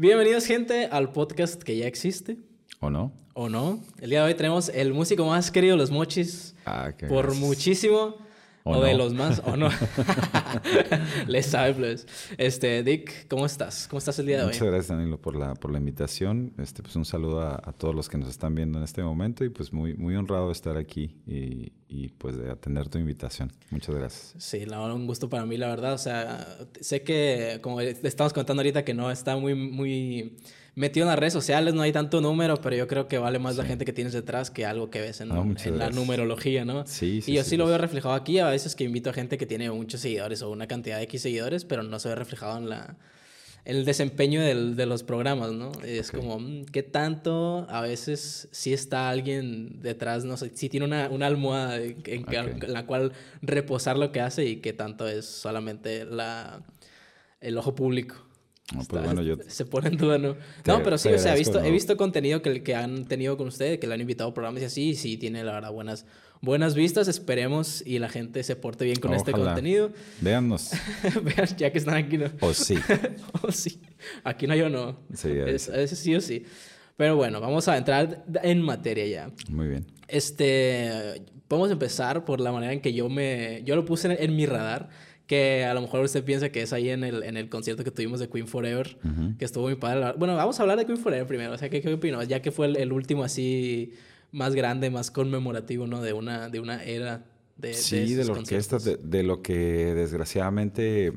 Bienvenidos, gente, al podcast que ya existe. ¿O no? ¿O no? El día de hoy tenemos el músico más querido de los mochis. Ah, qué por gracias. muchísimo. ¿O O, de los más, o no. Les sabe, pues. Este, Dick, ¿cómo estás? ¿Cómo estás el día de Muchas hoy? gracias, Danilo, por la, por la invitación. Este, pues un saludo a, a todos los que nos están viendo en este momento y pues muy, muy honrado de estar aquí y, y, pues de atender tu invitación. Muchas gracias. Sí, la un gusto para mí, la verdad. O sea, sé que, como le estamos contando ahorita, que no está muy, muy metido en las redes sociales, no hay tanto número, pero yo creo que vale más la gente que tienes detrás que algo que ves en, la gracias. numerología, ¿no? Sí, sí, Y yo sí, sí lo veo reflejado aquí, a veces que invito a gente que tiene muchos seguidores o una cantidad de X seguidores, pero no se ve reflejado en la el desempeño del- de los programas, ¿no? Es como, mm, ¿qué tanto a veces sí está alguien detrás, no sé, si tiene una, una almohada en, en la cual reposar lo que hace y qué tanto es solamente la, el ojo público? No, pues bueno, yo Se pone en duda, ¿no? te- no, pero sí, o sea, he visto, he ¿no? visto contenido que, que han tenido con ustedes, que le han invitado a programas y así, y sí tiene, la verdad, buenas, buenas vistas. Esperemos y la gente se porte bien con este Ojalá. contenido. véannos. Vean, ya que están aquí, ¿no? O sí. Oh, sí. Aquí no, yo no. Sí, ahí es, sí. es sí o sí. Pero bueno, vamos a entrar en materia ya. Muy bien. Este, podemos empezar por la manera en que yo me, yo lo puse en, en mi radar, que a lo mejor usted piensa que es ahí en el, en el concierto que tuvimos de Queen Forever, que estuvo muy padre. Bueno, vamos a hablar de Queen Forever primero, o sea, ¿qué, qué opinas? Ya que fue el, el último así más grande, más conmemorativo, ¿no? De una, de una era de, Sí, de, esos la orquesta, de, de lo que desgraciadamente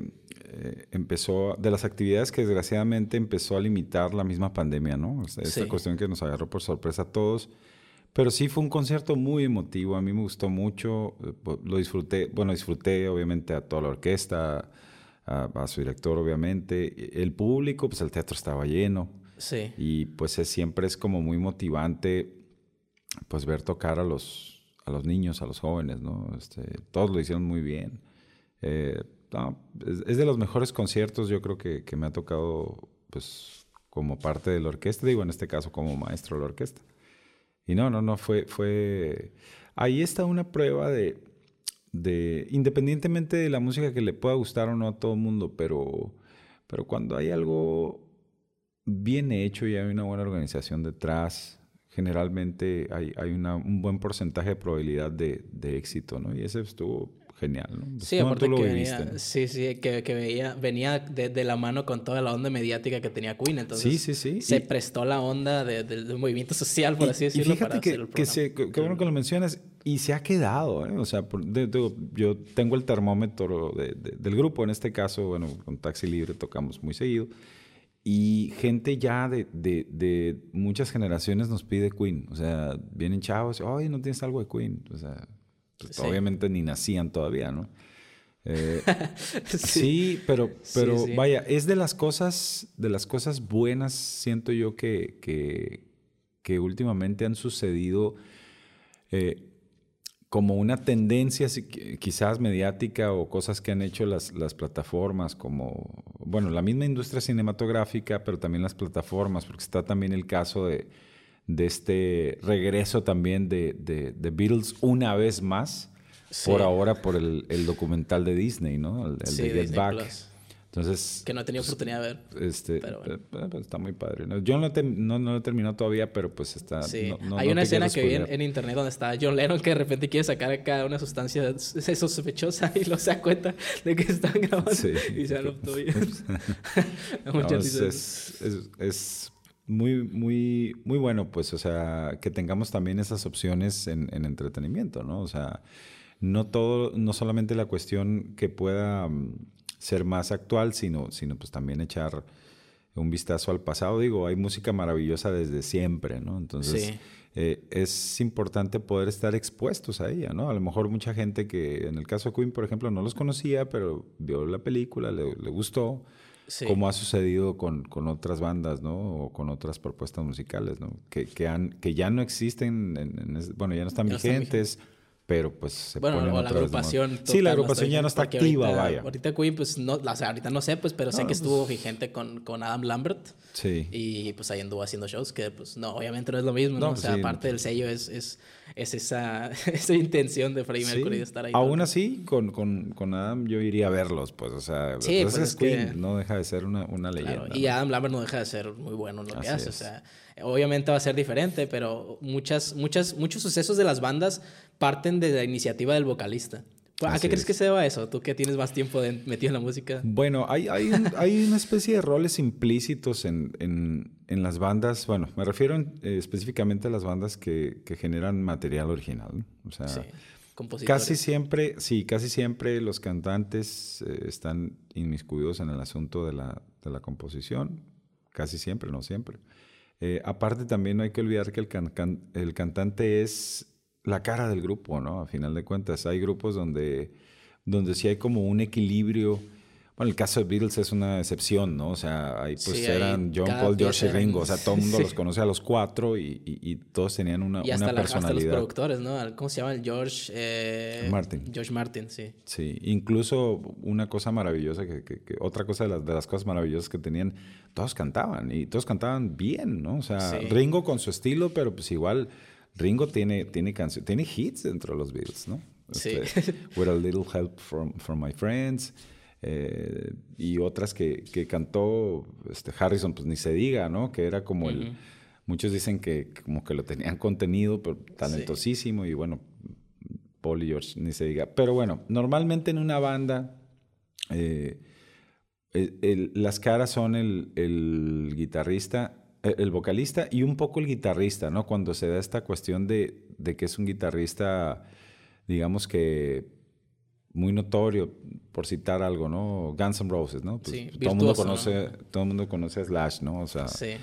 eh, empezó, de las actividades que desgraciadamente empezó a limitar la misma pandemia, ¿no? O sea, Esta Sí. cuestión que nos agarró por sorpresa a todos. Pero sí fue un concierto muy emotivo, a mí me gustó mucho, eh, lo disfruté, bueno, disfruté obviamente a toda la orquesta, a, a su director obviamente, el público, pues el teatro estaba lleno Sí. y pues es- siempre es como muy motivante pues ver tocar a los, a los niños, a los jóvenes, ¿no? Este, todos lo hicieron muy bien. Eh, no, es, es de los mejores conciertos yo creo que, que me ha tocado pues como parte de la orquesta, digo en este caso como maestro de la orquesta. Y no, no, no, fue, fue... Ahí está una prueba de, de, independientemente de la música que le pueda gustar o no a todo el mundo, pero, pero cuando hay algo bien hecho y hay una buena organización detrás, generalmente hay, hay una- un buen porcentaje de probabilidad de, de éxito, ¿no? Y ese estuvo genial, ¿no? Pues Sí, aparte tú lo que viviste, venía, ¿no? sí, sí, que, que veía, venía de, de la mano con toda la onda mediática que tenía Queen, entonces Sí, sí, sí. se Y- prestó la onda de- de- del movimiento social, por Y- así y decirlo, fíjate para que, hacer el que se- bueno que lo mencionas y se ha quedado, ¿eh? O sea, por- yo tengo el termómetro de- de- del grupo, en este caso, bueno, con Taxi Libre tocamos muy seguido y gente ya de, de- de muchas generaciones nos pide Queen, o sea, vienen chavos, oye, ¿no tienes algo de Queen? O sea, pues, Sí. obviamente ni nacían todavía, ¿no? Eh, Sí. Sí, pero, pero sí. vaya, es de las cosas, de las cosas buenas, siento yo que, que, que últimamente han sucedido eh, como una tendencia quizás mediática o cosas que han hecho las, las plataformas, como, bueno, la misma industria cinematográfica, pero también las plataformas, porque está también el caso de, de este regreso también de, de, de Beatles una vez más, Sí. por ahora por el, el documental de Disney, ¿no? El, el Sí, de Get Disney Back. Plus. Entonces, Que no he tenido oportunidad de ver. este, Pero bueno. eh, pues, está muy padre. Yo no, te- no, no lo he terminado todavía, pero pues está... Sí. no- no- Hay una escena que vi en, internet donde está John Lennon que de repente quiere sacar acá una sustancia sospechosa y lo se da cuenta de que están grabando Sí. y se lo es, es- es muy, muy, muy bueno, pues, o sea, que tengamos también esas opciones en, en entretenimiento, ¿no? O sea, no todo, no solamente la cuestión que pueda mm, ser más actual, sino, sino pues también echar un vistazo al pasado. Digo, hay música maravillosa desde siempre, ¿no? Entonces, Sí. eh, es importante poder estar expuestos a ella, ¿no? A lo mejor mucha gente que, en el caso de Queen, por ejemplo, no los conocía, pero vio la película, le, le gustó, Sí. como ha sucedido con, con otras bandas, ¿no? O con otras propuestas musicales, ¿no? Que, que, han, que ya no existen, en- en es- bueno, ya no están Ya no están vigentes, pero pues se bueno, ponen o la agrupación. Sí, la agrupación ya no está activa, ahorita, vaya. Ahorita Queen, pues no, o sea, ahorita no sé, pues, pero sé que pues- estuvo vigente con, con Adam Lambert. Sí. Y pues ahí anduvo haciendo shows que, pues, no, obviamente no es lo mismo, No, ¿no? pues, o sea, sí. aparte del sello es, es, es esa, esa intención de Freddie Sí. Mercury de estar ahí. Aún así, con, con, con Adam yo iría a verlos, pues, o sea, Sí, pues, pues, es que- no deja de ser una, una Claro, leyenda. Y. Adam Lambert no deja de ser muy bueno en lo que Así hace. O sea, obviamente va a ser diferente, pero muchas, muchas, muchos sucesos de las bandas parten de la iniciativa del vocalista. ¿A Así qué crees es. que se deba eso? Tú que tienes más tiempo de- metido en la música. Bueno, hay, hay, un- hay una especie de roles implícitos en, en, en las bandas. Bueno, me refiero en- eh, específicamente a las bandas que, que generan material original. ¿no? O sea, Sí. Casi siempre, sí, casi siempre los cantantes eh, están inmiscuidos en el asunto de la, de la composición. Casi siempre, no siempre. Eh, aparte, también no hay que olvidar que el, can- can- el cantante es la cara del grupo, ¿no? A final de cuentas, hay grupos donde, donde sí hay como un equilibrio. Bueno, el caso de Beatles es una excepción, ¿no? O sea, ahí pues Sí, eran John, Paul, George y Ringo. O sea, todo el mundo Sí. los conoce a los cuatro y, y- y todos tenían una, Y hasta, una la- hasta los personalidad. productores, ¿no? ¿Cómo se llama? El George... eh, Martin. George Martin, sí. Sí, incluso una cosa maravillosa, que, que- que- otra cosa de las, de las cosas maravillosas que tenían, todos cantaban y todos cantaban bien, ¿no? O sea, Sí. Ringo con su estilo, pero pues igual Ringo tiene, tiene, cancio- tiene hits dentro de los Beatles, ¿no? Sí. Este, With a little help from, from my friends. eh, y otras que, que cantó este, Harrison, pues ni se diga, ¿no? Que era como el... Muchos dicen que como que lo tenían contenido, pero talentosísimo y bueno, Paul y George, ni se diga. Pero bueno, normalmente en una banda, eh, el- el- las caras son el, el guitarrista, el, vocalista y un poco el guitarrista, ¿no? Cuando se da esta cuestión de, de que es un guitarrista, digamos que muy notorio, por citar algo, ¿no? Guns N' Roses, ¿no? Pues Sí, todo el mundo virtuoso, ¿no? conoce, todo el mundo conoce a Slash, ¿no? O sea, Sí.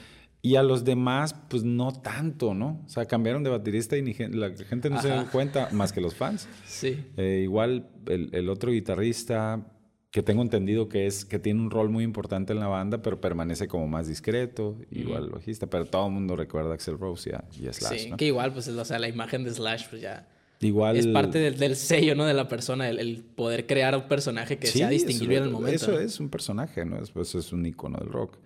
y a los demás, pues no tanto, ¿no? O sea, cambiaron de baterista y ni gen- la gente no se Ajá. da cuenta más que los fans. Sí. Eh, igual el, el otro guitarrista, que tengo entendido que es que tiene un rol muy importante en la banda, pero permanece como más discreto, igual bajista, pero todo el mundo recuerda a Axel Rose y a, y a Slash, Sí, ¿no? que igual, pues, o sea, la imagen de Slash, pues ya... Igual Es parte del, del sello, ¿no? De la persona, el, el poder crear un personaje que sea Sí, distinguible eso, en el momento. Eso ¿no? es un personaje, ¿no? Eso, eso es un icono del rock.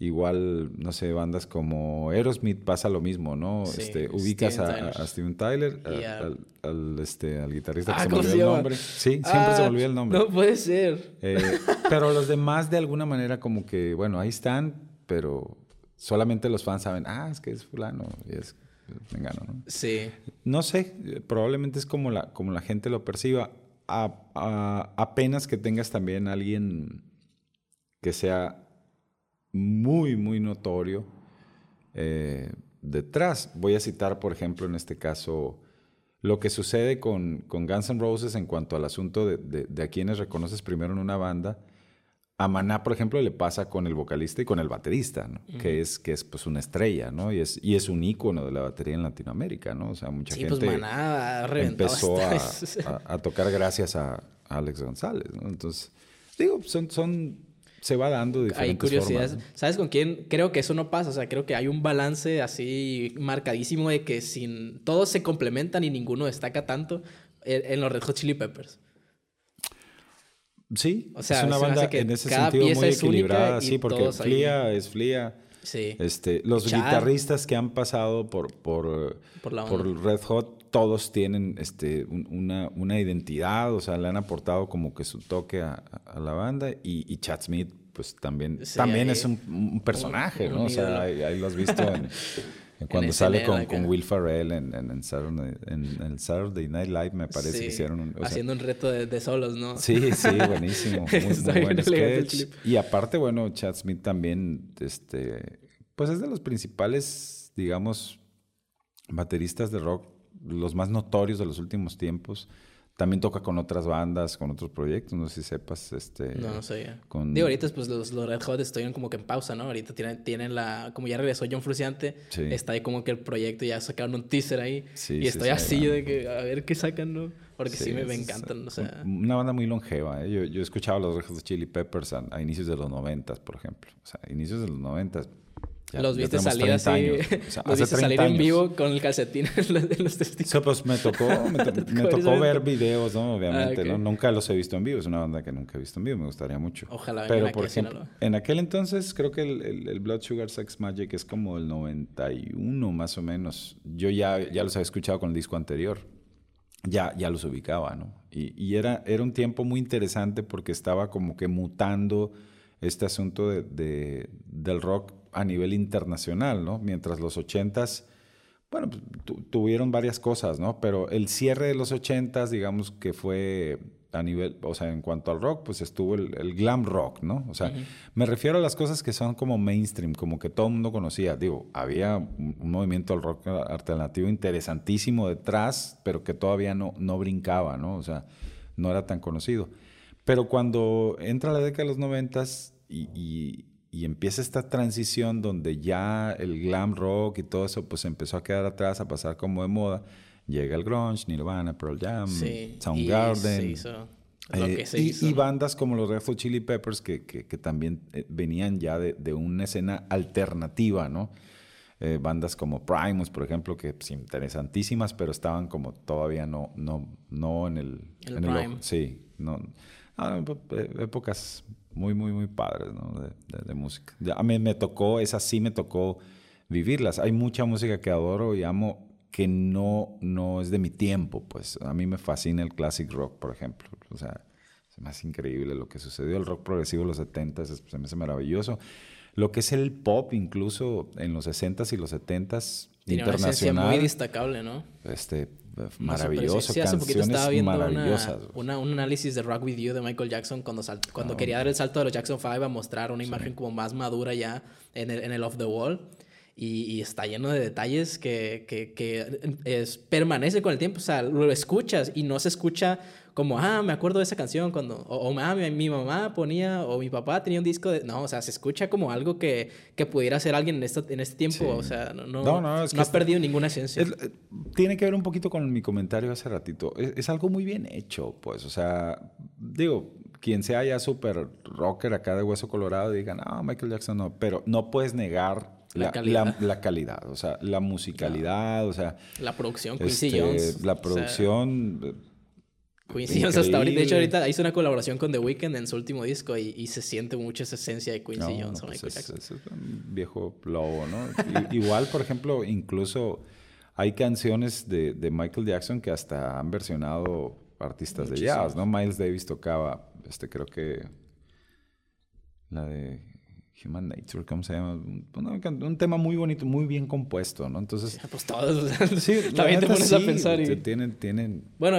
Igual, no sé, bandas como Aerosmith pasa lo mismo, ¿no? Sí, este, ubicas Steven a, Steven Tyler, a- al, al, este, al guitarrista que Ah, se me ¿cómo se olvidó el nombre. Sí, siempre se me Ah, olvida el nombre. No puede ser. Eh, pero los demás, de alguna manera, como que, bueno, ahí están, pero solamente los fans saben, ah, es que es fulano y es vengano, ¿no? Sí. No sé, probablemente es como la, como la gente lo perciba. A- apenas que tengas también alguien que sea muy, muy notorio eh, detrás. Voy a citar, por ejemplo, en este caso, lo que sucede con, con Guns N' Roses en cuanto al asunto de, de- de a quienes reconoces primero en una banda. A Maná, por ejemplo, le pasa con el vocalista y con el baterista, ¿no? que es, que es pues, una estrella, ¿no? Y es, y es un ícono de la batería en Latinoamérica, ¿no? O sea, mucha Sí, gente pues Maná empezó a, hasta- a- a tocar gracias a, a Alex González, ¿no? Entonces, digo, son, son, se va dando de Hay diferentes curiosidades. ¿Sabes con quién? Creo que eso no pasa. O sea, creo que hay un balance así marcadísimo de que sin todos se complementan y ninguno destaca tanto en, en los Red Hot Chili Peppers. Sí, O sea, es una banda que en ese sentido muy equilibrada, sí, porque ahí- Flia es Flia. Sí. Este, los guitarristas que han pasado por, por, Por la por onda. Red Hot, todos tienen este, un- una, una identidad, o sea, le han aportado como que su toque a, a la banda. Y, y Chad Smith, pues también, Sí, también es un, un personaje, un ¿no? O sea, ahí, ahí lo has visto en- en cuando sale con, Will Ferrell en, Saturday, el Saturday Night Live, me parece Sí, que hicieron un... o sea, haciendo un reto de, de solos, ¿no? Sí, sí, buenísimo. Muy, muy buen sketch. Y aparte, bueno, Chad Smith también, este, pues es de los principales, digamos, bateristas de rock, los más notorios de los últimos tiempos. También toca con otras bandas, con otros proyectos, no sé si sepas, este... No, no sabía. con- Digo, ahorita pues los, los Red Hot estuvieron como que en pausa, ¿no? Ahorita tienen, tienen la... Como ya regresó John Fruciante, Sí. está ahí como que el proyecto, ya sacaron un teaser ahí. Sí, y estoy sí, así de que a ver qué sacan, ¿no? Porque sí, me, encantan, o sea... Una banda muy longeva. ¿eh? Yo, yo escuchaba los Red Hot Chili Peppers a, a inicios de los noventas, por ejemplo. O sea, inicios de los noventas. Los viste salir así. los viste salir en vivo con el calcetín en los testículos. pues me tocó, me, tocó ver videos, ¿no? Obviamente, ah, ¿no? Nunca los he visto en vivo. Es una banda que nunca he visto en vivo. Me gustaría mucho. Ojalá Pero, por ejemplo, en aquel entonces creo que el, el, Blood Sugar Sex Magic es como el 91 más o menos. Yo ya, ya los había escuchado con el disco anterior. Ya, ya los ubicaba, ¿no? Y, y era, era un tiempo muy interesante porque estaba como que mutando este asunto de, del rock a nivel internacional, ¿no? Mientras los ochentas, bueno, pues, tuvieron varias cosas, ¿no? Pero el cierre de los ochentas, digamos que fue a nivel, o sea, en cuanto al rock, pues estuvo el, glam rock, ¿no? O sea, me refiero a las cosas que son como mainstream, como que todo el mundo conocía. Digo, había un, movimiento del rock alternativo interesantísimo detrás, pero que todavía no, no brincaba, ¿no? O sea, no era tan conocido. Pero cuando entra la década de los noventas y, y, empieza esta transición donde ya el glam rock y todo eso pues empezó a quedar atrás, a pasar como de moda, llega el grunge, Nirvana, Pearl Jam, Soundgarden. Eh, y, bandas como los Red Hot Chili Peppers que, que, también eh, venían ya de, de, una escena alternativa, ¿no? Eh, bandas como Primus, por ejemplo, que pues, interesantísimas, pero estaban como todavía no, no, no en el... en el sí, no, épocas muy, muy, muy padres ¿no? de, música. a mí me tocó, esa sí me tocó vivirlas. Hay mucha música que adoro y amo que no, no es de mi tiempo, pues a mí me fascina el classic rock, por ejemplo. O sea, es más increíble lo que sucedió. El rock progresivo en los 70 se me hace maravilloso. Lo que es el pop, incluso en los 60s y los 70s, Tiene internacional. Una muy destacable, ¿no? Este, maravilloso. Sí, hace poquito estaba viendo una, un análisis de Rock With You de Michael Jackson cuando, cuando ah, quería dar el salto de los Jackson 5 a mostrar una imagen como más madura ya en el, en el Off the Wall. Y, está lleno de detalles que, que, que es, permanece con el tiempo. O sea, lo escuchas y no se escucha como, ah, me acuerdo de esa canción cuando, o, o ah, mi, mamá ponía, o mi papá tenía un disco de, no, o sea, se escucha como algo que, que pudiera ser alguien en, esto, en este tiempo, o sea, no, no, no, es que has perdido ninguna esencia. Eh, tiene que ver un poquito con mi comentario hace ratito, es, algo muy bien hecho, pues, o sea, digo, quien sea ya súper rocker acá de hueso colorado, digan, ah, Michael Jackson no, pero no puedes negar la, calidad. La, calidad. o sea, la musicalidad, o sea... La producción, Quincy este, Jones. La producción... Quincy Jones hasta ahorita. De hecho, ahorita hizo una colaboración con The Weeknd en su último disco y, se siente mucho esa esencia de Quincy Jones. Pues es, un viejo lobo, ¿no? Igual, por ejemplo, incluso hay canciones de, de, Michael Jackson que hasta han versionado artistas de jazz, ¿no? Miles Davis tocaba, este creo que la de Human Nature, ¿cómo se llama? Un, tema muy bonito, muy bien compuesto, ¿no? Entonces... Pues todos, sí, también te pones a pensar y... Tienen, tienen... Bueno,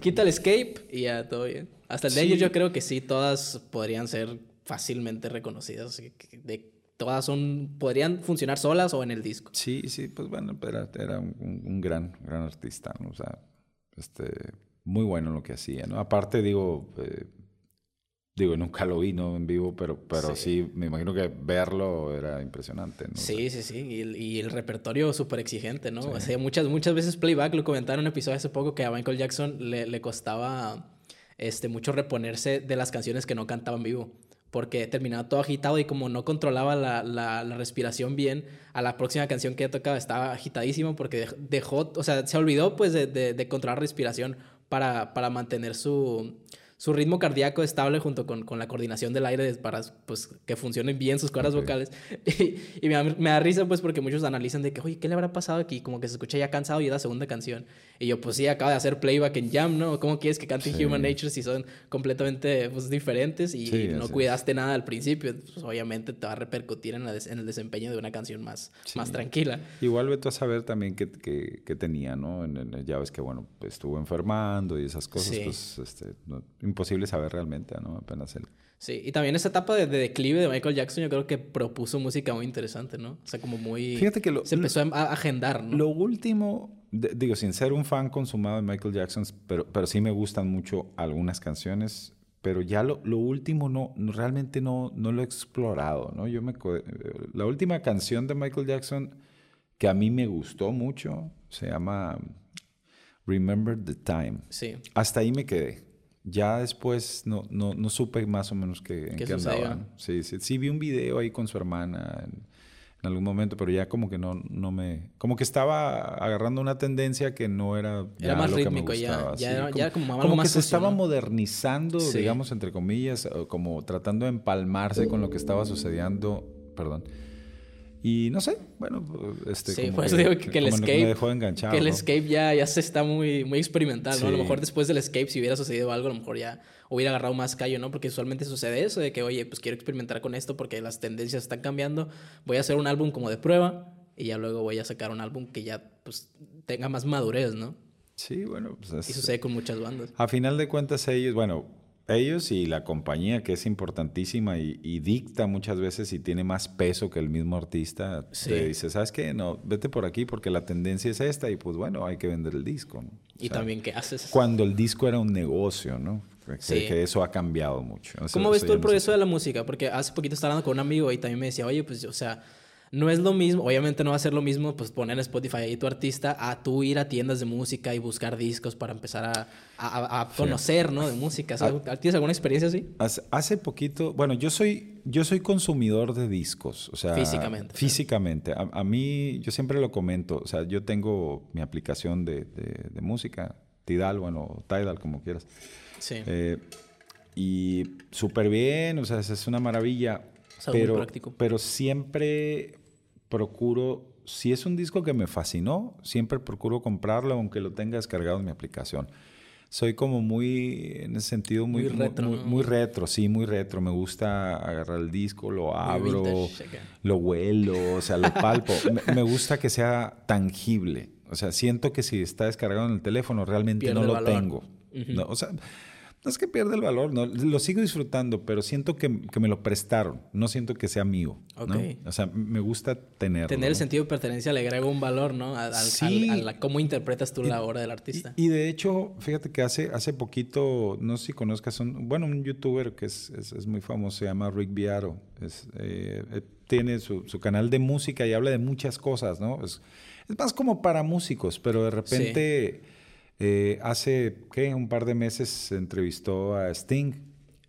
quita el escape y ya todo bien. Hasta el de ellos yo creo que sí, todas podrían ser fácilmente reconocidas. De, todas son, podrían funcionar solas o en el disco. Sí, sí, pues bueno, era, era un, gran, gran artista, ¿no? O sea, este, muy bueno en lo que hacía, ¿no? Aparte, digo... Eh, Digo, nunca lo vi, ¿no? En vivo, pero, pero sí. me imagino que verlo era impresionante, ¿no? Sí, sí, sí. Y, el repertorio súper exigente, ¿no? O sea, muchas, muchas veces playback, lo comentaron en un episodio hace poco, que a Michael Jackson le, le costaba este, mucho reponerse de las canciones que no cantaba en vivo. Porque terminaba todo agitado y como no controlaba la, la, respiración bien, a la próxima canción que tocaba estaba agitadísimo porque dejó, o sea, se olvidó pues de, de, de controlar respiración para, para mantener su, su ritmo cardíaco estable junto con, con la coordinación del aire para pues, que funcionen bien sus cuerdas vocales. Y, me, da, me, da, risa pues porque muchos analizan de que, oye, ¿qué le habrá pasado aquí? Como que se escucha ya cansado y es la segunda canción. Y yo, pues sí, acaba de hacer playback en Jam, ¿no? ¿Cómo quieres que cante Human Nature si son completamente pues, diferentes y no cuidaste nada al principio? Pues obviamente te va a repercutir en, en, el desempeño de una canción más, más tranquila. Igual vete a saber también qué, qué, tenía, ¿no? En, ya ves que, bueno, estuvo enfermando y esas cosas, pues, este, imposible saber realmente, ¿no? Apenas él. Sí, y también esa etapa de, declive de Michael Jackson yo creo que propuso música muy interesante, ¿no? O sea, como muy... Fíjate que Se empezó a agendar, ¿no? Lo último, digo, sin ser un fan consumado de Michael Jackson, pero, pero sí me gustan mucho algunas canciones, pero ya lo, lo último no, realmente no, no lo he explorado, ¿no? Yo me... La última canción de Michael Jackson que a mí me gustó mucho se llama Remember the Time. Sí. Hasta ahí me quedé. Ya después no, no, no supe más o menos qué, en qué, andaban. Sí, sí, sí, vi un video ahí con su hermana en algún momento, pero ya como que no, no me... Como que estaba agarrando una tendencia que no era... Era más rítmico ya, ya, ya, como, como, que se estaba modernizando, digamos, entre comillas, como tratando de empalmarse con lo que estaba sucediendo, perdón. Y no sé, bueno, este, sí, pues digo que, el escape, me dejó enganchado. Que el escape ya, ya se está muy, muy experimental, ¿no? A lo mejor después del escape, si hubiera sucedido algo, a lo mejor ya hubiera agarrado más callo, ¿no? Porque usualmente sucede eso, de que, oye, pues quiero experimentar con esto porque las tendencias están cambiando, voy a hacer un álbum como de prueba y ya luego voy a sacar un álbum que ya, pues, tenga más madurez, ¿no? Sí, bueno, pues Y sucede con muchas bandas. A final de cuentas, ellos, bueno, ellos y la compañía, que es importantísima y, dicta muchas veces y tiene más peso que el mismo artista, te dice, ¿sabes qué? No, vete por aquí porque la tendencia es esta y pues bueno, hay que vender el disco. y también, ¿qué haces? Cuando el disco era un negocio, ¿no? Que, que eso ha cambiado mucho. ¿Cómo ves tú el progreso de la música? Porque hace poquito estaba hablando con un amigo y también me decía, oye, pues, o sea, no es lo mismo, obviamente no va a ser lo mismo, pues poner en Spotify ahí tu artista a tú ir a tiendas de música y buscar discos para empezar a, a, conocer, ¿no? De música. Ah. ¿Tienes alguna experiencia así? Hace, poquito, bueno, yo soy, yo soy consumidor de discos, o sea... Físicamente. Físicamente. A, mí, yo siempre lo comento, o sea, yo tengo mi aplicación de, de, música, Tidal, bueno, Tidal, como quieras. Sí. Eh, y súper bien, o sea, es una maravilla. pero, práctico. pero siempre procuro, si es un disco que me fascinó, siempre procuro comprarlo aunque lo tenga descargado en mi aplicación. Soy como muy, en ese sentido, muy, retro. Muy, retro, sí, muy retro. Me gusta agarrar el disco, lo abro, lo huelo, o sea, lo palpo. me, gusta que sea tangible. O sea, siento que si está descargado en el teléfono, realmente no lo tengo. o sea, no es que pierda el valor, no, lo sigo disfrutando, pero siento que, que me lo prestaron, no siento que sea mío. O sea, me gusta tenerlo. Tener el sentido de pertenencia le agrega un valor, ¿no? A, sí. a cómo interpretas tú la obra del artista. Y, de hecho, fíjate que hace, hace poquito, no sé si conozcas, un, bueno, un youtuber que es, es, muy famoso, se llama Rick Viaro. Es, eh, eh, tiene su, su, canal de música y habla de muchas cosas, ¿no? Es, es más como para músicos, pero de repente... Eh, hace ¿qué? un par de meses se entrevistó a Sting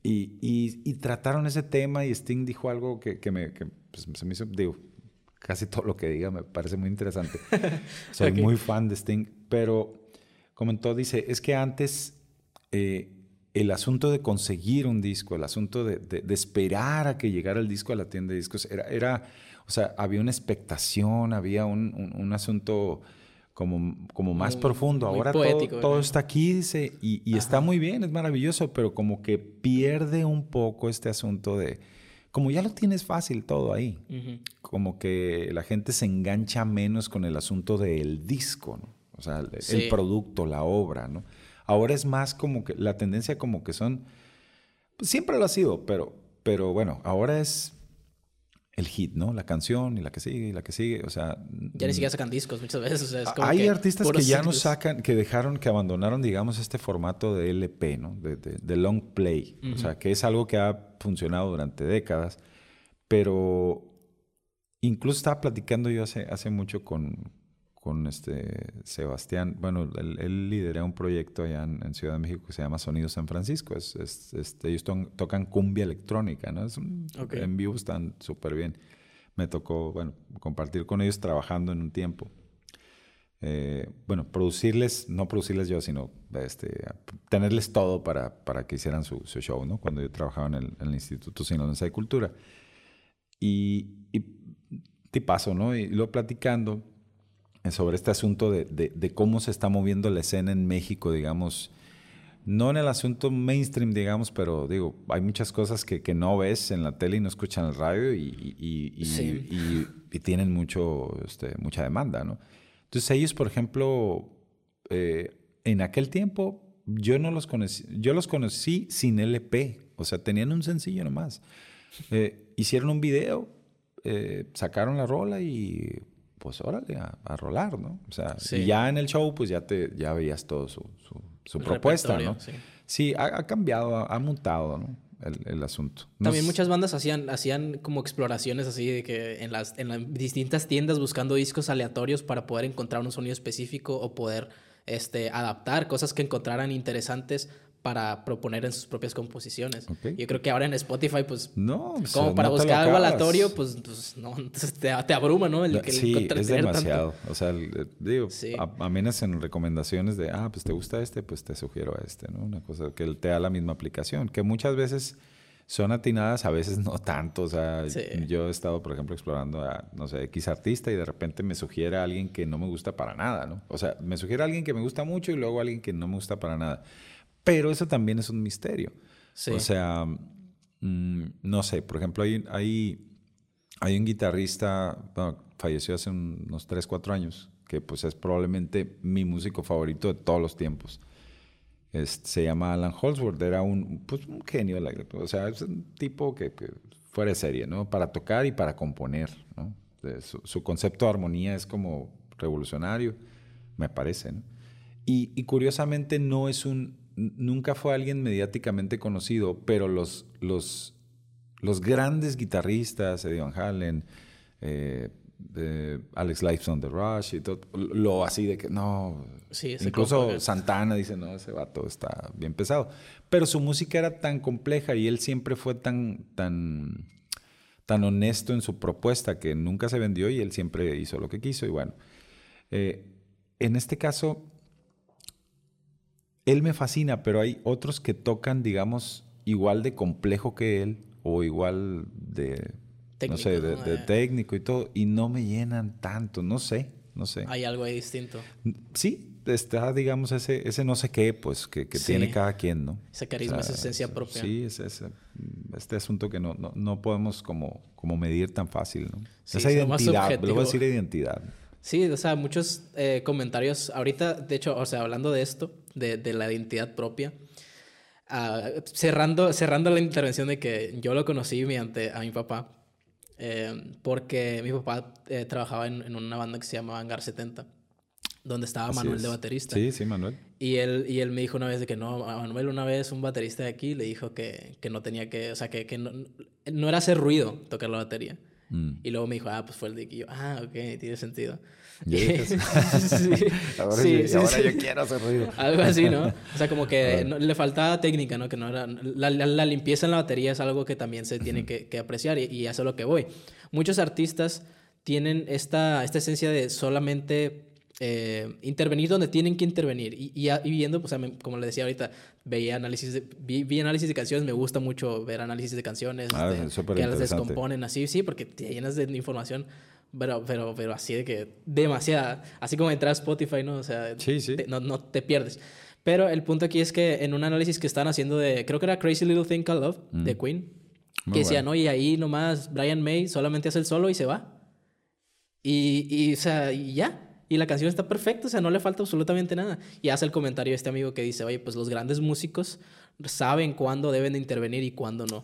y, y, trataron ese tema y Sting dijo algo que, que me, que, pues, se me hizo, digo, casi todo lo que diga me parece muy interesante. Soy muy fan de Sting, pero comentó, dice, es que antes eh, el asunto de conseguir un disco, el asunto de, de, esperar a que llegara el disco a la tienda de discos, era, era o sea, había una expectación, había un, un, un asunto como, como más profundo. Ahora todo, está aquí, dice, y, está muy bien, es maravilloso, pero como que pierde un poco este asunto de, como ya lo tienes fácil todo ahí, como que la gente se engancha menos con el asunto del disco, ¿no? O sea, el, producto, la obra, ¿no? Ahora es más como que la tendencia como que son, pues siempre lo ha sido, pero, pero bueno, ahora es el hit, ¿no? La canción y la que sigue y la que sigue, o sea... Ya ni siquiera sacan discos muchas veces, Hay artistas que ya no sacan, que dejaron, que abandonaron, digamos, este formato de LP, ¿no? De, long play, o sea, que es algo que ha funcionado durante décadas, pero incluso estaba platicando yo hace, hace mucho con, con este Sebastián. Bueno, él, él lidera un proyecto allá en, Ciudad de México que se llama Sonido San Francisco. Es, este, ellos tocan cumbia electrónica, ¿no? Es En vivo están súper bien. Me tocó, bueno, compartir con ellos trabajando en un tiempo. Eh, bueno, producirles, no producirles yo, sino este, tenerles todo para, para que hicieran su, su, show, ¿no? Cuando yo trabajaba en el, en el Instituto Sinaloense de Cultura. Y, y te paso, ¿no? Y lo platicando, sobre este asunto de, de, cómo se está moviendo la escena en México, digamos, no en el asunto mainstream, digamos, pero digo, hay muchas cosas que, que no ves en la tele y no escuchan en el radio y, y, y, tienen mucho, este, mucha demanda, ¿no? Entonces ellos, por ejemplo, eh, en aquel tiempo yo no los conocí, yo los conocí sin LP, o sea, tenían un sencillo nomás. Eh, hicieron un video, eh, sacaron la rola y pues órale, a, rolar, ¿no? O sea, y ya en el show, pues ya te ya veías todo su, su, propuesta, ¿no? Sí, ha, cambiado, ha, mutado, ¿no? El, el asunto. También muchas bandas hacían, hacían como exploraciones así de que en las, en las distintas tiendas buscando discos aleatorios para poder encontrar un sonido específico o poder este, adaptar cosas que encontraran interesantes para proponer en sus propias composiciones. Yo creo que ahora en Spotify, pues, no, como para buscar algo aleatorio, pues, pues no, te, te, abruma, ¿no? El, que sí, es demasiado. O sea, digo, a, menos en recomendaciones de, ah, pues te gusta este, pues te sugiero a este, ¿no? Una cosa que te da la misma aplicación, que muchas veces son atinadas, a veces no tanto. O sea, yo he estado, por ejemplo, explorando a, no sé, X artista y de repente me sugiere a alguien que no me gusta para nada, ¿no? O sea, me sugiere a alguien que me gusta mucho y luego a alguien que no me gusta para nada. Pero eso también es un misterio. O sea, mm, no sé, por ejemplo, hay, hay, hay un guitarrista, falleció hace unos 3, 4 años, que pues es probablemente mi músico favorito de todos los tiempos. se llama Alan Holsworth, era un, pues, un genio, o sea, es un tipo que, fuera de serie, ¿no? Para tocar y para componer, ¿no? Su, su, concepto de armonía es como revolucionario, me parece, ¿no? Y, y, curiosamente no es un, nunca fue alguien mediáticamente conocido, pero los, los, los grandes guitarristas, Eddie Van Halen, eh, Alex Lifeson The Rush y todo, lo así de que no. incluso Santana dice, no, ese vato está bien pesado. Pero su música era tan compleja y él siempre fue tan, tan, tan honesto en su propuesta que nunca se vendió y él siempre hizo lo que quiso. Y bueno, eh, en este caso, él me fascina, pero hay otros que tocan, digamos, igual de complejo que él o igual de, técnico, no sé, de, técnico y todo, y no me llenan tanto, no sé, no sé. Hay algo ahí distinto. Sí, está, digamos, ese, ese no sé qué, pues, que, tiene cada quien, ¿no? Ese carisma, esa esencia propia. Sí, es este asunto que no, no, podemos como, como medir tan fácil, ¿no? esa identidad, lo voy a decir identidad. Sí, o sea, muchos eh, comentarios ahorita, de hecho, o sea, hablando de esto, de, de la identidad propia, uh, cerrando, cerrando la intervención de que yo lo conocí mediante a mi papá, eh, porque mi papá eh, trabajaba en, en, una banda que se llamaba Hangar 70, donde estaba Manuel de baterista. Sí, sí, Manuel. Y él, y él me dijo una vez de que no, Manuel una vez un baterista de aquí le dijo que, que no tenía que, o sea, que, que no, no era hacer ruido tocar la batería. Mm. Y luego me dijo, ah, pues fue el de aquí. yo, ah, ok, tiene sentido. sí, ahora, sí, sí, ahora yo quiero hacer ruido. Algo así, ¿no? O sea, como que le faltaba técnica, ¿no? Que no era... La, la, limpieza en la batería es algo que también se tiene que, que, apreciar y, y eso es lo que voy. Muchos artistas tienen esta, esta esencia de solamente eh, intervenir donde tienen que intervenir. Y, y, viendo, pues, como le decía ahorita, veía análisis de, vi, análisis de canciones, me gusta mucho ver análisis de canciones, ah, este, que las descomponen así, sí, porque te llenas de información, pero, pero, pero así de que demasiada, así como entrar a Spotify, ¿no? O sea, no, no, te pierdes. Pero el punto aquí es que en un análisis que están haciendo de, creo que era Crazy Little Thing Called Love, de mm. Queen, que decían, no, y ahí nomás Brian May solamente hace el solo y se va. Y, y o sea, y ya. Y la canción está perfecta, o sea, no le falta absolutamente nada. Y hace el comentario este amigo que dice, oye, pues los grandes músicos saben cuándo deben de intervenir y cuándo no.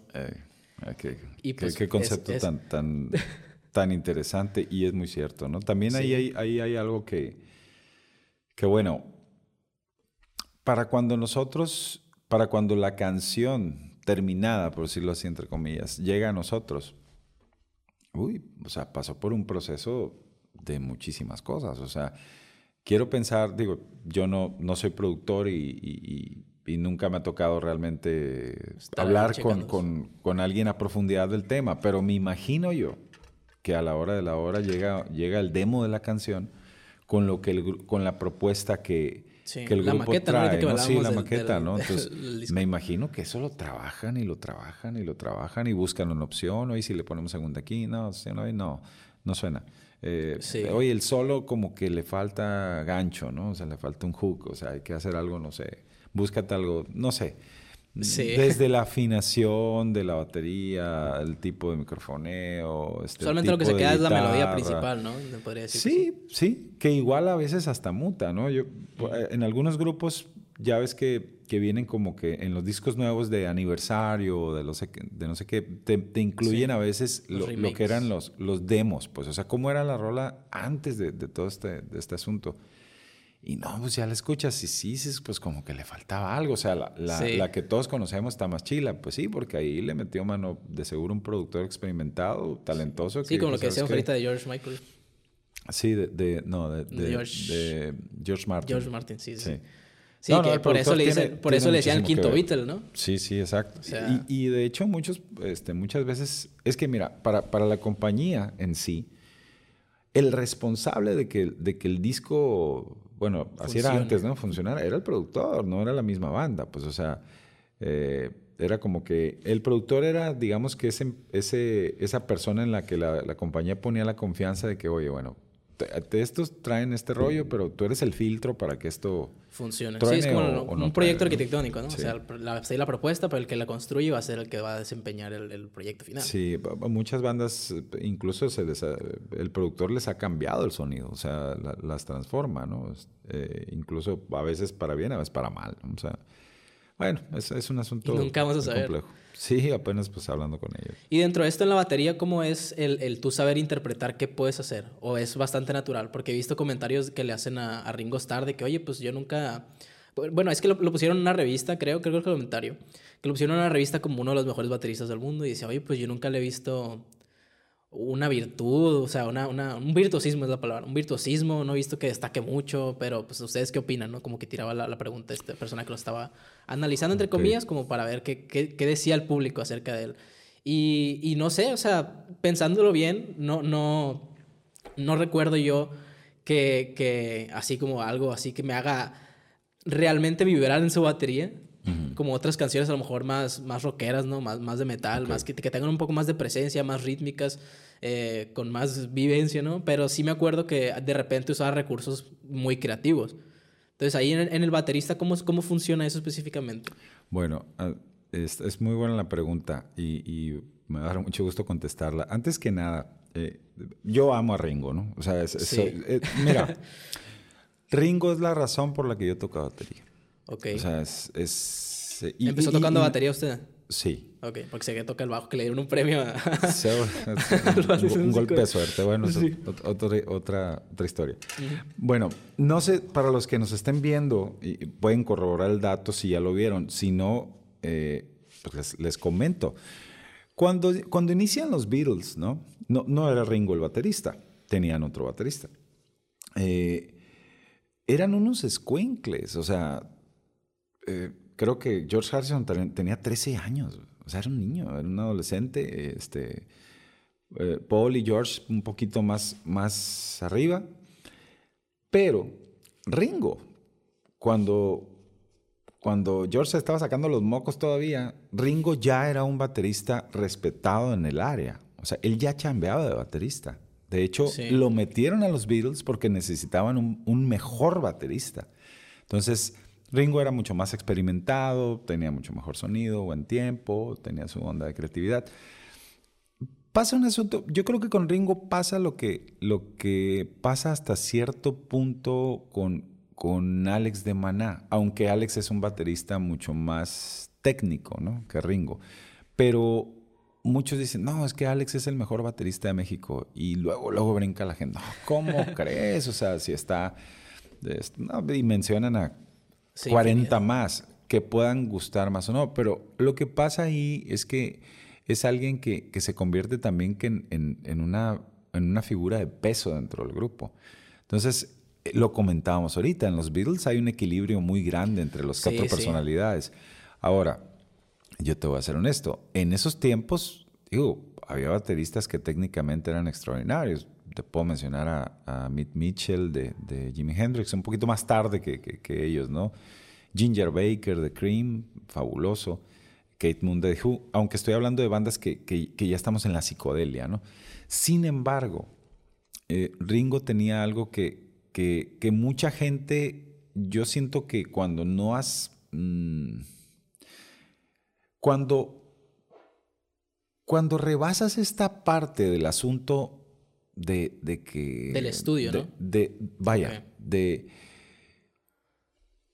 y pues, ¿Qué, concepto tan, tan, tan interesante y es muy cierto, ¿no? También ahí, hay, ahí hay algo que, que, bueno, para cuando nosotros, para cuando la canción terminada, por decirlo así, entre comillas, llega a nosotros, uy, o sea, pasó por un proceso de muchísimas cosas. O sea, quiero pensar, digo, yo no, no soy productor y, nunca me ha tocado realmente hablar con, con, con, alguien a profundidad del tema, pero me imagino yo que a la hora de la hora llega, llega el demo de la canción con, lo que con la propuesta que, que el grupo trae. ¿no? Sí, la maqueta, ¿no? Entonces, me imagino que eso lo trabajan y lo trabajan y lo trabajan y buscan una opción, oye, si le ponemos segunda aquí, no, no, no, no suena. Eh, Oye, el solo como que le falta gancho, ¿no? O sea, le falta un hook, o sea, hay que hacer algo, no sé, búscate algo, no sé. Desde la afinación de la batería, el tipo de microfoneo. Este Solamente lo que se queda es la melodía principal, ¿no? sí, sí, que igual a veces hasta muta, ¿no? Yo, En algunos grupos ya ves que, que, vienen como que en los discos nuevos de aniversario, de, los, de no sé qué, te, te incluyen a veces lo, lo, que eran los, los demos, pues, o sea, cómo era la rola antes de, de todo este, de este asunto. Y no, pues ya la escuchas y sí, pues como que le faltaba algo. O sea, la, la, la, que todos conocemos está más chila. Pues sí, porque ahí le metió mano de seguro un productor experimentado, talentoso. Sí, como lo que decía ahorita de George Michael. Sí, de, de no, de, de, George, George Martin. George Martin, sí. sí. Sí, que por eso, le, por eso le decían quinto Beatle, ¿no? Sí, sí, exacto. y, y, de hecho, muchos, este, muchas veces, es que mira, para, para la compañía en sí, el responsable de que, de que el disco, bueno, así era antes, ¿no? Funcionara, era el productor, no era la misma banda. Pues, o sea, eh, era como que el productor era, digamos que ese, ese, esa persona en la que la, la compañía ponía la confianza de que, oye, bueno, estos traen este rollo, pero tú eres el filtro para que esto funcione. Sí, es como un proyecto arquitectónico, ¿no? O sea, la, la propuesta, pero el que la construye va a ser el que va a desempeñar el, proyecto final. Sí, muchas bandas, incluso se el productor les ha cambiado el sonido, o sea, las transforma, ¿no? Eh, incluso a veces para bien, a veces para mal. O sea, bueno, es, es un asunto nunca vamos a saber. complejo. Sí, apenas pues hablando con ellos. Y dentro de esto en la batería, ¿cómo es el, el tú saber interpretar qué puedes hacer? ¿O es bastante natural? Porque he visto comentarios que le hacen a, Ringo Starr de que, oye, pues yo nunca... Bueno, es que lo, pusieron en una revista, creo, creo que el comentario. Que lo pusieron en una revista como uno de los mejores bateristas del mundo y dice, oye, pues yo nunca le he visto una virtud, o sea, una, una, un virtuosismo es la palabra, un virtuosismo, no he visto que destaque mucho, pero pues ustedes qué opinan, ¿no? Como que tiraba la, la pregunta esta persona que lo estaba analizando, entre comillas, como para ver qué, qué, qué, decía el público acerca de él. Y, y, no sé, o sea, pensándolo bien, no, no, no recuerdo yo que, que así como algo así que me haga realmente vibrar en su batería, como otras canciones a lo mejor más, más rockeras, ¿no? Más, más de metal, más que, que, tengan un poco más de presencia, más rítmicas, eh, con más vivencia, ¿no? Pero sí me acuerdo que de repente usaba recursos muy creativos. Entonces ahí en el, baterista, ¿cómo, ¿cómo funciona eso específicamente? Bueno, ah, es, es muy buena la pregunta y, y, me va a dar mucho gusto contestarla. Antes que nada, eh, yo amo a Ringo, ¿no? O sea, eh, mira, Ringo es la razón por la que yo toco batería. Ok. O sea, es... es ¿Empezó tocando batería usted? Sí. Ok, porque sé que toca el bajo, que le dieron un premio a... un, golpe de suerte. Bueno, otra, otra, otra historia. Bueno, no sé, para los que nos estén viendo, y pueden corroborar el dato si ya lo vieron. Si no, eh, pues les, comento. Cuando, cuando inician los Beatles, ¿no? ¿no? No era Ringo el baterista, tenían otro baterista. Eh, eran unos squinkles, o sea eh, creo que George Harrison tenía 13 años. O sea, era un niño, era un adolescente. Este, eh, Paul y George un poquito más, más arriba. Pero Ringo, cuando, cuando George se estaba sacando los mocos todavía, Ringo ya era un baterista respetado en el área. O sea, él ya chambeaba de baterista. De hecho, lo metieron a los Beatles porque necesitaban un, un mejor baterista. Entonces, Ringo era mucho más experimentado, tenía mucho mejor sonido, buen tiempo, tenía su onda de creatividad. Pasa un asunto, yo creo que con Ringo pasa lo que, lo que pasa hasta cierto punto con, con Alex de Maná, aunque Alex es un baterista mucho más técnico ¿no? que Ringo. Pero muchos dicen, no, es que Alex es el mejor baterista de México. Y luego, luego brinca la gente, ¿cómo crees? O sea, si está... Y mencionan a 40 más que puedan gustar más o no. Pero lo que pasa ahí es que es alguien que, que se convierte también que en, en, una, en una figura de peso dentro del grupo. Entonces, eh, lo comentábamos ahorita, en los Beatles hay un equilibrio muy grande entre las cuatro personalidades. Ahora, yo te voy a ser honesto, en esos tiempos, digo, había bateristas que técnicamente eran extraordinarios. Te puedo mencionar a, a Mitch Mitchell de, de, Jimi Hendrix, un poquito más tarde que, que, ellos, ¿no? Ginger Baker de Cream, fabuloso. Kate Moon de Who, aunque estoy hablando de bandas que, que, ya estamos en la psicodelia, ¿no? Sin embargo, eh, Ringo tenía algo que, que, mucha gente, yo siento que cuando no has... Mmm, cuando, cuando rebasas esta parte del asunto de, de que... Del estudio, ¿no? De, vaya, de,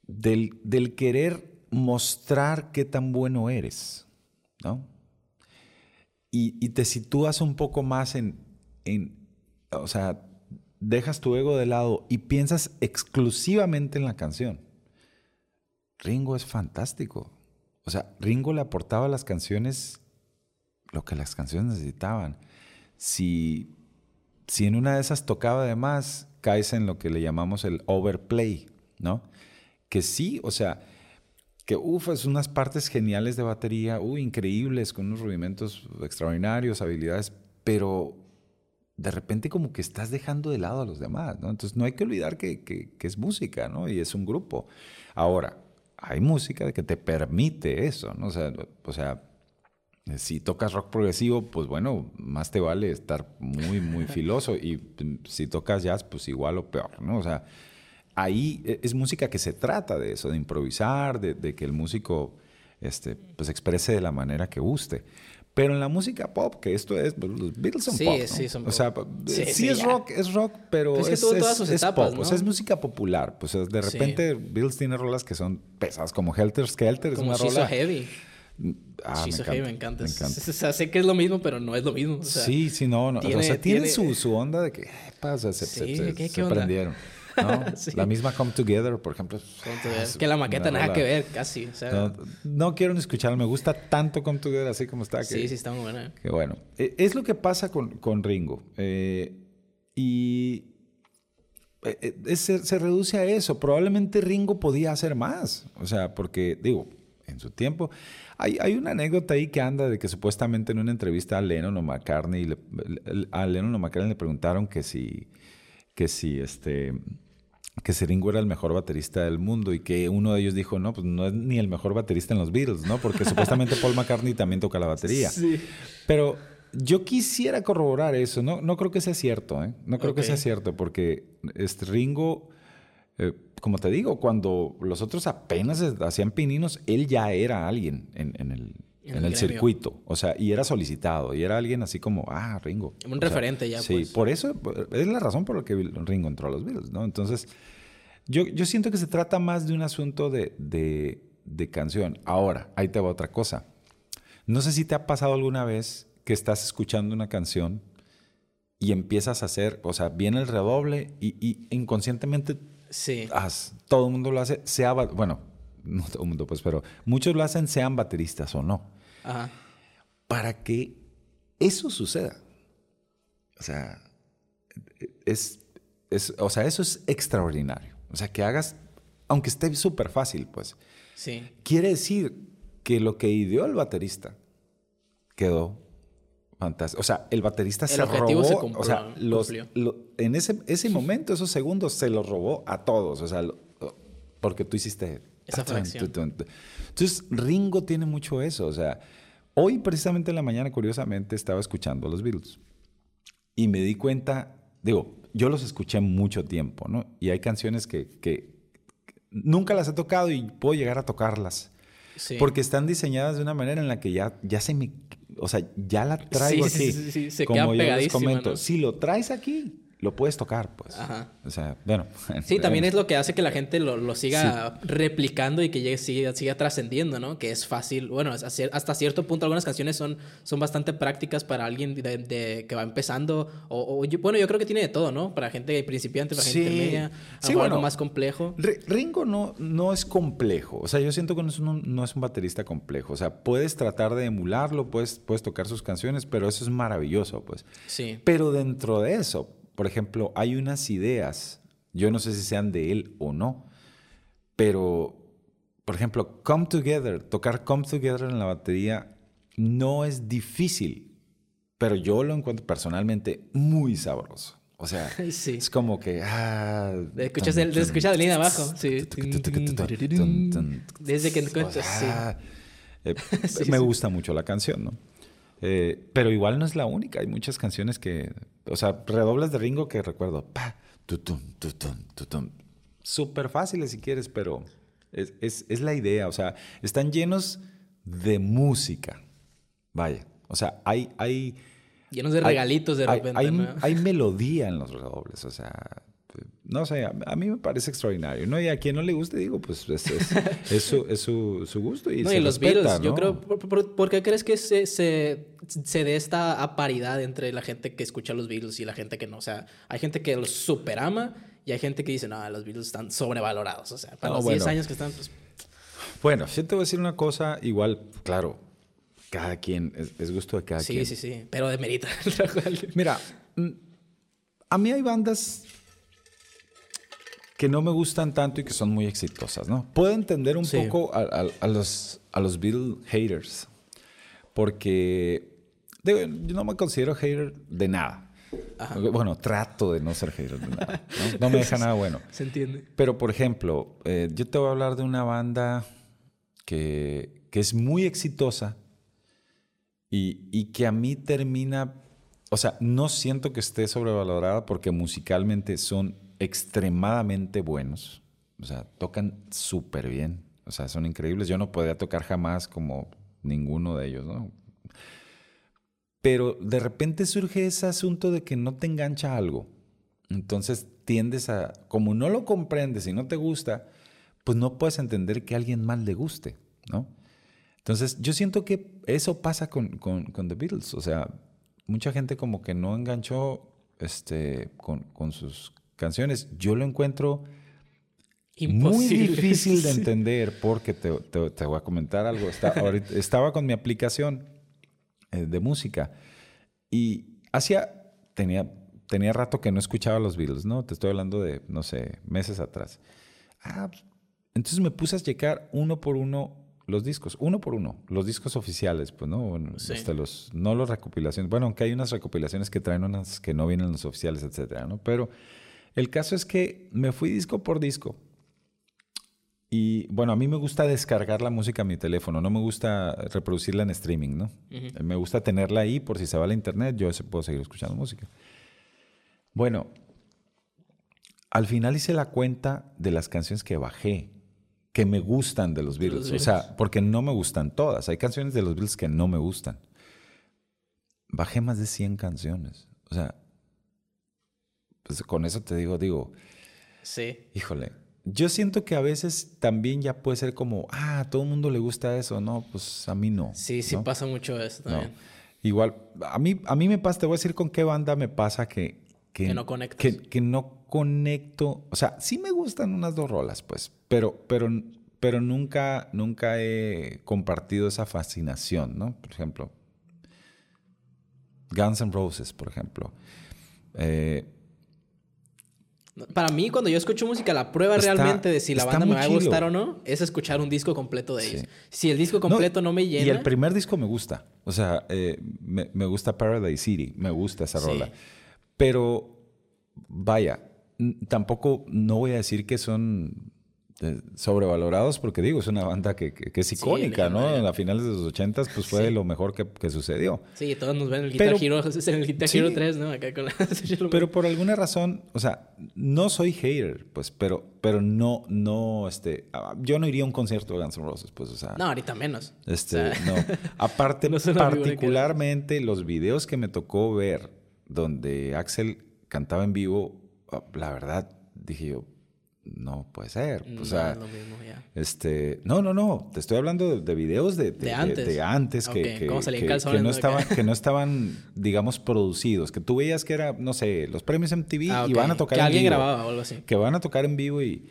del, del, querer mostrar qué tan bueno eres, ¿no? Y, y, te sitúas un poco más en, en, o sea, dejas tu ego de lado y piensas exclusivamente en la canción. Ringo es fantástico. O sea, Ringo le aportaba a las canciones lo que las canciones necesitaban. Si, si en una de esas tocaba de más, caes en lo que le llamamos el overplay, ¿no? que sí, o sea, que uff, es unas partes geniales de batería, uy, increíbles, con unos rudimentos extraordinarios, habilidades, pero de repente como que estás dejando de lado a los demás, ¿no? Entonces no hay que olvidar que, que, que es música, ¿no? Y es un grupo. Ahora, hay música que te permite eso, ¿no? O sea, o sea, si tocas rock progresivo, pues bueno, más te vale estar muy, muy filoso. Y si tocas jazz, pues igual o peor, ¿no? O sea, ahí e, es música que se trata de eso, de improvisar, de, de que el músico este, pues exprese de la manera que guste. Pero en la música pop, que esto es, pues, los Beatles son Sí, pop, ¿no? sí, son O pop. sea, Sí, sí, es ya. rock, es rock, pero es que es, tuvo es- todas sus es etapas, pop, ¿no? o sea, es música popular. Pues de repente Beatles tiene rolas que son pesadas, como Helter Skelter, es Como una She's So rola... Heavy. Ah, She's So Heavy me encanta. Me encanta. O sea, sé que es lo mismo, pero no es lo mismo. O sea, sí, sí, no, no. o tiene- sea, tiene, su, su onda de que, ¿qué pasa? Se, Sí, se- ¿qué- se qué prendieron. ¿no? Sí. La misma Come Together, por ejemplo. Es que la maqueta nada rola- que ver, casi. O sea, No, no quiero ni escucharla, me gusta tanto Come Together así como está. Que, sí, sí, está muy buena. que bueno. Eh, Es lo que pasa con, con Ringo. Eh, y eh, eh, es- se, se reduce a eso. Probablemente Ringo podía hacer más. O sea, porque, digo, en su tiempo. Hay, hay una anécdota ahí que anda de que supuestamente en una entrevista a Lennon o McCartney, le- a Lennon o McCartney le preguntaron que si, que si este, que si Ringo era el mejor baterista del mundo y que uno de ellos dijo, no, pues no es ni el mejor baterista en los Beatles, ¿no? Porque supuestamente Paul McCartney también toca la batería. Sí. Pero yo quisiera corroborar eso. No, no creo que sea cierto, ¿eh? No creo que sea cierto porque este Ringo, eh, como te digo, cuando los otros apenas hacían pininos, él ya era alguien en, en el, En en el el circuito. O sea, y era solicitado. Y era alguien así como, ah, Ringo. Un O sea, referente ya, Sí, pues. por eso es la razón por la que Ringo entró a los Beatles, ¿no? Entonces, yo, yo siento que se trata más de un asunto de, de, de canción. Ahora, ahí te va otra cosa. No sé si te ha pasado alguna vez que estás escuchando una canción y empiezas a hacer, o sea, viene el redoble y, y inconscientemente Sí. haz- todo el mundo lo hace, sea, bueno, no todo el mundo pues, pero muchos lo hacen sean bateristas o no, Ajá. para que eso suceda. O sea, es, es, o sea, eso es extraordinario. O sea, que hagas, aunque esté súper fácil, pues, Sí. quiere decir que lo que ideó el baterista quedó fantástico. O sea, el baterista El se objetivo robó, se cumplió, o sea, los, lo- en ese, ese momento, esos segundos, se los robó a todos. O sea, lo- porque tú hiciste... Esa Entonces, Ringo tiene mucho eso. O sea, hoy precisamente en la mañana, curiosamente, estaba escuchando a los Beatles. Y me di cuenta, digo, yo los escuché mucho tiempo, ¿no? Y hay canciones que, que nunca las he tocado y puedo llegar a tocarlas. Sí. Porque están diseñadas de una manera en la que ya, ya se me... O sea, ya la traigo Sí, sí, aquí. sí, sí, se Como queda yo les comento, ¿no? si lo traes aquí, lo puedes tocar, pues. Ajá. O sea, bueno. Sí, también es lo que hace que la gente lo, lo siga replicando y que llegue, siga, siga trascendiendo, ¿no? Que es fácil. Bueno, hasta cier- hasta cierto punto algunas canciones son, son bastante prácticas para alguien de, de- que va empezando. O, o yo- bueno, yo creo que tiene de todo, ¿no? Para gente principiante, para gente Sí. intermedia. Sí, algo, algo bueno. más complejo. Ri- Ringo no, no es complejo. O sea, yo siento que no es, un, no es un baterista complejo. O sea, puedes tratar de emularlo, puedes, puedes tocar sus canciones, pero eso es maravilloso, pues. Sí. Pero dentro de eso, por ejemplo, hay unas ideas, yo no sé si sean de él o no, pero, por ejemplo, Come Together, tocar Come Together en la batería no es difícil, pero yo lo encuentro personalmente muy sabroso. O sea, Sí. es como que... Ah, Escuchas, el, escuchas la línea abajo. Sí. Desde que o encuentras. Sí. sea, eh, Sí, me gusta mucho la canción, ¿no? Eh, pero igual no es la única. Hay muchas canciones que, o sea, redobles de Ringo que recuerdo. Pa, tutum, tutum, tutum. Súper fáciles si quieres, pero es, es- es la idea. O sea, están llenos de música. Vaya. O sea, hay, hay, Llenos de hay- regalitos de repente. Hay, ¿no? hay melodía en los redobles, o sea, no sé, a, a mí me parece extraordinario, ¿no? Y a quien no le guste, digo, pues es, es- es su, es su- su gusto y No, se y los respeta, Beatles, yo creo, por, por- ¿por qué crees que se, se, se dé esta paridad entre la gente que escucha los Beatles y la gente que no? O sea, hay gente que los super ama y hay gente que dice, no, los Beatles están sobrevalorados. O sea, para No, los 10 bueno. años que están, pues, Bueno, yo te voy a decir una cosa, igual, claro, cada quien, es, es gusto de cada sí, quien. sí, sí, pero demerita Mira, mm, a mí hay bandas que no me gustan tanto y que son muy exitosas, ¿no? Puedo entender un poco a, los, a los Beatle haters, porque yo no me considero hater de nada. Bueno, trato de no ser hater de nada. No, me deja nada bueno. Se entiende. Pero, por ejemplo, eh, yo te voy a hablar de una banda que, que es muy exitosa y, y que a mí termina o sea, no siento que esté sobrevalorada porque musicalmente son extremadamente buenos. O sea, tocan súper bien. O sea, son increíbles. Yo no podría tocar jamás como ninguno de ellos, ¿no? Pero de repente surge ese asunto de que no te engancha algo. Entonces tiendes a, como no lo comprendes y no te gusta, pues no puedes entender que a alguien más le guste, ¿no? Entonces yo siento que eso pasa con, con, con The Beatles. O sea, mucha gente como que no enganchó este, con, sus canciones. Yo lo encuentro muy difícil de entender porque te, voy a comentar algo. estaba con mi aplicación eh, de música y hacía, tenía, tenía rato que no escuchaba los Beatles, ¿no? Te estoy hablando de, no sé, meses atrás. Ah, entonces me puse a checar uno por uno los discos, uno por uno, los discos oficiales, pues, ¿no? Este, los, no los recopilaciones. Bueno, aunque hay unas recopilaciones que traen unas que no vienen los oficiales, etcétera, ¿no? Pero el caso es que me fui disco por disco. Y bueno, a mí me gusta descargar la música a mi teléfono, no me gusta reproducirla en streaming, ¿no? Me gusta tenerla ahí por si se va a la internet, yo puedo seguir escuchando música. Bueno, al final hice la cuenta de las canciones que bajé que me gustan de los Beatles. O sea, porque no me gustan todas. Hay canciones de los Beatles que no me gustan. Bajé más de 100 canciones. O sea, pues con eso te digo, digo. Sí. Híjole. Yo siento que a veces también ya puede ser como, ah, a todo el mundo le gusta eso. No, pues a mí no. Sí, sí pasa mucho eso también. Igual, a mí, a mí me pasa, te voy a decir con qué banda me pasa que... Que, no conectas. Que, que no conecto, o sea, sí me gustan unas dos rolas, pues, pero, pero, pero nunca, nunca he compartido esa fascinación, ¿no? Por ejemplo, Guns N' Roses, por ejemplo. Eh, para mí, cuando yo escucho música, la prueba realmente de si la banda me va a gustar o no es escuchar un disco completo de ellos. Si el disco completo no, me llena. Y el primer disco me gusta. O sea, eh, me, me, gusta Paradise City. Me gusta esa rola. Pero, vaya, tampoco no voy a decir que son sobrevalorados porque digo, es una banda que, es icónica, ¿no? A finales de los ochentas pues fue lo mejor que, sucedió. Sí, todos nos ven en el Guitar Hero, en el Guitar Hero 3, ¿no? pero por alguna razón, o sea, no soy hater, pues, pero, pero no, no, este, ah, yo no iría a un concierto de Guns N' Roses, pues, o sea. No, ahorita menos. Este, no. Aparte, particularmente los videos que me tocó ver donde Axel cantaba en vivo, la verdad, dije yo, no puede ser. o sea, este, no, no, no, te estoy hablando de, videos de, de, antes, que, que, no estaban, que no estaban, digamos, producidos, que tú veías que era, no sé, los premios MTV ah, y van a tocar que alguien grababa o algo así. Que van a tocar en vivo y,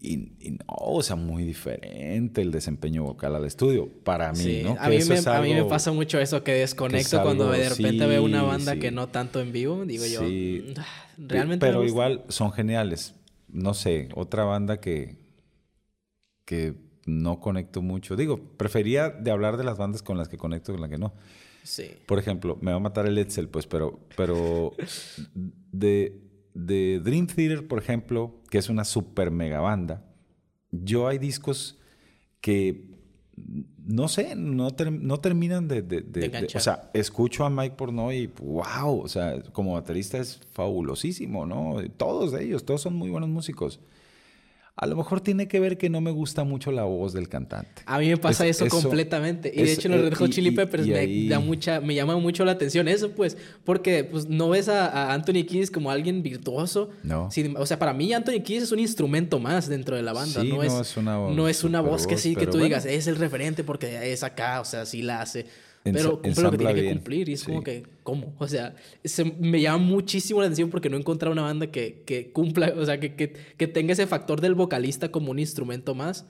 y, no, o sea, muy diferente el desempeño vocal al estudio, para mí, ¿no? A mí, me, a mí, me, pasa mucho eso, que desconecto cuando de repente veo una banda que no tanto en vivo, digo yo, mm, realmente... Pero igual son geniales. No sé, otra banda que, que no conecto mucho. Digo, prefería de hablar de las bandas con las que conecto con las que no. Sí. Por ejemplo, me va a matar el Etzel, pues, pero, pero de de Dream Theater, por ejemplo, que es una super mega banda, yo hay discos que no sé, no, no terminan de, de, O sea, escucho a Mike Pornoy y wow, o sea, como baterista es fabulosísimo, ¿no? Todos ellos, todos son muy buenos músicos. A lo mejor tiene que ver que no me gusta mucho la voz del cantante. A mí me pasa eso, completamente. Y de hecho, en los Red Hot Chili Peppers me, da mucha, me llama mucho la atención eso, pues, porque pues, no ves a, Anthony Kiedis como alguien virtuoso. No. o sea, para mí Anthony Kiedis es un instrumento más dentro de la banda. no, es, una voz, no es una voz que sí, que tú digas, es el referente porque es acá, o sea, sí la hace. Pero cumple lo que tiene que cumplir y es como que, ¿cómo? O sea, me llama muchísimo la atención porque no he encontrado una banda que, que cumpla, o sea, que, que, que, tenga ese factor del vocalista como un instrumento más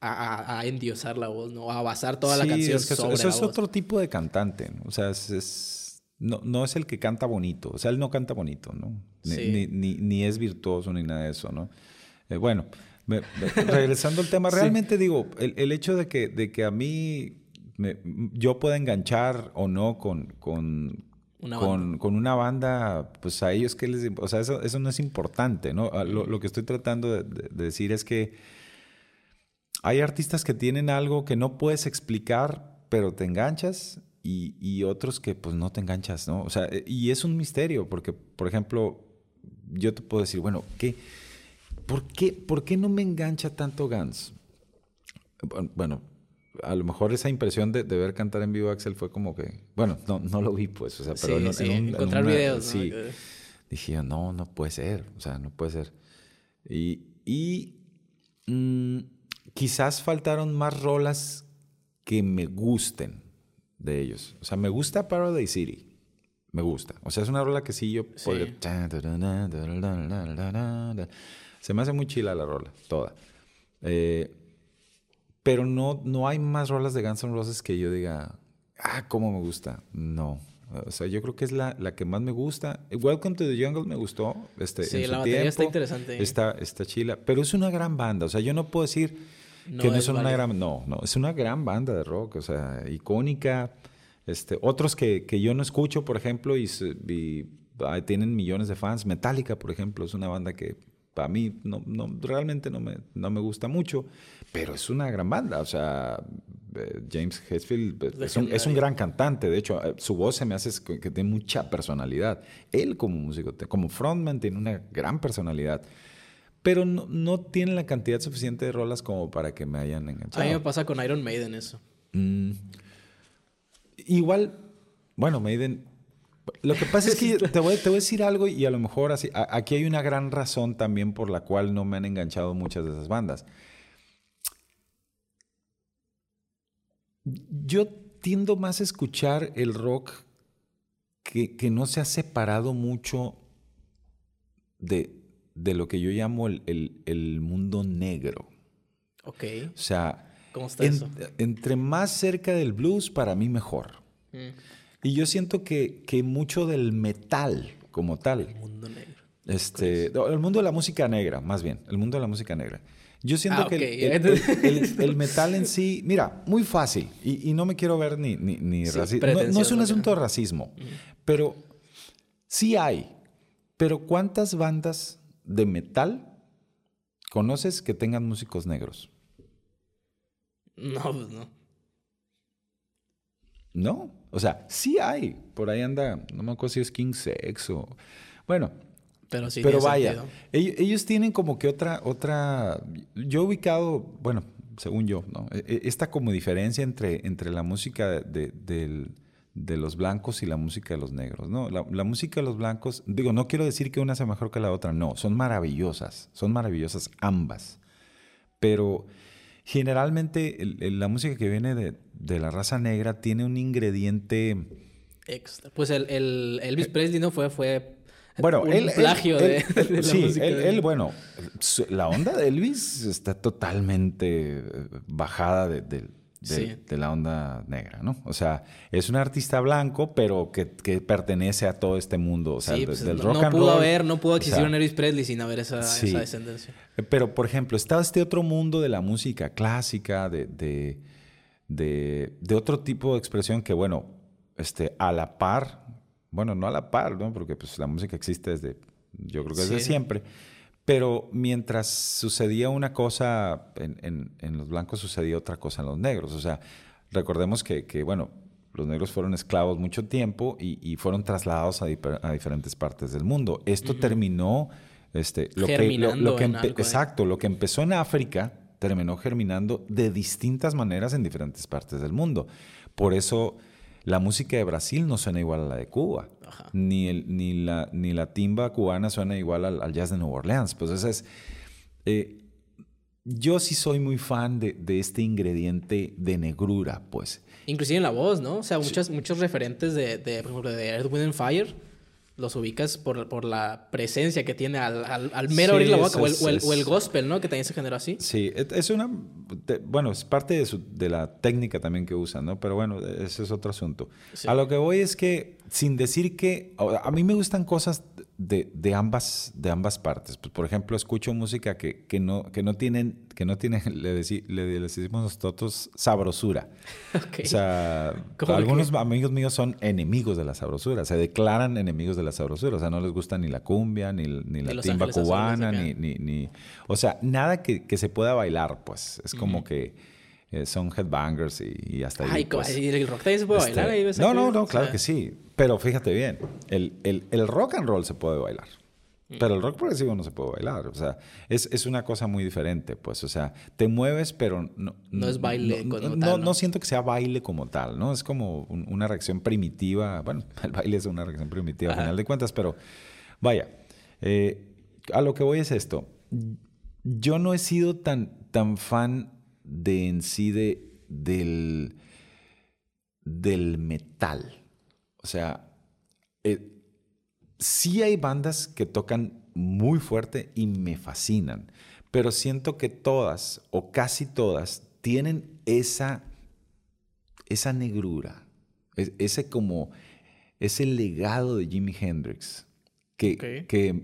a, a, endiosar la voz, ¿no? A basar toda la canción es que sobre eso, es otro tipo de cantante, O sea, es, no, no es el que canta bonito. O sea, él no canta bonito, ¿no? Ni, ni, ni, es virtuoso ni nada de eso, ¿no? Eh, bueno, regresando al tema, realmente digo, el, el, hecho de que, de que a mí yo pueda enganchar o no con, con, con, con, una banda, pues a ellos que les... O sea, eso, eso no es importante, ¿no? Lo, lo que estoy tratando de, de, decir es que hay artistas que tienen algo que no puedes explicar, pero te enganchas y, y, otros que pues no te enganchas, ¿no? O sea, y es un misterio, porque, por ejemplo, yo te puedo decir, bueno, ¿qué, por, qué, ¿por qué no me engancha tanto Guns? Bueno, a lo mejor esa impresión de, ver cantar en vivo Axel fue como que, bueno, no, no lo vi pues, o sea, pero encontrar videos. Sí, dije no, no puede ser, o sea, no puede ser. Y, y mm, quizás faltaron más rolas que me gusten de ellos. O sea, me gusta Paradise City. Me gusta. O sea, es una rola que sí yo Se me hace muy chila la rola, toda. Eh, pero no, no hay más rolas de Guns N' Roses que yo diga, ah, cómo me gusta. No. O sea, yo creo que es la, la que más me gusta. Welcome to the Jungle me gustó. Este, sí, la batería está interesante. Está, está chila. Pero es una gran banda. O sea, yo no puedo decir que no es, una gran... No, no. Es una gran banda de rock. O sea, icónica. Este, otros que, que yo no escucho, por ejemplo, y, y, tienen millones de fans. Metallica, por ejemplo, es una banda que para mí no, no, realmente no me, no me gusta mucho, pero es una gran banda. O sea, eh, James Hetfield eh, es un, es un, gran cantante. De hecho, eh, su voz se me hace que tiene mucha personalidad. Él como músico, como frontman, tiene una gran personalidad. Pero no, no tiene la cantidad suficiente de rolas como para que me hayan enganchado. A mí me pasa con Iron Maiden eso. Mm. Igual, bueno, Maiden lo que pasa es que te voy, te voy, a decir algo y a lo mejor así, aquí hay una gran razón también por la cual no me han enganchado muchas de esas bandas. Yo tiendo más a escuchar el rock que, que no se ha separado mucho de, de lo que yo llamo el, el, el, mundo negro. Ok. O sea, ¿Cómo está eso? entre más cerca del blues, para mí mejor. Mm. Y yo siento que, que mucho del metal como tal. El mundo negro. Este, el mundo de la música negra, más bien, el mundo de la música negra. Yo siento ah, que el, el, metal en sí, mira, muy fácil, y, y no me quiero ver ni, ni, ni racismo. No, es un asunto de racismo, pero sí hay. Pero ¿cuántas bandas de metal conoces que tengan músicos negros? No, pues no. No, o sea, sí hay. Por ahí anda, no me acuerdo si es King Sex o... Bueno, pero, sí pero vaya, ellos, tienen como que otra, otra... Yo he ubicado, bueno, según yo, ¿no? E, e, esta como diferencia entre, entre la música de, de, los blancos y la música de los negros, ¿no? La, la, música de los blancos, digo, no quiero decir que una sea mejor que la otra, no, son maravillosas, son maravillosas ambas. Pero generalmente la música que viene de, la raza negra tiene un ingrediente extra. Pues el, el Elvis Presley no fue, fue bueno, un plagio de, la sí, música él, bueno, la onda de Elvis está totalmente eh, bajada de, de, la onda negra, ¿no? O sea, es un artista blanco, pero que, que pertenece a todo este mundo, o sea, pues, del rock no pudo haber, no pudo existir un Elvis Presley sin haber esa, esa, descendencia. Pero, por ejemplo, está este otro mundo de la música clásica, de, de, de, otro tipo de expresión que, bueno, este, a la par, bueno, no a la par, ¿no? Porque pues la música existe desde, yo creo que desde siempre pero mientras sucedía una cosa en, en, los blancos, sucedía otra cosa en los negros. O sea, recordemos que, que bueno, los negros fueron esclavos mucho tiempo y, y fueron trasladados a, a, diferentes partes del mundo. Esto terminó, este, lo que, lo, que exacto, lo que empezó en África terminó germinando de distintas maneras en diferentes partes del mundo. Por eso la música de Brasil no suena igual a la de Cuba. Ni, el, ni, la, ni la timba cubana suena igual al, jazz de Nueva Orleans. Pues eso es... Eh, yo sí soy muy fan de, de, este ingrediente de negrura, pues. Inclusive en la voz, ¿no? O sea, muchos, muchos referentes de, de, por ejemplo, de Earth, Wind and Fire los ubicas por, por la presencia que tiene al, al, mero abrir la boca, o, el, o, el, gospel, ¿no? Que también se generó así. Sí, es una, bueno, es parte de, su, de la técnica también que usan, ¿no? Pero bueno, ese es otro asunto. A lo que voy es que sin decir que a mí me gustan cosas de, de ambas, de ambas partes. Pues, por ejemplo, escucho música que, que, no, que no tienen, que no tienen le, le, decimos nosotros, sabrosura. O sea, algunos amigos míos son enemigos de la sabrosura, se declaran enemigos de la sabrosura. O sea, no les gusta ni la cumbia, ni, ni la timba cubana, ni, ni, ni, O sea, nada que, que se pueda bailar, pues. Es como que son headbangers y, hasta ahí. Pues, el rock se puede bailar ahí. No, no, no, claro que sí. Pero fíjate bien, el, el, el, rock and roll se puede bailar. Mm. Pero el rock progresivo no se puede bailar. O sea, es, es, una cosa muy diferente, pues. O sea, te mueves, pero no... No es baile no, como tal. No, siento que sea baile como tal, ¿no? Es como una reacción primitiva. Bueno, el baile es una reacción primitiva al final de cuentas, pero vaya. Eh, a lo que voy es esto. Yo no he sido tan, tan fan de en sí de, del, del metal. O sea, eh, sí hay bandas que tocan muy fuerte y me fascinan, pero siento que todas o casi todas tienen esa, esa negrura, ese como, ese legado de Jimi Hendrix, que, que,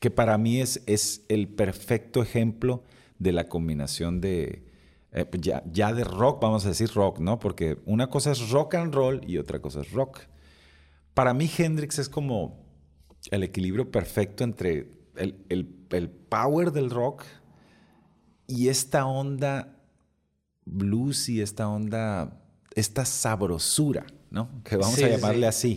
que para mí es, es el perfecto ejemplo de la combinación de, eh, pues ya, ya de rock, vamos a decir rock, ¿no? Porque una cosa es rock and roll y otra cosa es rock. Para mí Hendrix es como el equilibrio perfecto entre el, el, el power del rock y esta onda blues y esta onda, esta sabrosura, ¿no? Que vamos a llamarle así.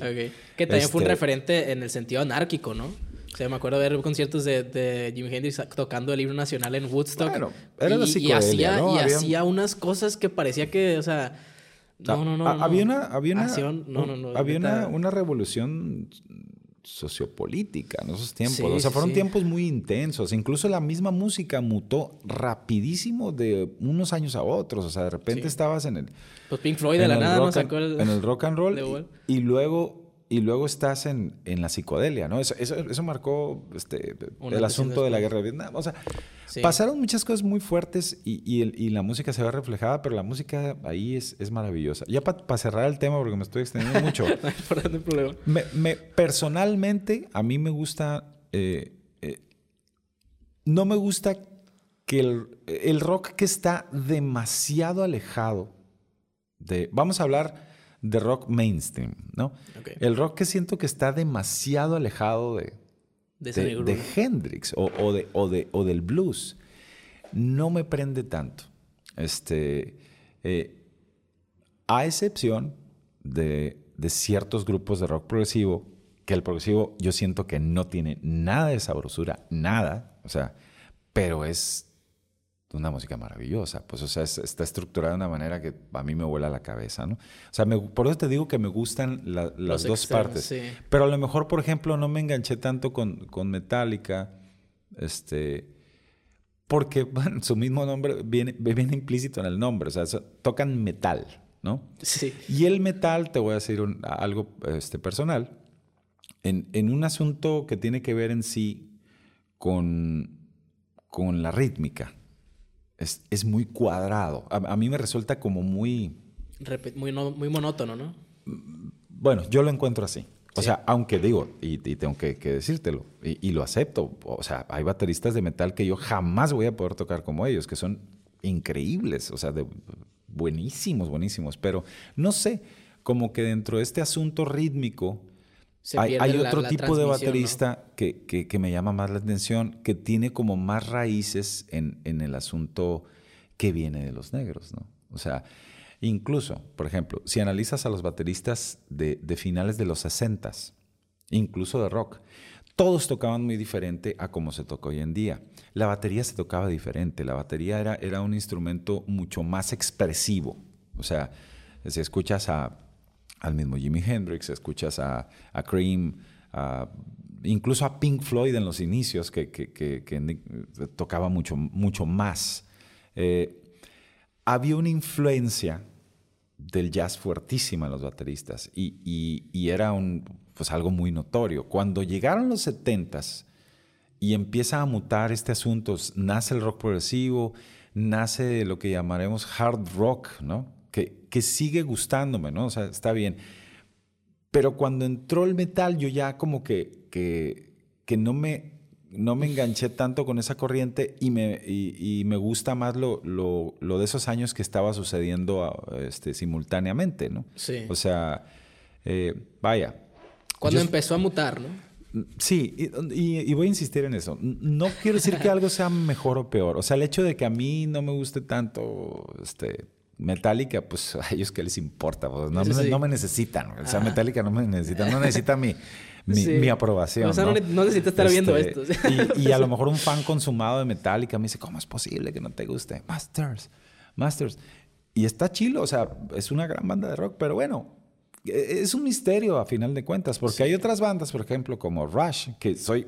Que también fue un este referente en el sentido anárquico, ¿no? O sea, me acuerdo de ver conciertos de, de Jimi Hendrix tocando el libro nacional en Woodstock. Bueno, era y, y hacía, ¿no? y hacía unas cosas que parecía que, o sea, no, no, no. Había una, había una, no, no, no, había una, una, revolución sociopolítica en esos tiempos. o sea, fueron tiempos muy intensos. Incluso la misma música mutó rapidísimo de unos años a otros. O sea, de repente estabas en el... Pues Pink Floyd de la nada no sacó el... En el rock and roll. y, y, luego y luego estás en, en la psicodelia, ¿no? Eso, eso, eso marcó este, el asunto de la guerra de Vietnam. O sea, pasaron muchas cosas muy fuertes y, y, el, y, la música se ve reflejada, pero la música ahí es, es maravillosa. Ya para cerrar el tema, porque me estoy extendiendo mucho. no problema. Me, me, personalmente, a mí me gusta... Eh, eh, no me gusta que el, el rock que está demasiado alejado de... Vamos a hablar de rock mainstream, ¿no? El rock que siento que está demasiado alejado de, de, Hendrix o, de, o, de, o, del blues, no me prende tanto. Este, eh, a excepción de, de ciertos grupos de rock progresivo, que el progresivo yo siento que no tiene nada de sabrosura, nada, o sea, pero es una música maravillosa. Pues, o sea, está estructurada de una manera que a mí me vuela la cabeza, ¿no? O sea, por eso te digo que me gustan las dos partes. Pero a lo mejor, por ejemplo, no me enganché tanto con, con Metallica, este, porque, bueno, su mismo nombre viene, viene implícito en el nombre, o sea, tocan metal, ¿no? Sí. Y el metal, te voy a decir algo este, personal, en, en un asunto que tiene que ver en sí con, con la rítmica es, muy cuadrado. A, mí me resulta como muy... muy, muy monótono, ¿no? Bueno, yo lo encuentro así. O sea, aunque digo, y, tengo que, decírtelo, y, lo acepto, o sea, hay bateristas de metal que yo jamás voy a poder tocar como ellos, que son increíbles, o sea, de, buenísimos, buenísimos, pero no sé, como que dentro de este asunto rítmico, hay, otro tipo de baterista que, que, me llama más la atención, que tiene como más raíces en, en, el asunto que viene de los negros, ¿no? O sea, incluso, por ejemplo, si analizas a los bateristas de, de finales de los 60 incluso de rock, todos tocaban muy diferente a como se toca hoy en día. La batería se tocaba diferente, la batería era, era un instrumento mucho más expresivo. O sea, si escuchas a al mismo Jimi Hendrix, escuchas a, Cream, incluso a Pink Floyd en los inicios, que, tocaba mucho, mucho más. Eh, había una influencia del jazz fuertísima en los bateristas y, era un, pues algo muy notorio. Cuando llegaron los 70s y empieza a mutar este asunto, nace el rock progresivo, nace lo que llamaremos hard rock, ¿no? Que, sigue gustándome, ¿no? O sea, está bien. Pero cuando entró el metal, yo ya como que, que, que no, me, no me enganché tanto con esa corriente y me, y, me gusta más lo, lo, lo, de esos años que estaba sucediendo este, simultáneamente, ¿no? Sí. O sea, eh, vaya. Cuando empezó a mutar, ¿no? Sí, y, voy a insistir en eso. No quiero decir que algo sea mejor o peor. O sea, el hecho de que a mí no me guste tanto este, Metallica, pues a ellos que les importa. Pues, no, no, me necesitan. O sea, Metallica no me necesita. No necesita mi, mi, aprobación. O sea, no, necesita estar viendo este, esto. Y, y, a lo mejor un fan consumado de Metallica me dice, ¿cómo es posible que no te guste? Masters, Masters. Y está chilo, o sea, es una gran banda de rock, pero bueno, e, es un misterio a final de cuentas, porque hay otras bandas, por ejemplo, como Rush, que soy,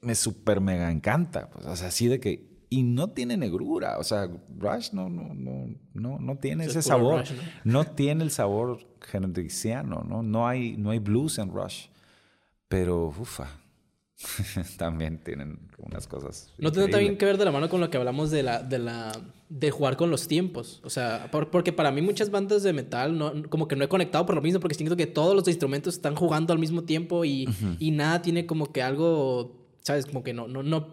me super mega encanta, pues, o sea, así de que, y no tiene negrura, o sea, Rush no, no, no, no, no tiene ese sabor, ¿no? tiene el sabor hendrixiano, ¿no? No hay, no hay blues en Rush, pero, ufa, también tienen unas cosas. No tiene también que ver de la mano con lo que hablamos de la, de la, de jugar con los tiempos. O sea, porque para mí muchas bandas de metal no, como que no he conectado por lo mismo, porque siento que todos los instrumentos están jugando al mismo tiempo y, y nada tiene como que algo, sabes, como que no, no, no,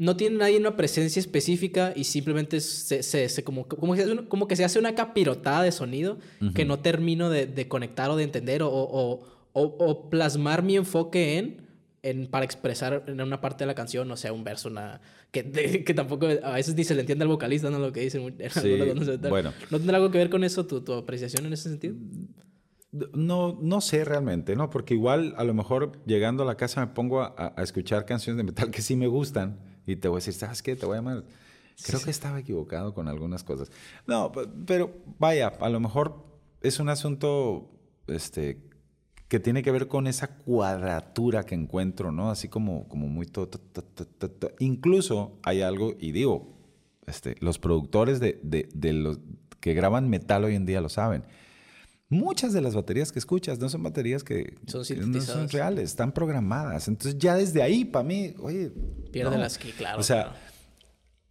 no tiene nadie una presencia específica y simplemente se, se, como, como, que, como que se hace una capirotada de sonido que no termino de, de, conectar o de entender o, o, o plasmar mi enfoque en para expresar en una parte de la canción, o sea, un verso, una, que, que tampoco a veces ni se le entiende al vocalista, ¿no? Lo que dice. Sí, bueno. ¿No tendrá algo que ver con eso, tu, tu, apreciación en ese sentido? No, no sé realmente, ¿no? Porque igual a lo mejor llegando a la casa me pongo a, a escuchar canciones de metal que sí me gustan y te voy a decir, ¿sabes qué? Te voy a llamar. Creo que estaba equivocado con algunas cosas. No, pero vaya, a lo mejor es un asunto este, que tiene que ver con esa cuadratura que encuentro, ¿no? Así como, como muy... Incluso hay algo, y digo, este, los productores de, de, los que graban metal hoy en día lo saben. Muchas de las baterías que escuchas no son baterías que son no son reales, están programadas. Entonces ya desde ahí, para mí, oye... Pierde las que, claro. O sea,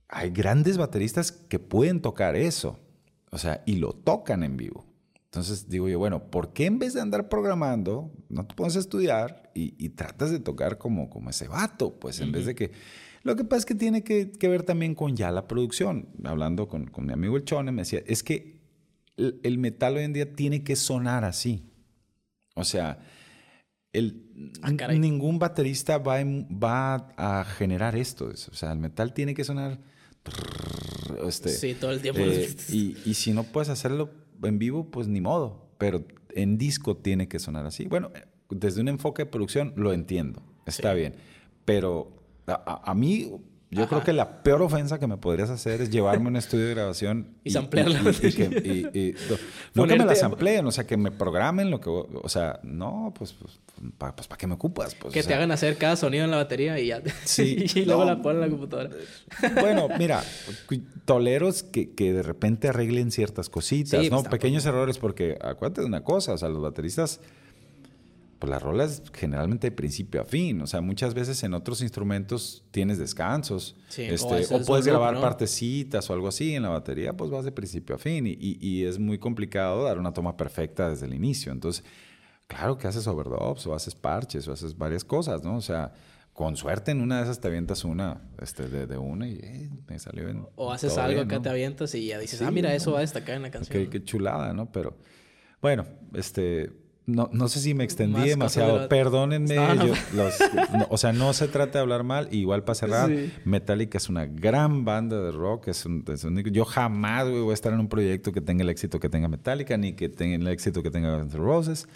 hay grandes bateristas que pueden tocar eso. O sea, y lo tocan en vivo. Entonces digo yo, bueno, ¿por qué en vez de andar programando, no te pones a estudiar y, tratas de tocar como, como ese vato? Pues en vez de que... Lo que pasa es que tiene que, ver también con ya la producción. Hablando con, con mi amigo el Chone, me decía, es que el, metal hoy en día tiene que sonar así. O sea, el, ah, ningún baterista va, va a generar esto. O sea, el metal tiene que sonar... Este, sí, todo el tiempo. Eh, y, y si no puedes hacerlo en vivo, pues ni modo, pero en disco tiene que sonar así. Bueno, desde un enfoque de producción lo entiendo, está bien, pero a, mí yo creo que la peor ofensa que me podrías hacer es llevarme a un estudio de grabación y, samplearla. Y, no, que me la sampleen, o sea, que me programen lo que... O sea, no, pues, pues ¿para pues, qué me ocupas? Pues, que te hagan hacer cada sonido en la batería y ya. Sí. y luego la ponen en la computadora. bueno, mira, toleros que, que de repente arreglen ciertas cositas, ¿no? Pues, Pequeños errores, porque acuérdate de una cosa, o sea, los bateristas pues las rolas generalmente de principio a fin. O sea, muchas veces en otros instrumentos tienes descansos. este, o, puedes grabar partecitas o algo así. En la batería, pues vas de principio a fin. Y, y, es muy complicado dar una toma perfecta desde el inicio. Entonces, claro que haces overdubs o haces parches o haces varias cosas, ¿no? O sea, con suerte en una de esas te avientas una este, de, de una y eh, me salió bien. O haces algo que te avientas y ya dices, ah, mira, eso va a destacar en la canción. Qué, qué chulada, ¿no? Pero bueno, este no, no sé si me extendí demasiado. Perdónenme. o sea, no se trata de hablar mal. Igual para cerrar, Metallica es una gran banda de rock. Es un, yo jamás voy a estar en un proyecto que tenga el éxito que tenga Metallica, ni que tenga el éxito que tenga Guns N' Roses.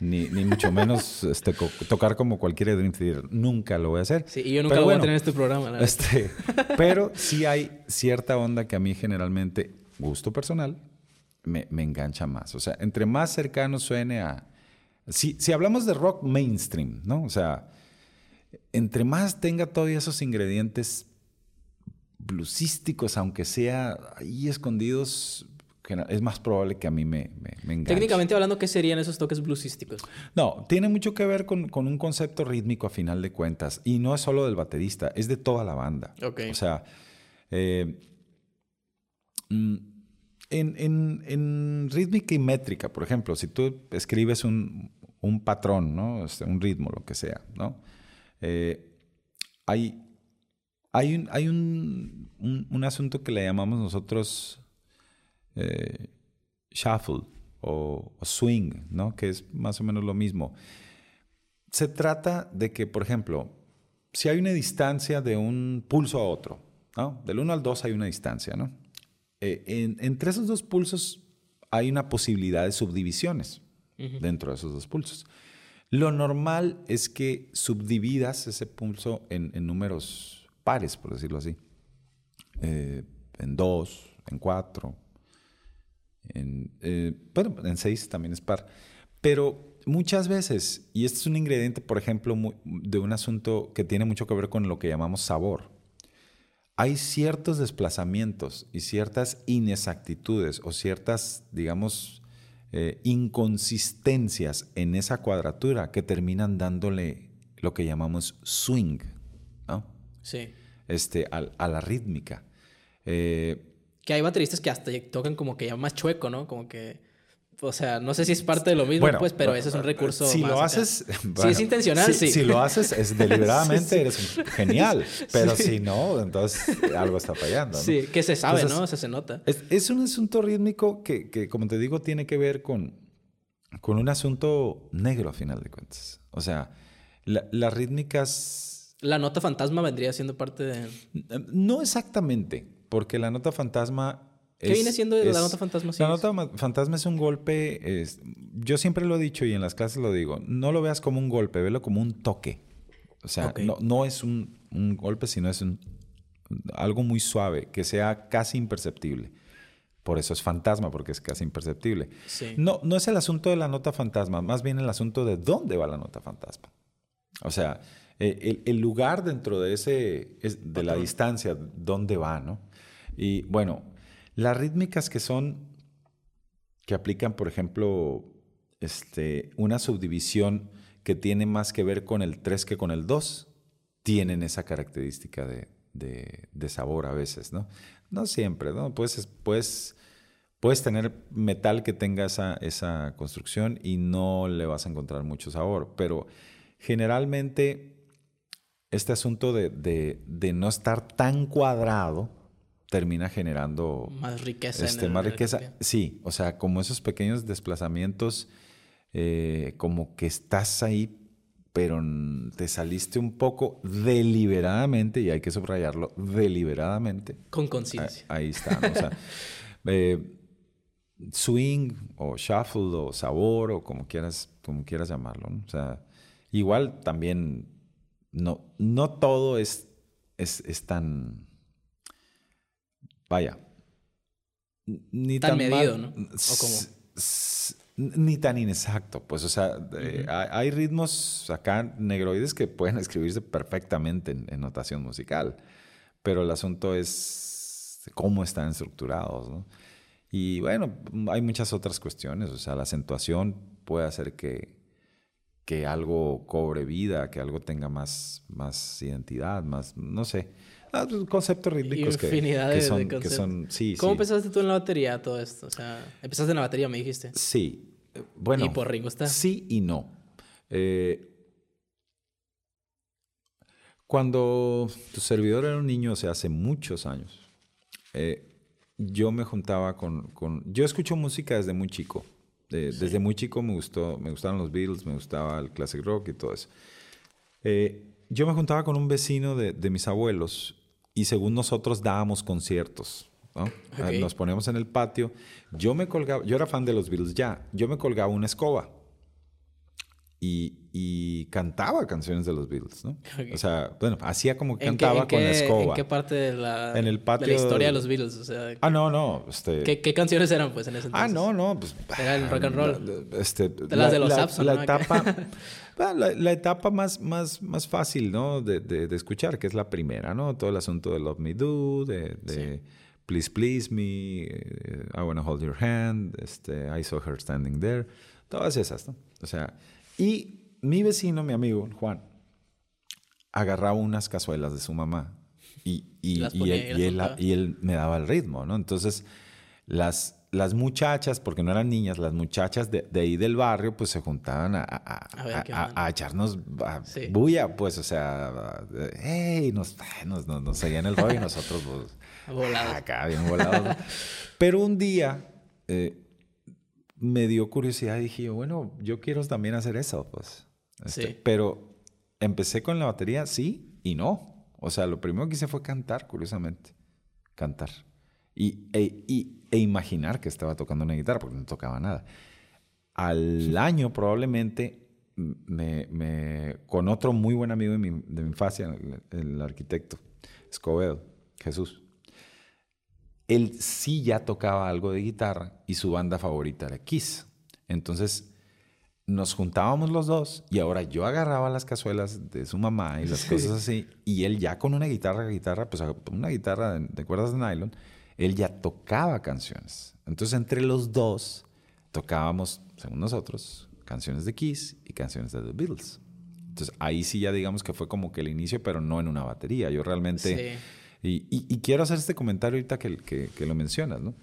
Ni, ni, mucho menos este, tocar como cualquier Dream Theater. Nunca lo voy a hacer. Sí, y yo nunca lo voy a tener en este programa. este, pero sí hay cierta onda que a mí generalmente, gusto personal, me, me engancha más. O sea, entre más cercano suene a, si, hablamos de rock mainstream, ¿no? O sea, entre más tenga todos esos ingredientes bluesísticos, aunque sea ahí escondidos, es más probable que a mí me, me, enganche. Técnicamente hablando, ¿qué serían esos toques bluesísticos? No, tiene mucho que ver con, un concepto rítmico a final de cuentas. Y no es solo del baterista, es de toda la banda. Okay. O sea, eh, mm, en, en, en, rítmica y métrica, por ejemplo, si tú escribes un, un patrón, ¿no? Este, un ritmo, lo que sea, ¿no? Eh, hay, hay, un, hay un, un, asunto que le llamamos nosotros eh, shuffle o, swing, ¿no? Que es más o menos lo mismo. Se trata de que, por ejemplo, si hay una distancia de un pulso a otro, ¿no? Del 1 al 2 hay una distancia, ¿no? Eh, entre esos dos pulsos hay una posibilidad de subdivisiones dentro de esos dos pulsos. Lo normal es que subdividas ese pulso en, números pares, por decirlo así. Eh, en dos, en cuatro, en, eh, bueno, en seis también es par. Pero muchas veces, y este es un ingrediente, por ejemplo, de un asunto que tiene mucho que ver con lo que llamamos sabor. Hay ciertos desplazamientos y ciertas inexactitudes o ciertas, digamos, eh, inconsistencias en esa cuadratura que terminan dándole lo que llamamos swing, ¿no? Sí. Este, a, la rítmica. Eh, que hay bateristas que hasta tocan como que ya más chueco, ¿no? Como que... O sea, no sé si es parte de lo mismo, pues, pero ese es un recurso. Si lo haces. si es intencional, sí. Si lo haces es deliberadamente, eres genial. Pero si no, entonces algo está fallando. ¿no? Sí, que se sabe, ¿no? O sea, se nota. Es, un asunto rítmico que, que, como te digo, tiene que ver con, con un asunto negro a final de cuentas. O sea, las rítmicas. La nota fantasma vendría siendo parte de. No exactamente, porque la nota fantasma ¿Qué viene siendo la nota fantasma? la nota fantasma es un golpe, yo siempre lo he dicho y en las clases lo digo, no lo veas como un golpe, velo como un toque. O sea, no, es un, golpe, sino es un, algo muy suave, que sea casi imperceptible. Por eso es fantasma, porque es casi imperceptible. No, no es el asunto de la nota fantasma, más bien el asunto de dónde va la nota fantasma. O sea, eh, el, lugar dentro de ese, de la distancia, dónde va, ¿no? Y bueno, las rítmicas que son, que aplican, por ejemplo, este, una subdivisión que tiene más que ver con el 3 que con el 2, tienen esa característica de, sabor a veces, ¿no? No siempre, ¿no? Puedes, puedes, puedes tener metal que tenga esa, esa construcción y no le vas a encontrar mucho sabor, pero generalmente este asunto de, de no estar tan cuadrado, termina generando más riqueza. Este, más riqueza. Sí, o sea, como esos pequeños desplazamientos, eh, como que estás ahí, pero te saliste un poco deliberadamente, y hay que subrayarlo, deliberadamente. Con conciencia. Ahí, está. o sea, eh, swing o shuffle o sabor o como quieras, como quieras llamarlo. O sea, igual también no, no todo es, es tan vaya, ni tan, medido, ¿no? Ni tan inexacto, pues, o sea, eh, hay ritmos acá negroides que pueden escribirse perfectamente en, notación musical, pero el asunto es cómo están estructurados, ¿no? Y bueno, hay muchas otras cuestiones, o sea, la acentuación puede hacer que, que algo cobre vida, que algo tenga más, más identidad, más, no sé. Ah, pues, conceptos rítmicos que, que, son, que son sí, ¿Cómo empezaste tú en la batería todo esto? O sea, empezaste en la batería, me dijiste. Sí. Bueno. ¿Y por Ringo está? Sí y no. Eh, cuando tu servidor era un niño, o sea, hace muchos años, eh, yo me juntaba con, con, Yo escucho música desde muy chico. Desde muy chico me gustó, me gustaron los Beatles, me gustaba el classic rock y todo eso. Eh, yo me juntaba con un vecino de, de, mis abuelos y según nosotros dábamos conciertos. ¿no? Nos poníamos en el patio. Yo me colgaba, yo era fan de los Beatles ya, yo me colgaba una escoba y, y cantaba canciones de los Beatles, ¿no? O sea, bueno, hacía como que cantaba con la escoba. ¿En qué parte de la, en el patio de la historia de los Beatles? O sea, ah, no, no. Este... ¿Qué, ¿Qué, canciones eran, pues, en ese ah, entonces? Ah, no, no. Pues, Era el rock and roll. Este, de las de los Abson, la, etapa, la, la, etapa más, más, más fácil, ¿no? De, de, de, escuchar, que es la primera, ¿no? Todo el asunto de Love Me Do, de... de Please Please Me, eh, I Wanna Hold Your Hand, este, I Saw Her Standing There, todas esas, ¿no? O sea, y mi vecino, mi amigo, Juan, agarraba unas cazuelas de su mamá y, y, él, y, él, me daba el ritmo, ¿no? Entonces, las, las muchachas, porque no eran niñas, las muchachas de, ahí del barrio, pues se juntaban a, a, echarnos bulla, pues, o sea, hey, nos, nos, nos, seguían el rollo y nosotros, pues, acá, bien volados. Pero un día eh, me dio curiosidad y dije, bueno, yo quiero también hacer eso, pues. Este, pero empecé con la batería, sí y no. O sea, lo primero que hice fue cantar, curiosamente. Cantar. Y, e, y e imaginar que estaba tocando una guitarra, porque no tocaba nada. Al año probablemente me, con otro muy buen amigo de mi, de mi infancia, el, arquitecto Escobedo, Jesús. Él sí ya tocaba algo de guitarra y su banda favorita era Kiss. Entonces nos juntábamos los dos y ahora yo agarraba las cazuelas de su mamá y las cosas así y él ya con una guitarra, guitarra, pues una guitarra de cuerdas de nylon, él ya tocaba canciones. Entonces, entre los dos, tocábamos, según nosotros, canciones de Kiss y canciones de The Beatles. Entonces, ahí sí ya digamos que fue como que el inicio, pero no en una batería. Yo realmente... Y, quiero hacer este comentario ahorita que, que, lo mencionas, ¿no?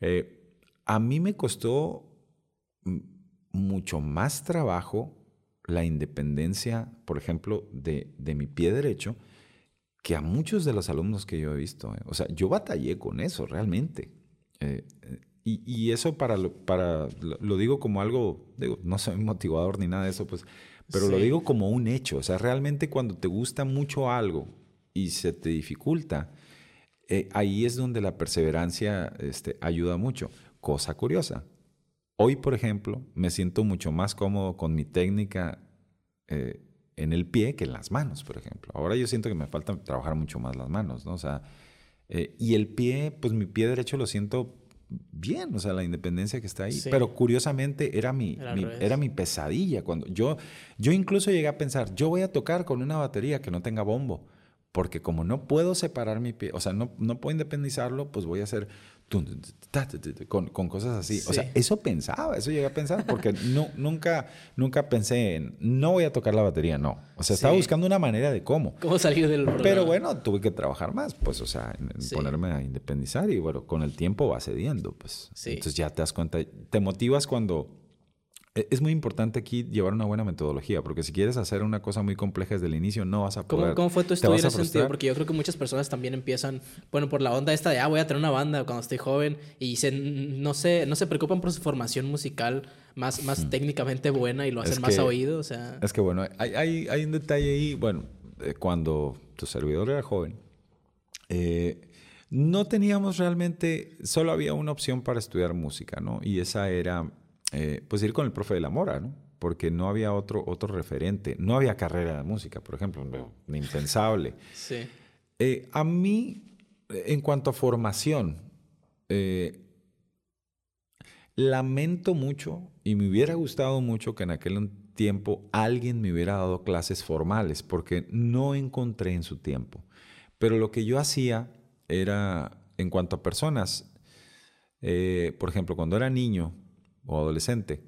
Eh, a mí me costó mucho más trabajo la independencia, por ejemplo, de, de mi pie derecho, que a muchos de los alumnos que yo he visto, eh, o sea, yo batallé con eso realmente. Eh, y, eso para lo, para, lo, digo como algo, digo, no soy motivador ni nada de eso, pues, pero lo digo como un hecho. O sea, realmente cuando te gusta mucho algo y se te dificulta, eh, ahí es donde la perseverancia este, ayuda mucho. Cosa curiosa. Hoy, por ejemplo, me siento mucho más cómodo con mi técnica en el pie que en las manos, por ejemplo. Ahora yo siento que me falta trabajar mucho más las manos, ¿no? O sea, eh, y el pie, pues mi pie derecho lo siento bien, o sea, la independencia que está ahí. Pero curiosamente era mi, era, mi, pesadilla. Cuando yo, yo incluso llegué a pensar, yo voy a tocar con una batería que no tenga bombo, porque como no puedo separar mi pie, o sea, no, no puedo independizarlo, pues voy a hacer con, con cosas así. O sea, eso pensaba, eso llegué a pensar, porque no, nunca, nunca pensé en, no voy a tocar la batería, no. O sea, estaba buscando una manera de cómo. ¿Cómo salir del problema? Pero bueno, tuve que trabajar más, pues, o sea, en, ponerme a independizar y bueno, con el tiempo va cediendo, pues. Entonces ya te das cuenta, te motivas cuando es muy importante aquí llevar una buena metodología, porque si quieres hacer una cosa muy compleja desde el inicio, no vas a poder. ¿Cómo, fue tu estudio en ese sentido? Porque yo creo que muchas personas también empiezan, bueno, por la onda esta de, ah, voy a tener una banda cuando estoy joven y se, no, se, no se preocupan por su formación musical más, más técnicamente buena y lo hacen más a oído, o sea... Es que, bueno, hay, hay, hay un detalle ahí, bueno, cuando tu servidor era joven, eh, no teníamos realmente, solo había una opción para estudiar música, ¿no? Y esa era eh, pues ir con el profe de la Mora, ¿no? Porque no había otro, otro referente. No había carrera de música, por ejemplo, impensable. Sí. Eh, a mí, en cuanto a formación, eh, lamento mucho y me hubiera gustado mucho que en aquel tiempo alguien me hubiera dado clases formales, porque no encontré en su tiempo. Pero lo que yo hacía era, en cuanto a personas, por ejemplo, cuando era niño, o adolescente,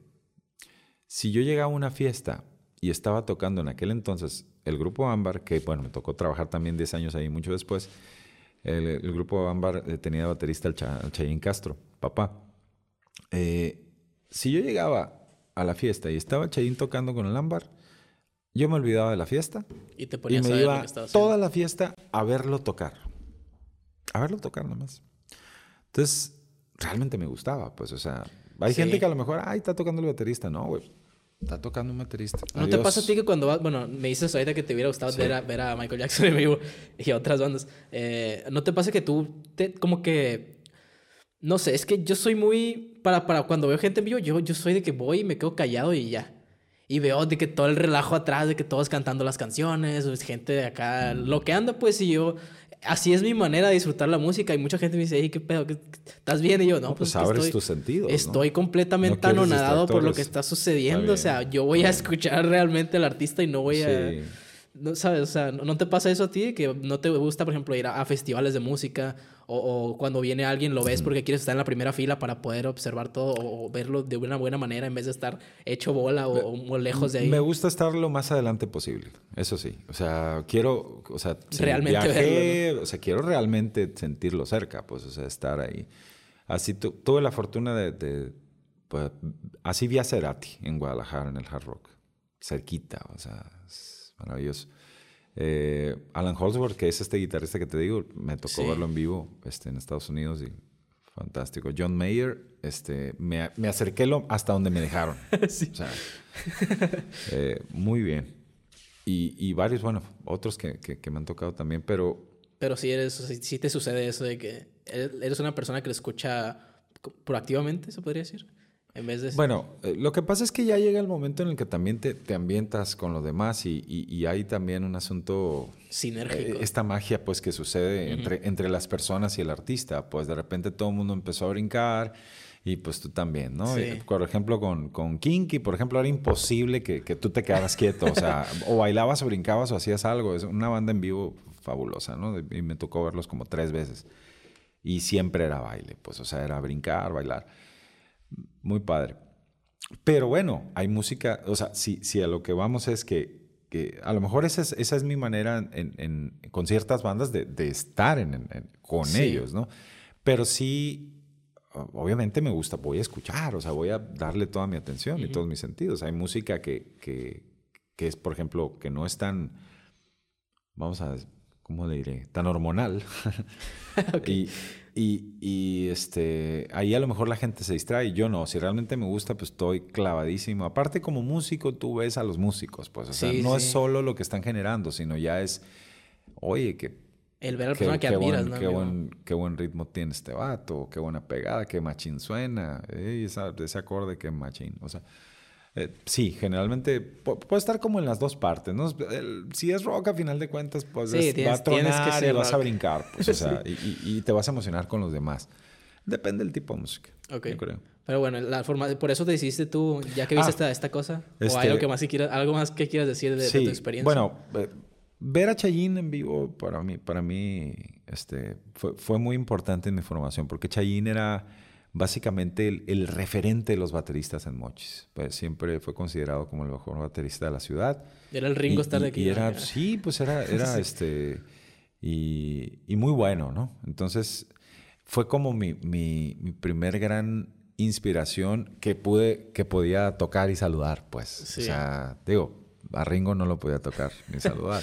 si yo llegaba a una fiesta y estaba tocando en aquel entonces el grupo Ámbar, que bueno, me tocó trabajar también 10 años ahí, mucho después, el, grupo Ámbar eh, tenía baterista el, Chayín Castro, papá. Eh, si yo llegaba a la fiesta y estaba Chayín tocando con el Ámbar, yo me olvidaba de la fiesta y, te me iba toda la fiesta a verlo tocar. A verlo tocar nomás. Entonces, realmente me gustaba, pues, o sea, hay gente que a lo mejor, ay, está tocando el baterista. No, güey. Está tocando un baterista. ¿No te pasa a ti que cuando vas, bueno, me dices ahorita que te hubiera gustado ver, a, ver, a, Michael Jackson en vivo y a otras bandas, eh, ¿no te pasa que tú, te, como que, no sé, es que yo soy muy, para, para cuando veo gente en vivo, yo, yo soy de que voy y me quedo callado y ya. Y veo de que todo el relajo atrás, de que todos cantando las canciones, gente de acá, lo que anda, pues, y yo así es mi manera de disfrutar la música. Y mucha gente me dice, ¿qué pedo? ¿Estás bien? Y yo, no, pues, pues abres estoy, tu sentido. Estoy completamente anonadado por lo que está sucediendo. o sea, yo voy a escuchar realmente al artista y no voy a... No, ¿Sabes? O sea, ¿no te pasa eso a ti? Que no te gusta, por ejemplo, ir a, festivales de música o, cuando viene alguien lo ves porque quieres estar en la primera fila para poder observar todo o, verlo de una buena manera en vez de estar hecho bola o, lejos de ahí. Me gusta estar lo más adelante posible, eso sí. O sea, quiero, o sea, realmente o sea, quiero realmente sentirlo cerca, pues, o sea, estar ahí. así tuve la fortuna de, pues, así vi a Cerati en Guadalajara, en el Hard Rock, cerquita, o sea, es maravilloso. Eh, Alan Holdsworth, que es este guitarrista que te digo, me tocó verlo en vivo este, en Estados Unidos y fantástico. John Mayer, este, me, me acerqué lo, hasta donde me dejaron. sí. o sea, eh, muy bien. Y, y, varios, bueno, otros que, que, me han tocado también, pero... Pero sí, eres, sí te sucede eso de que eres una persona que lo escucha proactivamente, se podría decir. En vez de... Bueno, eh, lo que pasa es que ya llega el momento en el que también te, te ambientas con los demás y, y, hay también un asunto... Sinérgico. Eh, esta magia pues que sucede entre, entre las personas y el artista. Pues de repente todo el mundo empezó a brincar y pues tú también, ¿no? por ejemplo, con, con Kinky, por ejemplo, era imposible que, que tú te quedaras quieto. o sea, o bailabas o brincabas o hacías algo. Es una banda en vivo fabulosa, ¿no? Y me tocó verlos como tres veces. Y siempre era baile, pues, o sea, era brincar, bailar. Muy padre. Pero bueno, hay música, o sea, si, si a lo que vamos es que, que a lo mejor esa es, esa es mi manera en, en, con ciertas bandas de, de estar en, con ellos, ¿no? Pero sí, obviamente me gusta, voy a escuchar, o sea, voy a darle toda mi atención y todos mis sentidos. Hay música que, que, que, es, por ejemplo, que no es tan, vamos a, ¿cómo le diré? Tan hormonal. y, y, y, este, ahí a lo mejor la gente se distrae, yo no, si realmente me gusta, pues estoy clavadísimo. Aparte como músico, tú ves a los músicos, pues, o sea, no es solo lo que están generando, sino ya es, oye, que... El ver a la persona que admiras, ¿no? Qué buen, qué buen, ritmo tiene este vato, qué buena pegada, qué machín suena, ese acorde, qué machín, o sea... Eh, sí, generalmente puede estar como en las dos partes, ¿no? si es rock, a final de cuentas, pues va a tronar y vas a brincar, pues, o sea, y, te vas a emocionar con los demás. Depende del tipo de música. Ok. creo. Pero bueno, la forma, por eso te hiciste tú, ya que viste ah, esta, esta cosa, o este algo que más quieras, algo más que quieras decir de, tu experiencia. Bueno, eh, ver a Chayin en vivo para mí, para mí, este, fue, fue muy importante en mi formación, porque Chayin era básicamente el, referente de los bateristas en Mochis. Pues siempre fue considerado como el mejor baterista de la ciudad. Era el Ringo Starr de aquí. Y era, sí, pues era, era este, y, y, muy bueno, ¿no? Entonces fue como mi, mi, mi, primer gran inspiración que pude, que podía tocar y saludar, pues. O sea, digo, a Ringo no lo podía tocar ni saludar.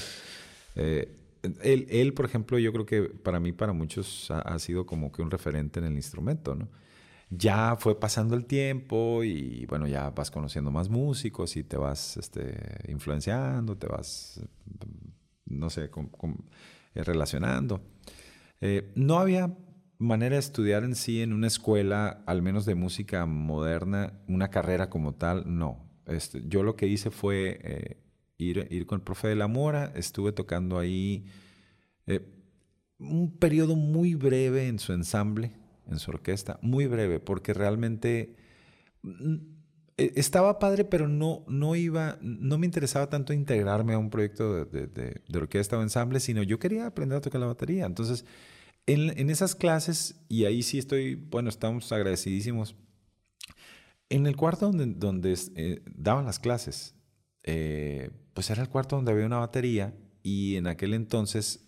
eh, él, él, por ejemplo, yo creo que para mí, para muchos, ha, ha, sido como que un referente en el instrumento, ¿no? Ya fue pasando el tiempo y bueno, ya vas conociendo más músicos y te vas este, influenciando, te vas, no sé, eh, relacionando. Eh, no había manera de estudiar en sí en una escuela, al menos de música moderna, una carrera como tal, no. Este, yo lo que hice fue eh, ir, ir con el profe de la Mora, estuve tocando ahí un periodo muy breve en su ensamble, en su orquesta, muy breve, porque realmente mm, e, estaba padre, pero no, no iba, no me interesaba tanto integrarme a un proyecto de, de, de, orquesta o ensamble, sino yo quería aprender a tocar la batería. Entonces, en, en, esas clases, y ahí sí estoy, bueno, estamos agradecidísimos, en el cuarto donde, donde eh, daban las clases, eh, pues era el cuarto donde había una batería y en aquel entonces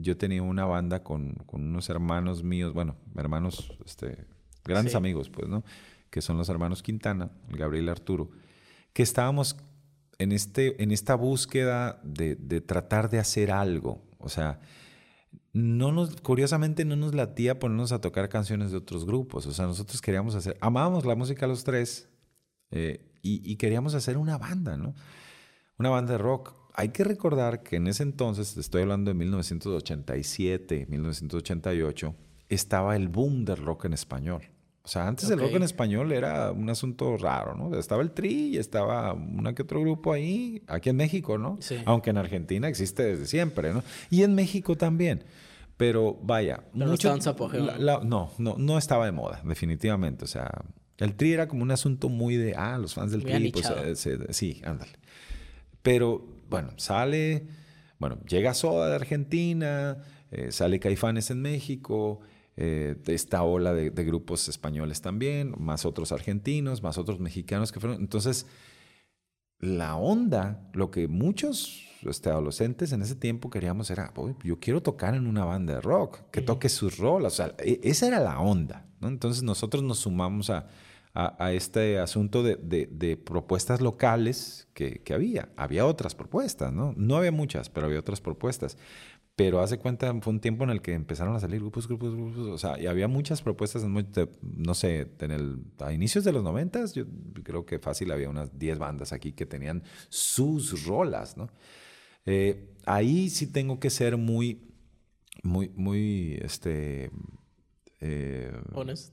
yo tenía una banda con, con unos hermanos míos, bueno, hermanos, este, grandes amigos, pues, ¿no? Que son los hermanos Quintana, Gabriel y Arturo, que estábamos en, este, en esta búsqueda de, de, tratar de hacer algo. O sea, no nos, curiosamente no nos latía ponernos a tocar canciones de otros grupos. O sea, nosotros queríamos hacer, amábamos la música los tres eh, y, y queríamos hacer una banda, ¿no? Una banda de rock hay que recordar que en ese entonces, estoy hablando de 1987, 1988, estaba el boom del rock en español. O sea, antes el rock en español era un asunto raro, ¿no? Estaba el Tri y estaba una que otro grupo ahí, aquí en México, ¿no? Sí. Aunque en Argentina existe desde siempre, ¿no? Y en México también. Pero vaya, Pero mucho, no, no, no, no estaba de moda, definitivamente. O sea, el Tri era como un asunto muy de, ah, los fans del Tri, pues eh, sí, ándale. Pero bueno, sale, bueno, llega Soda de Argentina, eh, sale Caifanes en México, eh, esta ola de, grupos españoles también, más otros argentinos, más otros mexicanos que fueron. Entonces, la onda, lo que muchos este, adolescentes en ese tiempo queríamos era, yo quiero tocar en una banda de rock, que toque sus rolas, o sea, e, esa era la onda, ¿no? Entonces nosotros nos sumamos a, a, este asunto de, de, propuestas locales que, que, había. Había otras propuestas, ¿no? No había muchas, pero había otras propuestas. Pero hace cuenta, fue un tiempo en el que empezaron a salir grupos, grupos, grupos. O sea, y había muchas propuestas, no sé, en el, a inicios de los noventas, yo creo que fácil había unas 10 bandas aquí que tenían sus rolas, ¿no? Eh, ahí sí tengo que ser muy, muy, muy, este, eh,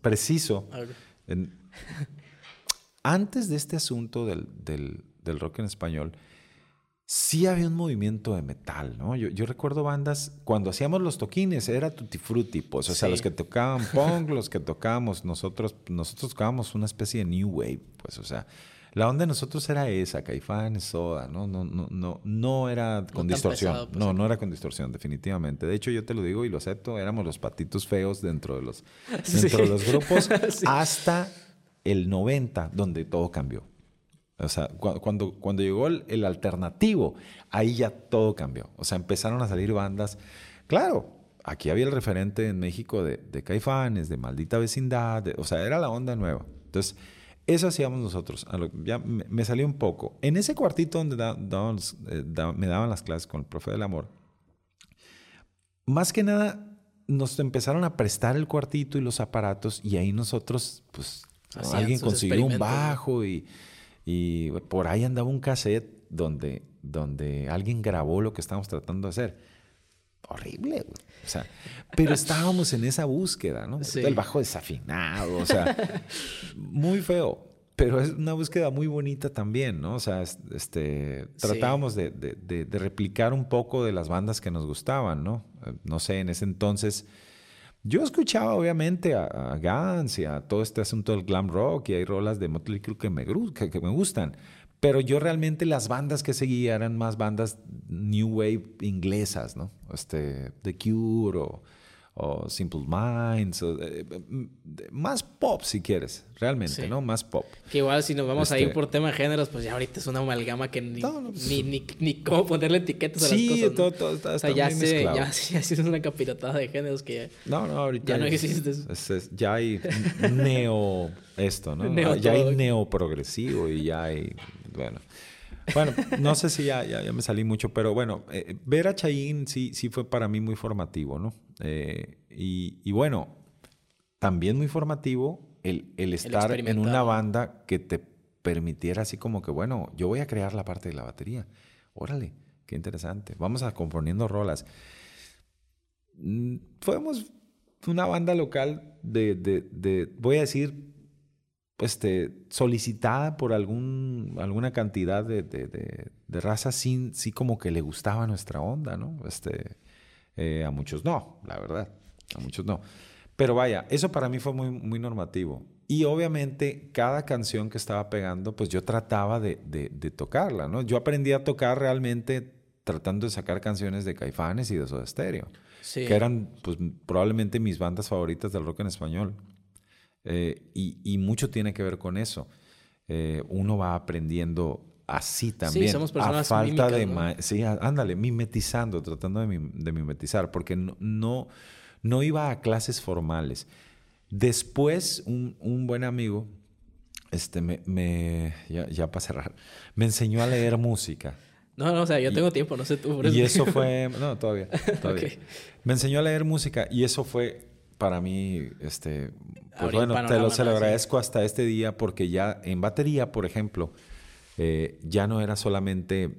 preciso. Antes de este asunto del, del, del rock en español, sí había un movimiento de metal, ¿no? Yo, yo, recuerdo bandas, cuando hacíamos los toquines, era tutti frutti, pues, o sea, los que tocaban punk, los que tocábamos, nosotros, nosotros tocábamos una especie de new wave, pues, o sea, la onda de nosotros era esa, Caifán, Soda, ¿no? No, no, no, no era con distorsión. Pues, no, no era con distorsión, definitivamente. De hecho, yo te lo digo y lo acepto, éramos los patitos feos dentro de los, dentro de los grupos hasta el 90, donde todo cambió. O sea, cuando, cuando llegó el, alternativo, ahí ya todo cambió. O sea, empezaron a salir bandas. Claro, aquí había el referente en México de, de Caifanes, de Maldita Vecindad, o sea, era la onda nueva. Entonces, eso hacíamos nosotros. Ya me, salió un poco. En ese cuartito donde eh, me daban las clases con el profe del amor, más que nada nos empezaron a prestar el cuartito y los aparatos y ahí nosotros, pues, alguien consiguió un bajo y y por ahí andaba un cassette donde, donde alguien grabó lo que estábamos tratando de hacer. Horrible, güey. O sea, pero estábamos en esa búsqueda, ¿no? El bajo desafinado, o sea, muy feo. Pero es una búsqueda muy bonita también, ¿no? O sea, este, tratábamos de, de, de, replicar un poco de las bandas que nos gustaban, ¿no? No sé, en ese entonces yo escuchaba obviamente a, Guns y a todo este asunto del glam rock y hay rolas de Motley Crue que me, que, me gustan, pero yo realmente las bandas que seguía eran más bandas new wave inglesas, ¿no? Este, The Cure o Simple Minds, eh, más pop si quieres, realmente, ¿no? Más pop. Que igual si nos vamos a ir este por tema de géneros, pues ya ahorita es una amalgama que ni, pues ni, ni, ni, cómo ponerle etiquetas a las cosas. Sí, todo, todo está, o sea, ya, se, ya, ya es una capirotada de géneros que ya, no, no, ahorita ya no existe. ya hay neo esto, ¿no? ya hay neo progresivo y ya hay, bueno... Bueno, no sé si ya, ya, me salí mucho, pero bueno, eh, ver a Chayin sí, sí fue para mí muy formativo, ¿no? Eh, y, bueno, también muy formativo el, el estar en una banda que te permitiera así como que, bueno, yo voy a crear la parte de la batería. Órale, qué interesante. Vamos a componiendo rolas. Mm, fuimos una banda local de, de, de voy a decir, este, solicitada por algún, alguna cantidad de, de, de, razas, sí, sí, como que le gustaba nuestra onda, ¿no? Este, eh, a muchos no, la verdad, a muchos no. Pero vaya, eso para mí fue muy, muy normativo. Y obviamente cada canción que estaba pegando, pues yo trataba de, de, tocarla, ¿no? Yo aprendí a tocar realmente tratando de sacar canciones de Caifanes y de Soda Stereo, que eran pues probablemente mis bandas favoritas del rock en español. Eh, y, mucho tiene que ver con eso. Eh, uno va aprendiendo así también. Sí, somos personas a falta de... Sí, ándale, mimetizando, tratando de, mimetizar, porque no, no, iba a clases formales. Después, un, buen amigo, este, me, ya, para cerrar, me enseñó a leer música. No, no, o sea, yo tengo tiempo, no sé tú. y eso fue, no, todavía, todavía. Me enseñó a leer música y eso fue para mí, este, pues bueno, te lo, se lo agradezco hasta este día porque ya en batería, por ejemplo, eh, ya no era solamente,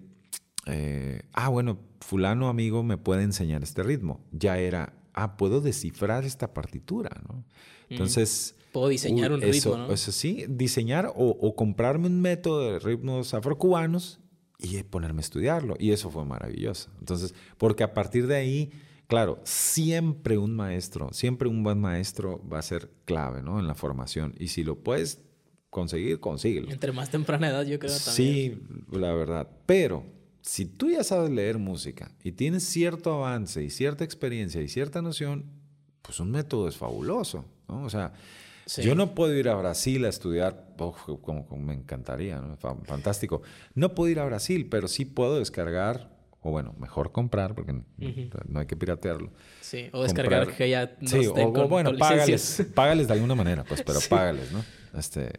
eh, ah, bueno, fulano amigo me puede enseñar este ritmo. Ya era, ah, puedo descifrar esta partitura, ¿no? Entonces... Puedo diseñar un ritmo, ¿no? Eso sí, diseñar o, comprarme un método de ritmos afrocubanos y ponerme a estudiarlo. Y eso fue maravilloso. Entonces, porque a partir de ahí, claro, siempre un maestro, siempre un buen maestro va a ser clave, ¿no? En la formación. Y si lo puedes conseguir, consíguelo. Entre más temprana edad, yo creo también. Sí, la verdad. Pero si tú ya sabes leer música y tienes cierto avance y cierta experiencia y cierta noción, pues un método es fabuloso, ¿no? O sea, Yo no puedo ir a Brasil a estudiar, como, me encantaría, fantástico. No puedo ir a Brasil, pero sí puedo descargar, o bueno, mejor comprar, porque no hay que piratearlo. Sí, o descargar que ya no sí, o, bueno, págales, págales de alguna manera, pues, pero págales, ¿no? Este,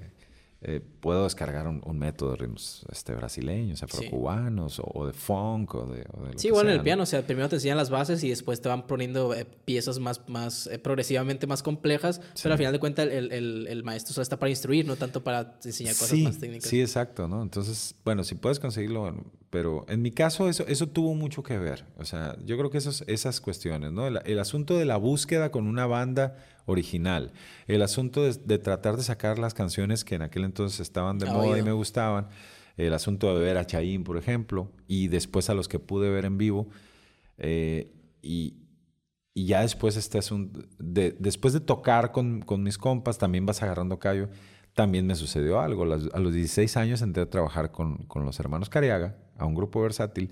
eh, puedo descargar un, método de ritmos este, brasileños, afrocubanos, o, de funk, o de, Sí, igual en el piano, o sea, primero te enseñan las bases y después te van poniendo eh, piezas más, más eh, progresivamente más complejas, pero al final de cuentas el, el, el, maestro solo está para instruir, no tanto para enseñar cosas más técnicas. Sí, exacto, ¿no? Entonces, bueno, si puedes conseguirlo, pero en mi caso eso, eso tuvo mucho que ver, o sea, yo creo que esos, esas cuestiones, ¿no? El, el asunto de la búsqueda con una banda original. El asunto de, tratar de sacar las canciones que en aquel entonces estaban de moda y me gustaban. El asunto de ver a Chaín, por ejemplo, y después a los que pude ver en vivo. Eh, y, ya después este asunto, de, después de tocar con, mis compas, también vas agarrando callo. También me sucedió algo. A los 16 años entré a trabajar con, con los hermanos Cariaga, a un grupo versátil,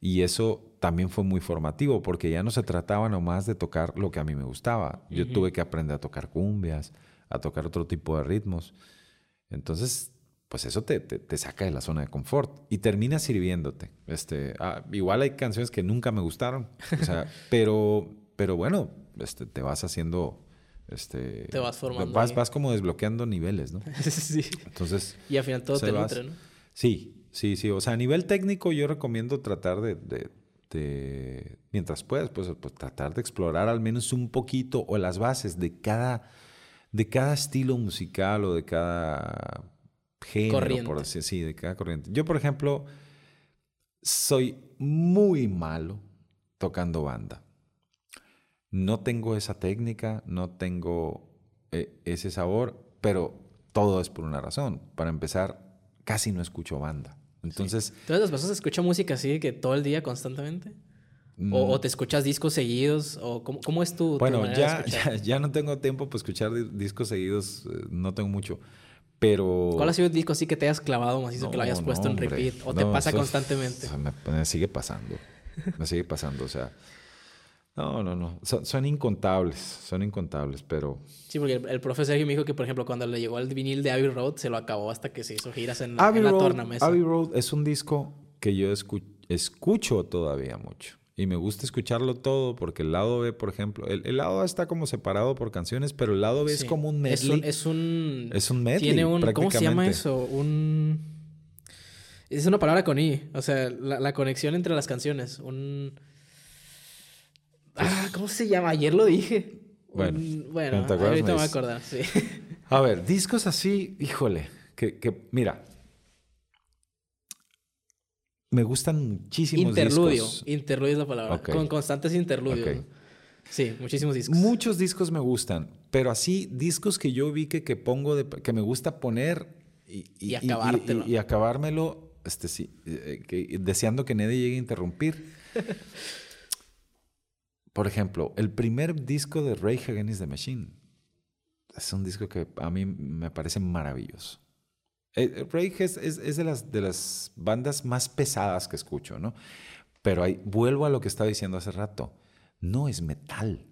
y eso también fue muy formativo porque ya no se trataba nomás de tocar lo que a mí me gustaba. Yo tuve que aprender a tocar cumbias, a tocar otro tipo de ritmos. Entonces, pues eso te, te, saca de la zona de confort y termina sirviéndote. Este, ah, igual hay canciones que nunca me gustaron, o sea, pero, pero bueno, este, te vas haciendo... Este, te vas formando. Vas, vas como desbloqueando niveles, ¿no? sí. Entonces... Y al final todo te nutre, ¿no? Sí, sí, sí. O sea, a nivel técnico yo recomiendo tratar de este, mientras puedas, pues, pues, tratar de explorar al menos un poquito o las bases de cada, de cada estilo musical o de cada género, por así decirlo, de cada corriente. Yo, por ejemplo, soy muy malo tocando banda. No tengo esa técnica, no tengo eh, ese sabor, pero todo es por una razón. Para empezar, casi no escucho banda. Entonces... ¿Todas las personas escuchan música así que todo el día constantemente? O, mm. te escuchas discos seguidos? ¿O cómo, cómo es tu, bueno, ya, ya, no tengo tiempo para escuchar discos seguidos, eh, no tengo mucho. Pero... ¿Cuál ha sido el disco así que te hayas clavado más que lo hayas puesto en repeat? ¿O te pasa constantemente? me, sigue pasando. Me sigue pasando, o sea... No, no, no. Son, incontables, son incontables, pero... Sí, porque el, profesor Sergio me dijo que, por ejemplo, cuando le llegó el vinil de Abbey Road, se lo acabó hasta que se hizo giras en, la tornamesa. Abbey Road es un disco que yo escucho todavía mucho. Y me gusta escucharlo todo porque el lado B, por ejemplo, el, lado A está como separado por canciones, pero el lado B es como un medley. Es un... Es un, medley, tiene un, ¿Cómo se llama eso? Un... Es una palabra con I. O sea, la, la conexión entre las canciones. Un... Ah, ¿cómo se llama? Ayer lo dije. Bueno, bueno ahorita me voy a acordar, sí. A ver, discos así, híjole, que, que mira, me gustan muchísimos interludio, discos. Interludio es la palabra. Con constantes interludios. Sí, muchísimos discos. Muchos discos me gustan, pero así discos que yo vi que, que pongo, de, que me gusta poner y, y, y, y acabármelo, este, sí, eh, que, deseando que nadie llegue a interrumpir. Por ejemplo, el primer disco de Rage Against the Machine es un disco que a mí me parece maravilloso. Eh, eh, Rage es, es, de, las, de las bandas más pesadas que escucho, ¿no? Pero vuelvo a lo que estaba diciendo hace rato. No es metal.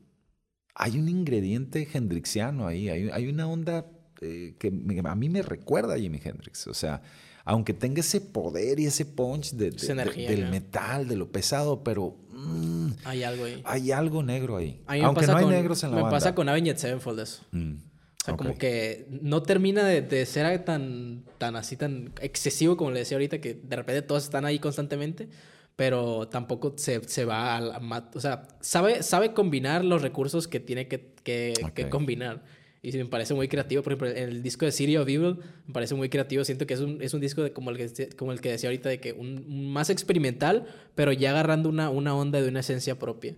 Hay un ingrediente hendrixiano ahí. Hay, hay una onda eh, que a mí me recuerda a Jimi Hendrix. O sea, aunque tenga ese poder y ese punch de, del metal, de lo pesado, pero... Mm, hay algo ahí. Hay algo negro ahí. aunque no hay negros en la me banda. Me pasa con Avenged Sevenfold eso. Mm, o sea, como que no termina de, ser tan, tan así, tan excesivo como le decía ahorita, que de repente todos están ahí constantemente, pero tampoco se, se va a... o sea, sabe, sabe combinar los recursos que tiene que, que, que combinar. Y me parece muy creativo. Por ejemplo, el disco de City of Evil me parece muy creativo. Siento que es un, es un disco de, como, el que, como el que decía ahorita, de que un, más experimental, pero ya agarrando una, una onda de una esencia propia.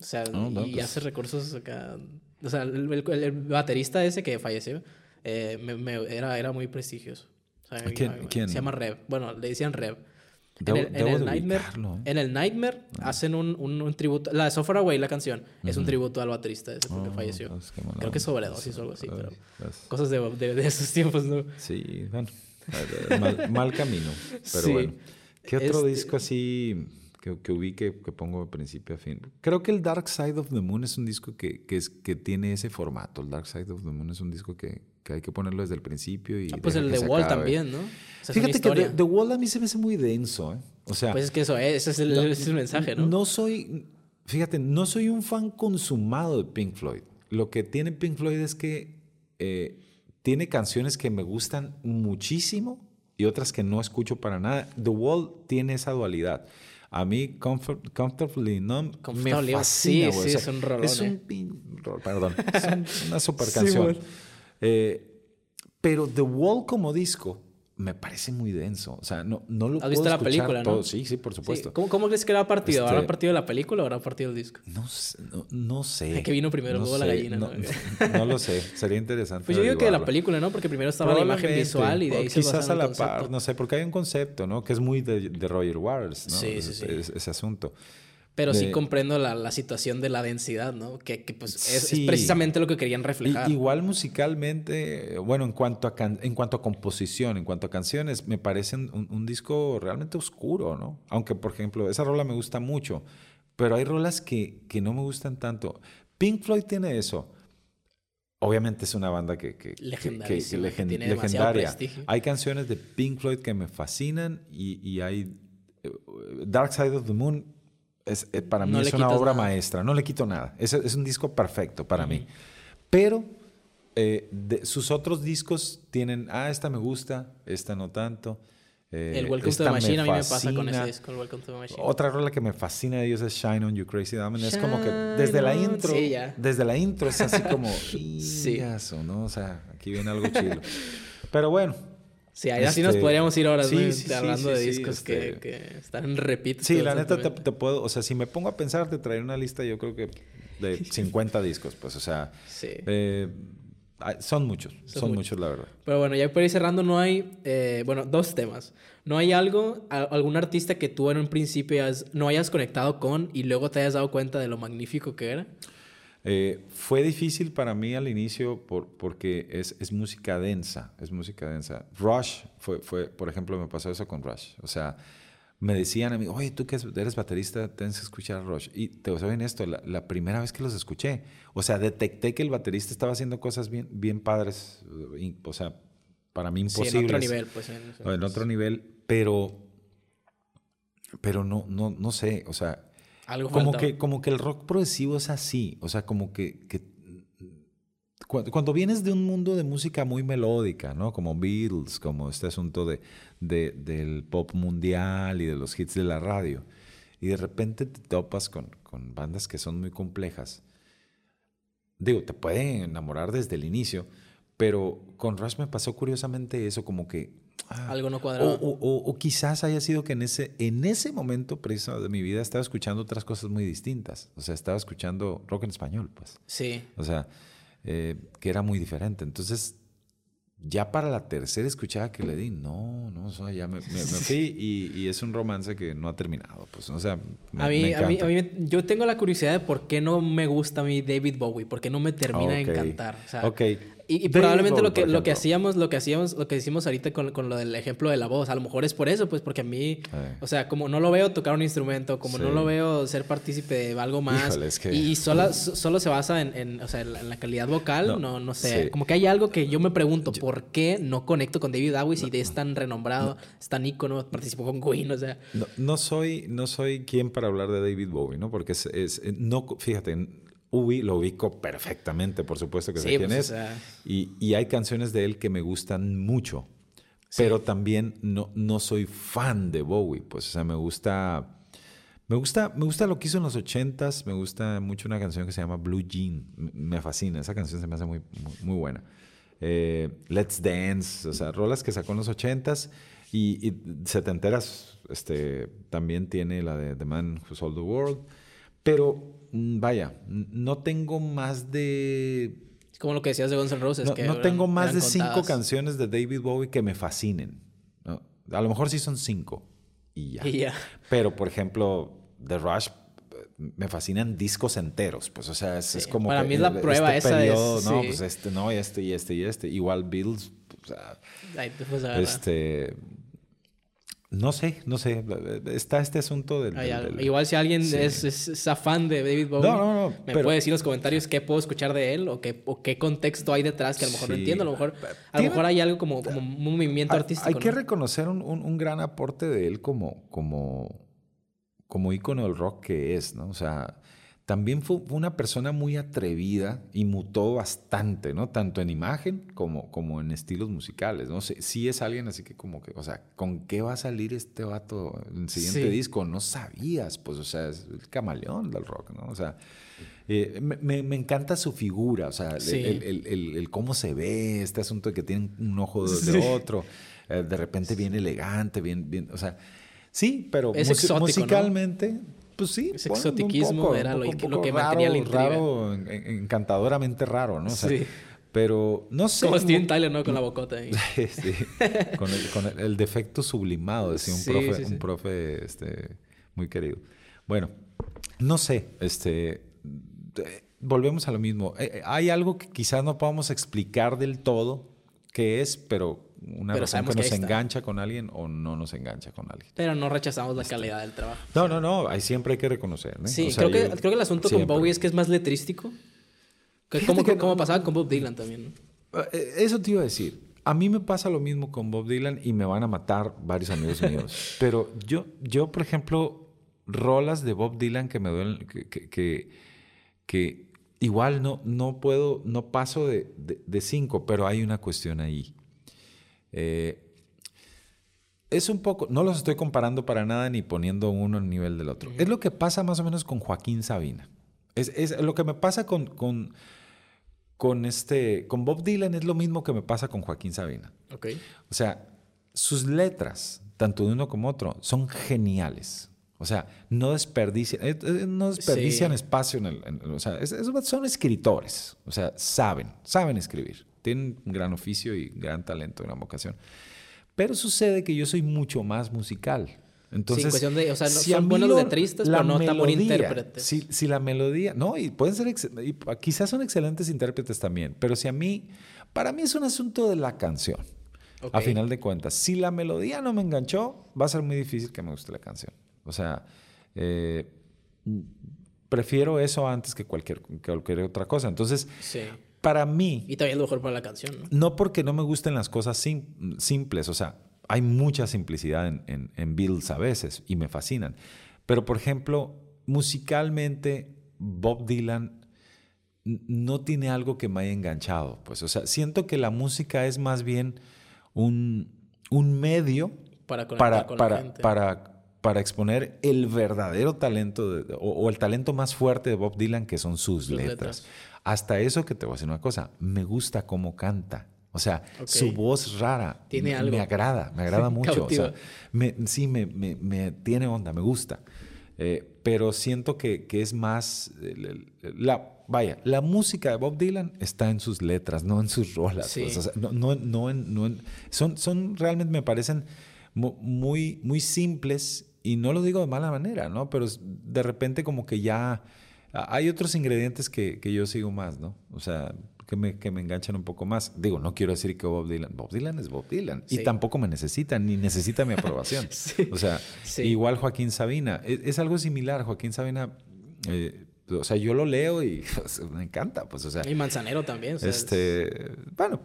O sea, y pues hace recursos acá. O sea, el, baterista ese que falleció eh, me, era, era muy prestigioso. ¿Quién? Se llama Rev. Bueno, le decían Rev en, el, Nightmare, ¿eh? en el Nightmare ah. hacen un, un, tributo. La de So Far Away, la canción, es un tributo al baterista ese porque oh, falleció. Pues, Creo que es sobredosis o algo así, pero pues. cosas de, de, esos tiempos, ¿no? Sí, bueno, mal, camino. Pero bueno, ¿qué otro disco así que, que ubique, que pongo de principio a fin. Creo que el Dark Side of the Moon es un disco que, que, es, que tiene ese formato. El Dark Side of the Moon es un disco que, que hay que ponerlo desde el principio. Y ah, pues el The Wall también, ¿no? Fíjate que The, Wall a mí se me hace muy denso. ¿eh? O sea, pues es que eso es, ese es el, ese es el mensaje, ¿no? No soy, fíjate, no soy un fan consumado de Pink Floyd. Lo que tiene Pink Floyd es que eh, tiene canciones que me gustan muchísimo y otras que no escucho para nada. The Wall tiene esa dualidad. A mí, Comfortably Numb me fascina, Sí, sí, es un rolón. Es un perdón, es una super canción. Eh, pero The Wall como disco me parece muy denso. O sea, no, no lo ¿Has visto la película, todo. Sí, sí, por supuesto. ¿Cómo, ¿Cómo, crees que era partido? Este... ¿Habrá partido de la película o habrá partido del disco? No, no, no sé. que vino primero no el la gallina? No, no, lo sé. Sería interesante. Pues yo digo que de la película, ¿no? Porque primero estaba la imagen visual y de ahí se Quizás a la par, no sé, porque hay un concepto, ¿no? Que es muy de, de Roger Waters, ¿no? Sí, sí, sí. Ese asunto. Pero de... sí comprendo la, la, situación de la densidad, ¿no? Que, que pues es, sí. es, precisamente lo que querían reflejar. Igual musicalmente, bueno, en cuanto, a can, en cuanto a composición, en cuanto a canciones, me parece un, un, disco realmente oscuro, ¿no? Aunque, por ejemplo, esa rola me gusta mucho, pero hay rolas que, que no me gustan tanto. Pink Floyd tiene eso. Obviamente es una banda que, que, que, que legend, legendaria. Hay canciones de Pink Floyd que me fascinan y, y hay Dark Side of the Moon es, eh, para mí no es una obra nada. maestra, no le quito nada. Es, es un disco perfecto para uh -huh. mí. Pero eh, de, sus otros discos tienen, ah, esta me gusta, esta no tanto. Eh, el Welcome to the Machine a mí me pasa con ese disco, el Welcome to the Machine. Otra rola que me fascina de ellos es Shine on You Crazy Diamond. Es como que desde la intro, sí, desde la intro es así como, sí. Eso, ¿no? O sea, aquí viene algo chido. Pero bueno, Sí, ahí así este, nos podríamos ir horas sí, sí, hablando sí, de discos este, que, están en repeat. Sí, la neta te, te, puedo, o sea, si me pongo a pensar, te traeré una lista, yo creo que de 50 discos, pues, o sea, eh, son muchos, son, son muchos. muchos. la verdad. Pero bueno, ya por ir cerrando, no hay, eh, bueno, dos temas. ¿No hay algo, algún artista que tú en un principio has, no hayas conectado con y luego te hayas dado cuenta de lo magnífico que era? Eh, fue difícil para mí al inicio por, porque es, es, música densa, es música densa. Rush, fue, fue, por ejemplo, me pasó eso con Rush. O sea, me decían a mí, oye, tú que eres baterista, tienes que escuchar Rush. Y te saben esto, la, la, primera vez que los escuché, o sea, detecté que el baterista estaba haciendo cosas bien, bien padres, o sea, para mí imposibles. Sí, en otro nivel, pues. En, en, en otro nivel, pero, pero no, no, no sé, o sea, algo como que, como que el rock progresivo es así, o sea, como que, que cuando, cuando, vienes de un mundo de música muy melódica, ¿no? Como Beatles, como este asunto de, de, del pop mundial y de los hits de la radio, y de repente te topas con, con bandas que son muy complejas. Digo, te pueden enamorar desde el inicio, pero con Rush me pasó curiosamente eso, como que Ah, algo no cuadraba. O, o, o, quizás haya sido que en ese, en ese momento preciso de mi vida estaba escuchando otras cosas muy distintas. O sea, estaba escuchando rock en español, pues. Sí. O sea, eh, que era muy diferente. Entonces, ya para la tercera escuchada que le di, no, no, o sea, ya me, me, me fui y, y, es un romance que no ha terminado. Pues, o sea, me, a, mí, a, mí, a mí, yo tengo la curiosidad de por qué no me gusta a mí David Bowie, por qué no me termina okay. de encantar. O sea, ok. Y, y probablemente lo que, lo que hacíamos, lo que hacíamos, lo que decimos ahorita con, con, lo del ejemplo de la voz, a lo mejor es por eso, pues porque a mí, eh. o sea, como no lo veo tocar un instrumento, como sí. no lo veo ser partícipe de algo más, Híjole, es que... y solo, solo se basa en, en, o sea, en la calidad vocal, no, no, no sé, sí. como que hay algo que yo me pregunto, yo... ¿por qué no conecto con David Bowie si es tan renombrado, no. es tan ícono, participó con Queen, o sea? No, no, soy, no soy quien para hablar de David Bowie, ¿no? Porque es, es no, fíjate, Ubi lo ubico perfectamente, por supuesto que sé sí, quién pues, es. O sea... y, y, hay canciones de él que me gustan mucho, sí. pero también no, no soy fan de Bowie. Pues, o sea, me gusta. Me gusta, me gusta lo que hizo en los ochentas, me gusta mucho una canción que se llama Blue Jean, me fascina, esa canción se me hace muy, muy, muy buena. Eh, Let's Dance, o sea, rolas que sacó en los ochentas y, y setenteras, este, también tiene la de The Man Who Sold the World, pero vaya, no tengo más de... Como lo que decías de Guns N' Roses. No, que no eran, tengo más de contadas. cinco canciones de David Bowie que me fascinen. ¿no? A lo mejor sí son cinco y ya. Y ya. Pero, por ejemplo, The Rush me fascinan discos enteros, pues, o sea, es, sí. es como para que mí es la prueba este esa periodo, es, no, sí. pues este no, este y este y este, igual Beatles, o sea, Ay, pues, este no sé, no sé. Está este asunto del. igual si alguien es, es, afán de David Bowie, me puede decir en los comentarios qué puedo escuchar de él o qué, o qué contexto hay detrás que a lo mejor no entiendo. A lo mejor, a lo mejor hay algo como, como un movimiento artístico. Hay que reconocer un, un, gran aporte de él como, como, como ícono del rock que es, ¿no? O sea también fue una persona muy atrevida y mutó bastante, ¿no? Tanto en imagen como, como en estilos musicales, ¿no? Sí, sí, es alguien así que como que, o sea, ¿con qué va a salir este vato en el siguiente disco? No sabías, pues, o sea, es el camaleón del rock, ¿no? O sea, eh, me, me, encanta su figura, o sea, el, el, el, cómo se ve, este asunto de que tiene un ojo de, otro, eh, de repente bien elegante, bien, bien, o sea, sí, pero musicalmente... Pues sí. Ese exotiquismo era lo, que mantenía la intriga. Raro, encantadoramente raro, ¿no? sí. Pero no sé. Como Steven Tyler, ¿no? Con la bocota ahí. sí. Con, el, con el, defecto sublimado, decía un profe, un profe este, muy querido. Bueno, no sé. Este, volvemos a lo mismo. Eh, eh, hay algo que quizás no podamos explicar del todo qué es, pero una pero que nos engancha con alguien o no nos engancha con alguien. Pero no rechazamos la este, calidad del trabajo. No, no, no, ahí siempre hay que reconocer. Sí, creo, que, creo que el asunto con Bowie es que es más letrístico. como, como pasaba con Bob Dylan también. Eh, eso te iba a decir. A mí me pasa lo mismo con Bob Dylan y me van a matar varios amigos míos. Pero yo, yo, por ejemplo, rolas de Bob Dylan que me duelen, que, que, igual no, no puedo, no paso de, de cinco, pero hay una cuestión ahí. Eh, es un poco, no los estoy comparando para nada ni poniendo uno en nivel del otro. Es lo que pasa más o menos con Joaquín Sabina. Es, lo que me pasa con, con, con, este, con Bob Dylan es lo mismo que me pasa con Joaquín Sabina. Okay. O sea, sus letras, tanto de uno como otro, son geniales. O sea, no desperdician, eh, eh, no desperdician espacio en el... o sea, son escritores. O sea, saben, saben escribir tienen un gran oficio y gran talento, gran vocación. Pero sucede que yo soy mucho más musical. Entonces, sí, cuestión de, o sea, son buenos letristas, pero no tan buenos intérpretes. Si, si, la melodía, no, y pueden ser, quizás son excelentes intérpretes también, pero si a mí, para mí es un asunto de la canción. A final de cuentas, si la melodía no me enganchó, va a ser muy difícil que me guste la canción. O sea, eh, prefiero eso antes que cualquier, que cualquier otra cosa. Entonces, sí para mí. Y también es lo mejor para la canción, ¿no? No porque no me gusten las cosas simples, o sea, hay mucha simplicidad en, en, en Beatles a veces y me fascinan. Pero, por ejemplo, musicalmente, Bob Dylan no tiene algo que me haya enganchado. Pues, o sea, siento que la música es más bien un, un medio para, para, con para, la gente. para, para exponer el verdadero talento o, el talento más fuerte de Bob Dylan, que son sus, letras. Hasta eso que te voy a decir una cosa, me gusta cómo canta. O sea, su voz rara ¿Tiene me, algo? me agrada, me agrada mucho. O sea, me, sí, me, me, tiene onda, me gusta. Eh, pero siento que, que es más... La, vaya, la música de Bob Dylan está en sus letras, no en sus rolas. Pues, o sea, no, no, no, no son, son realmente, me parecen muy, muy simples y no lo digo de mala manera, ¿no? Pero de repente como que ya hay otros ingredientes que, que, yo sigo más, ¿no? O sea, que me, que me enganchan un poco más. Digo, no quiero decir que Bob Dylan, Bob Dylan es Bob Dylan y tampoco me necesita, ni necesita mi aprobación. O sea, igual Joaquín Sabina, es, es, algo similar. Joaquín Sabina, eh, o sea, yo lo leo y me encanta, pues, o sea. Y Manzanero también. O sea, este, bueno,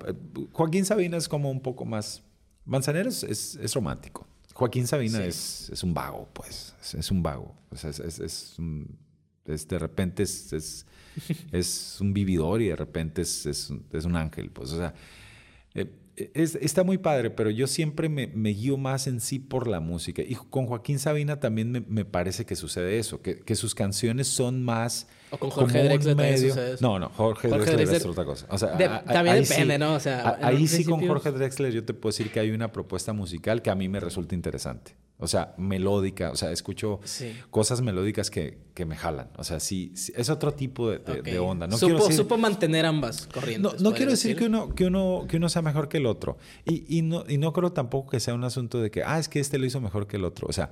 Joaquín Sabina es como un poco más, Manzanero es, es, romántico. Joaquín Sabina es, es, un vago, pues, es, un vago. O sea, es, un de repente es, es, un vividor y de repente es, es, un ángel. Pues, o sea, eh, está muy padre, pero yo siempre me, me, guío más en sí por la música. Y con Joaquín Sabina también me, me parece que sucede eso, que, que, sus canciones son más... O con Jorge Drexler medio... No, no, Jorge, Drexler, es otra cosa. O sea, también depende, ¿no? O sea, ahí sí con Jorge Drexler yo te puedo decir que hay una propuesta musical que a mí me resulta interesante. O sea, melódica, o sea, escucho cosas melódicas que, que, me jalan. O sea, sí, es otro tipo de, de, onda. No supo mantener ambas corrientes. No, no quiero decir, que uno, que, uno, que uno sea mejor que el otro. Y, y, no, y no creo tampoco que sea un asunto de que, ah, es que este lo hizo mejor que el otro. O sea,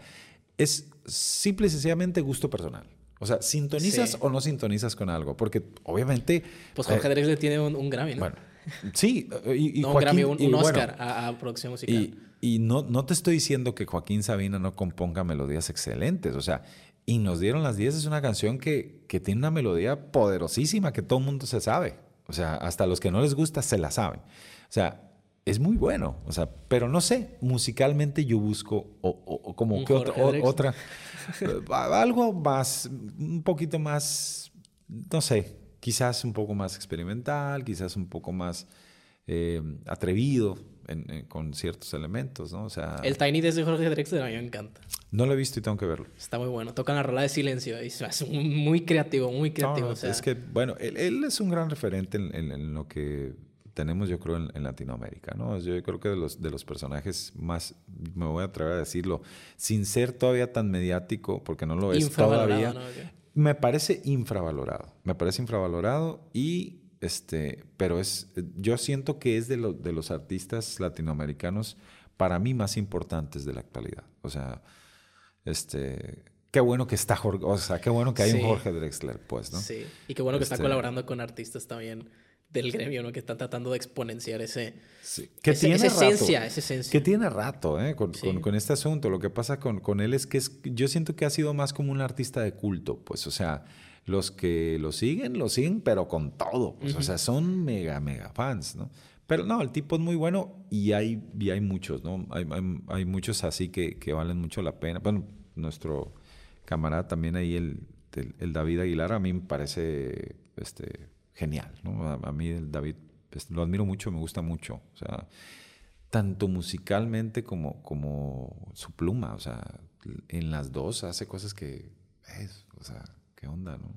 es simple y sencillamente gusto personal. O sea, ¿sintonizas o no sintonizas con algo? Porque obviamente... Pues Jorge eh, Drexler tiene un, un Grammy, ¿no? Bueno, Sí, y, no, Joaquín, un, un, Oscar a, producción musical. Y, no, no te estoy diciendo que Joaquín Sabina no componga melodías excelentes, o sea, y nos dieron las 10 es una canción que, que tiene una melodía poderosísima que todo el mundo se sabe. O sea, hasta los que no les gusta se la saben. O sea, es muy bueno. O sea, pero no sé, musicalmente yo busco o, como que otra, otra eh, algo más, un poquito más, no sé, quizás un poco más experimental, quizás un poco más eh, atrevido con ciertos elementos, ¿no? O sea... El Tiny de Jorge Drexler a mí me encanta. No lo he visto y tengo que verlo. Está muy bueno. Tocan la rola de silencio y hace muy creativo, muy creativo. Es que, bueno, él, es un gran referente en, lo que tenemos, yo creo, en, Latinoamérica, ¿no? Yo creo que de los, de los personajes más, me voy a atrever a decirlo, sin ser todavía tan mediático, porque no lo es todavía, me parece infravalorado. Me parece infravalorado y este, pero es, yo siento que es de, de los artistas latinoamericanos para mí más importantes de la actualidad. O sea, este, qué bueno que está Jorge, o sea, qué bueno que hay un Jorge Drexler, pues, ¿no? Sí, y qué bueno que está este colaborando con artistas también del gremio, ¿no? Que están tratando de exponenciar ese, que tiene esa esencia, esa esencia. Que tiene rato, ¿eh? Con, con, este asunto. Lo que pasa con, con él es que es, yo siento que ha sido más como un artista de culto, pues, o sea, los que lo siguen, lo siguen, pero con todo. Pues, o sea, son mega, mega fans, ¿no? Pero no, el tipo es muy bueno y hay, y hay muchos, ¿no? Hay, hay, muchos así que, que, valen mucho la pena. Bueno, nuestro camarada también ahí, el, el, David Aguilar, a mí me parece este, genial, ¿no? A, mí el David pues, lo admiro mucho, me gusta mucho. O sea, tanto musicalmente como, como su pluma. O sea, en las dos hace cosas que... Es, o sea, ¿Qué onda, no?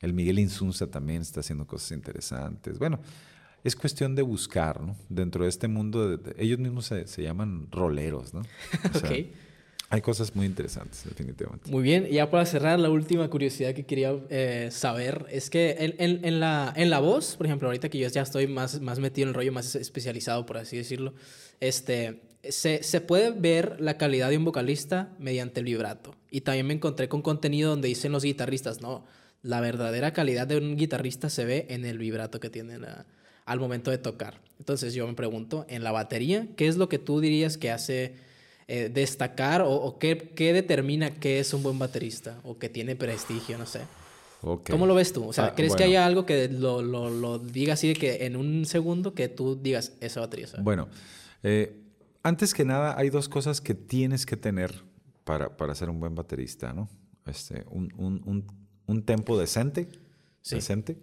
El Miguel Insunza también está haciendo cosas interesantes. Bueno, es cuestión de buscar, ¿no? Dentro de este mundo, ellos mismos se, llaman roleros, ¿no? ok. Hay cosas muy interesantes, definitivamente. Muy bien, ya para cerrar, la última curiosidad que quería eh, saber es que en, la, voz, por ejemplo, ahorita que yo ya estoy más, metido en el rollo, más especializado, por así decirlo, este, se, se, puede ver la calidad de un vocalista mediante el vibrato. Y también me encontré con contenido donde dicen los guitarristas, no, la verdadera calidad de un guitarrista se ve en el vibrato que tiene al momento de tocar. Entonces yo me pregunto, en la batería, ¿qué es lo que tú dirías que hace eh, destacar o, qué, qué, determina qué es un buen baterista o que tiene prestigio, no sé? ¿Cómo lo ves tú? O sea, ah, ¿crees que haya algo que lo, lo, lo, diga así de que en un segundo que tú digas esa batería? Bueno, eh, antes que nada, hay dos cosas que tienes que tener para, para ser un buen baterista, ¿no? Este, un, un, un, tempo decente, decente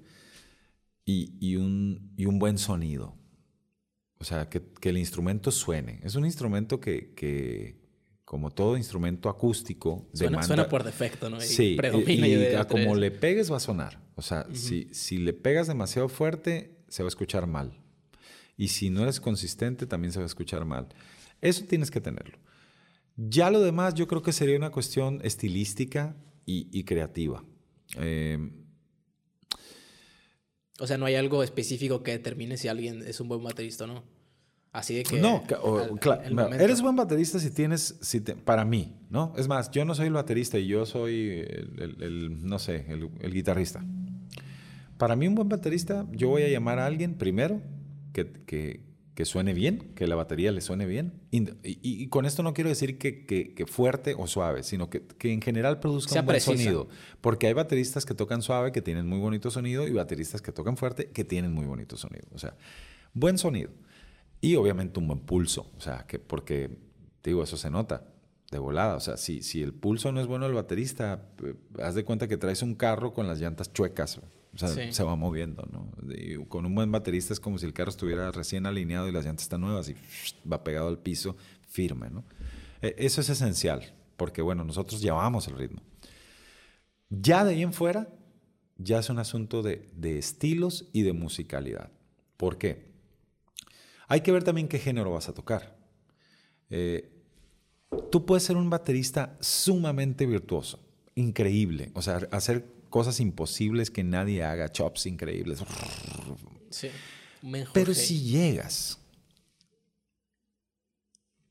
y, y, un, y un buen sonido. O sea, que, que, el instrumento suene. Es un instrumento que, que como todo instrumento acústico, suena, suena por defecto, ¿no? sí, y, como le pegues va a sonar. O sea, si, si le pegas demasiado fuerte, se va a escuchar mal. Y si no eres consistente, también se va a escuchar mal. Eso tienes que tenerlo. Ya lo demás yo creo que sería una cuestión estilística y, creativa. Em, o sea, no hay algo específico que determine si alguien es un buen baterista o no. Así de que. No, claro. Eres buen baterista si tienes. Si para mí, ¿no? Es más, yo no soy el baterista y yo soy el, no sé, el, guitarrista. Para mí, un buen baterista, yo voy a llamar a alguien primero que, que, suene bien, que la batería le suene bien. Y, con esto no quiero decir que, que fuerte o suave, sino que, en general produzca un buen sonido. Porque hay bateristas que tocan suave, que tienen muy bonito sonido, y bateristas que tocan fuerte, que tienen muy bonito sonido. O sea, buen sonido. Y obviamente un buen pulso. O sea, que porque, digo, eso se nota de volada. O sea, si, si el pulso no es bueno del baterista, eh, haz de cuenta que traes un carro con las llantas chuecas. O sea, se va moviendo, ¿no? con un buen baterista es como si el carro estuviera recién alineado y las llantas están nuevas y va pegado al piso firme, ¿no? E, eso es esencial, porque bueno, nosotros llevamos el ritmo. Ya de ahí en fuera, ya es un asunto de, estilos y de musicalidad. ¿Por qué? Hay que ver también qué género vas a tocar. Eh, tú puedes ser un baterista sumamente virtuoso, increíble, o sea, hacer cosas imposibles que nadie haga, chops increíbles. Sí, Pero si llegas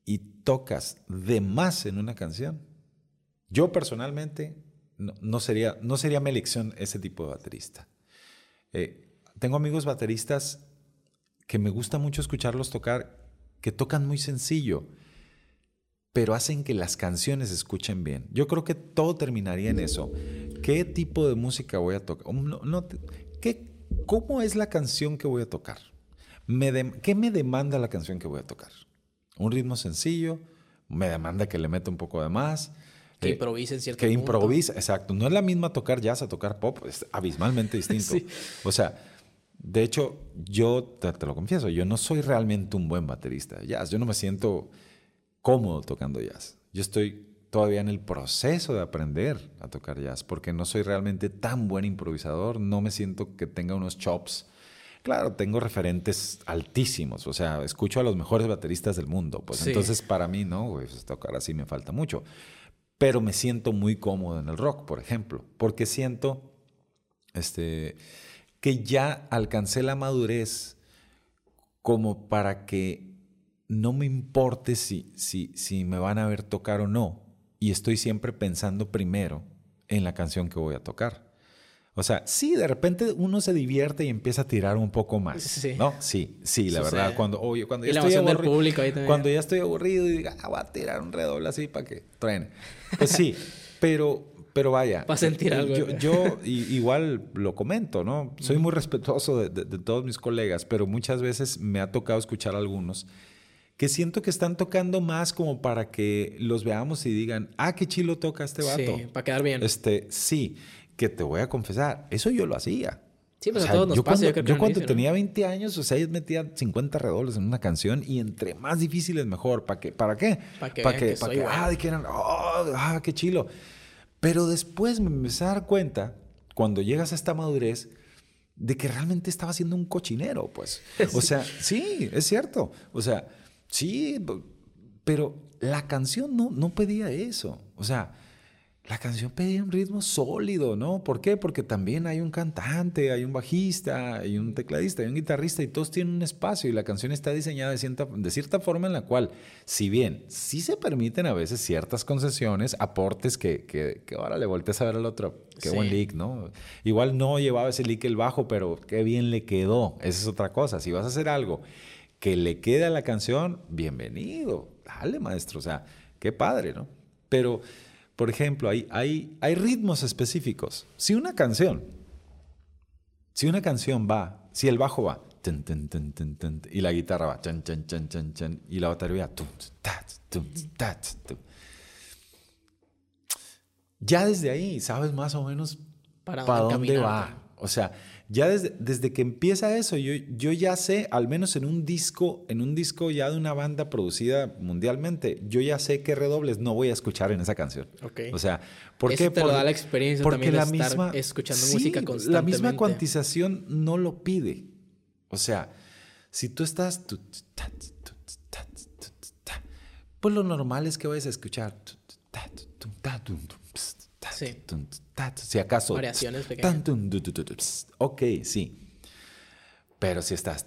y tocas de más en una canción, yo personalmente no, sería, no sería mi elección ese tipo de baterista. Eh, tengo amigos bateristas que me gusta mucho escucharlos tocar, que tocan muy sencillo, pero hacen que las canciones se escuchen bien. Yo creo que todo terminaría en eso. ¿Qué tipo de música voy a tocar? No, ¿qué, ¿Cómo es la canción que voy a tocar? ¿Qué me demanda la canción que voy a tocar? ¿Un ritmo sencillo? ¿Me demanda que le meta un poco de más? Que improvise en cierto Que improvise, exacto. No es la misma tocar jazz a tocar pop, es abismalmente distinto. O sea, de hecho, yo te, lo confieso, yo no soy realmente un buen baterista de jazz. Yo no me siento cómodo tocando jazz. Yo estoy todavía en el proceso de aprender a tocar jazz porque no soy realmente tan buen improvisador. No me siento que tenga unos chops. Claro, tengo referentes altísimos, o sea, escucho a los mejores bateristas del mundo, pues entonces para mí no, pues, tocar así me falta mucho pero me siento muy cómodo en el rock, por ejemplo, porque siento este, que ya alcancé la madurez como para que no me importe si, si, si me van a ver tocar o no, y estoy siempre pensando primero en la canción que voy a tocar. O sea, sí, de repente uno se divierte y empieza a tirar un poco más. Sí. ¿No? Sí, sí, la verdad. Cuando, oye, cuando, ya estoy aburrido, cuando ya estoy aburrido y diga, ah, voy a tirar un redoble así para que truene. Pues sí, pero, pero vaya. Para sentir algo. Yo, yo igual lo comento, ¿no? Soy muy respetuoso de, de, todos mis colegas, pero muchas veces me ha tocado escuchar a algunos que siento que están tocando más como para que los veamos y digan, ah, qué chilo toca este vato. Sí, para quedar bien. Este, sí que te voy a confesar, eso yo lo hacía. Sí, pues a todos nos yo pasa. Cuando, yo, cuando tenía 20 años, o sea, yo metía 50 redobles en una canción y entre más difíciles mejor. ¿Para qué? ¿Para qué? Para que, para que, que, ah, de que eran, oh, ah, qué chilo. Pero después me empecé a dar cuenta, cuando llegas a esta madurez, de que realmente estaba siendo un cochinero, pues. O sea, sí, es cierto. O sea, sí, pero la canción no, no pedía eso. O sea, la canción pedía un ritmo sólido, ¿no? ¿Por qué? Porque también hay un cantante, hay un bajista, hay un tecladista, hay un guitarrista y todos tienen un espacio y la canción está diseñada de cierta, de cierta forma en la cual, si bien sí se permiten a veces ciertas concesiones, aportes que, que, ahora le volteas a ver al otro, qué buen lick, ¿no? Igual no llevaba ese lick el bajo, pero qué bien le quedó, esa es otra cosa. Si vas a hacer algo que le quede a la canción, bienvenido, dale maestro, o sea, qué padre, ¿no? Pero por ejemplo, hay, hay, hay ritmos específicos. Si una canción, si una canción va, si el bajo va, y la guitarra va, y la batería ya desde ahí sabes más o menos para, dónde va. O sea, ya desde, desde que empieza eso, yo, yo ya sé, al menos en un disco, en un disco ya de una banda producida mundialmente, yo ya sé qué redobles no voy a escuchar en esa canción. O sea, ¿por Eso qué? te lo da la experiencia porque también de la estar misma, escuchando música constantemente. La misma cuantización no lo pide. O sea, si tú estás... Pues lo normal es que vayas a escuchar... Sí. Si acaso. Variaciones pequeñas. Ok, sí. Pero si estás.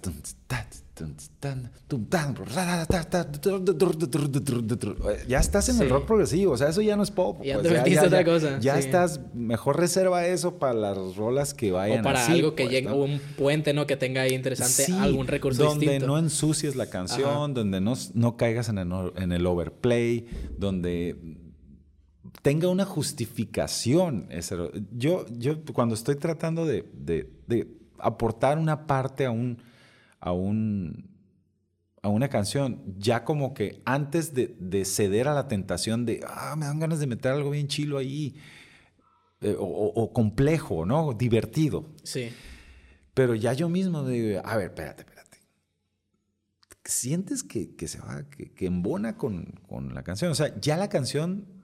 Ya estás en el rock progresivo, o sea, eso ya no es pop. Ya pues, te ya, otra cosa. Ya estás, mejor reserva eso para las rolas que vayan O para algo que llegue, un puente, ¿no? Que tenga ahí interesante algún recurso donde no ensucies la canción, donde no, no caigas en el, en el overplay, donde tenga una justificación. Yo, yo cuando estoy tratando de, aportar una parte a un, a un a una canción, ya como que antes de, ceder a la tentación de, ah, me dan ganas de meter algo bien chilo ahí, eh, o, complejo, ¿no? Divertido. Sí. Pero ya yo mismo digo, a ver, espérate, espérate. Sientes que, se va, que, embona con, con, la canción. O sea, ya la canción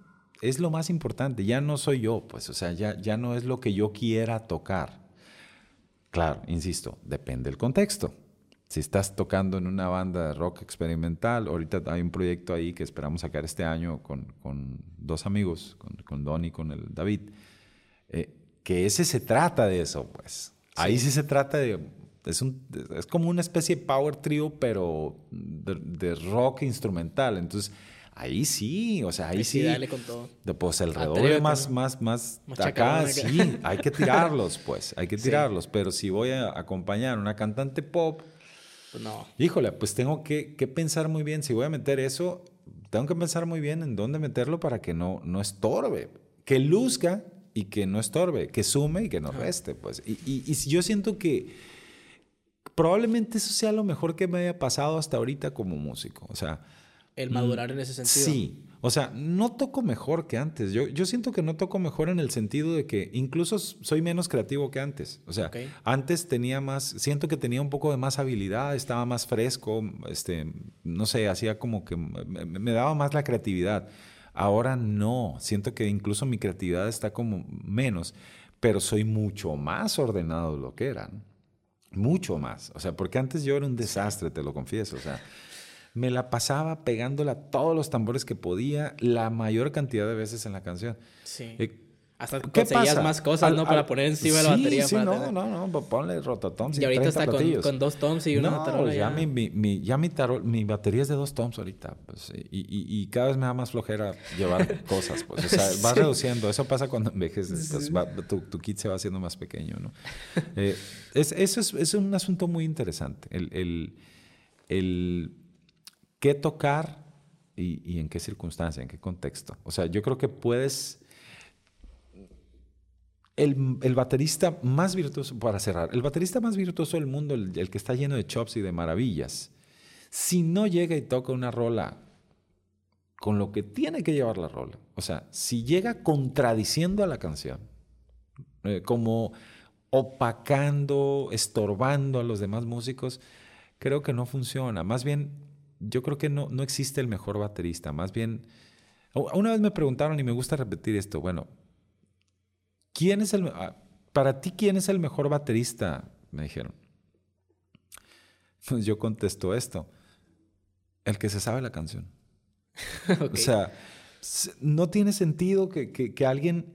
es lo más importante, ya no soy yo, pues, o sea, ya, ya no es lo que yo quiera tocar. Claro, insisto, depende del contexto. Si estás tocando en una banda de rock experimental, ahorita hay un proyecto ahí que esperamos sacar este año con, con dos amigos, con, con, Don y con el David, eh, que ese se trata de eso, pues. Ahí sí se trata de es, un, es, como una especie de power trio, pero de, de, rock instrumental. Entonces, ahí sí, o sea, ahí sí. Dale con todo. Pues el redoble más, más, más, acá, sí, hay que tirarlos, pues, hay que tirarlos. Pero si voy a acompañar a una cantante pop, Pues no. Híjole, pues tengo que, que pensar muy bien. Si voy a meter eso, tengo que pensar muy bien en dónde meterlo para que no, no estorbe. Que luzca y que no estorbe, que sume y que no reste. Pues. Y, y, y yo siento que probablemente eso sea lo mejor que me haya pasado hasta ahorita como músico. O sea, el madurar en ese sentido. Sí. O sea, no toco mejor que antes. Yo, yo siento que no toco mejor en el sentido de que incluso soy menos creativo que antes. O sea, antes tenía más, siento que tenía un poco de más habilidad, estaba más fresco, este, no sé, hacía como que me, me daba más la creatividad. Ahora no, siento que incluso mi creatividad está como menos, pero soy mucho más ordenado de lo que eran. Mucho más. O sea, porque antes yo era un desastre, te lo confieso. O sea, me la pasaba pegándole a todos los tambores que podía la mayor cantidad de veces en la canción. Sí. Eh, hasta conseguías más cosas, ¿no? para poner encima de la batería. Sí, no, no, no, pues ponle rototoms. Y ahorita está con, dos toms y una no, tarola. Ya, ya, mi, mi, ya mi, mi batería es de dos toms ahorita. Pues, y, y, y, cada vez me da más flojera llevar cosas. Pues, o sea, va reduciendo. Eso pasa cuando envejeces. Pues, va, tu, tu, kit se va haciendo más pequeño, ¿no? Eh, es, eso es, es, un asunto muy interesante. El, el, el qué tocar y, y en qué circunstancia, en qué contexto. O sea, yo creo que puedes el, baterista más virtuoso, para cerrar, el baterista más virtuoso del mundo, el, que está lleno de chops y de maravillas, si no llega y toca una rola con lo que tiene que llevar la rola, o sea, si llega contradiciendo a la canción, eh, como opacando, estorbando a los demás músicos, creo que no funciona. Más bien, yo creo que no, no existe el mejor baterista. Más bien, una vez me preguntaron y me gusta repetir esto, bueno, ¿Quién es el, ah, para ti, quién es el mejor baterista? Me dijeron. Pues yo contesto esto. El que se sabe la canción. O sea, no tiene sentido que, que, alguien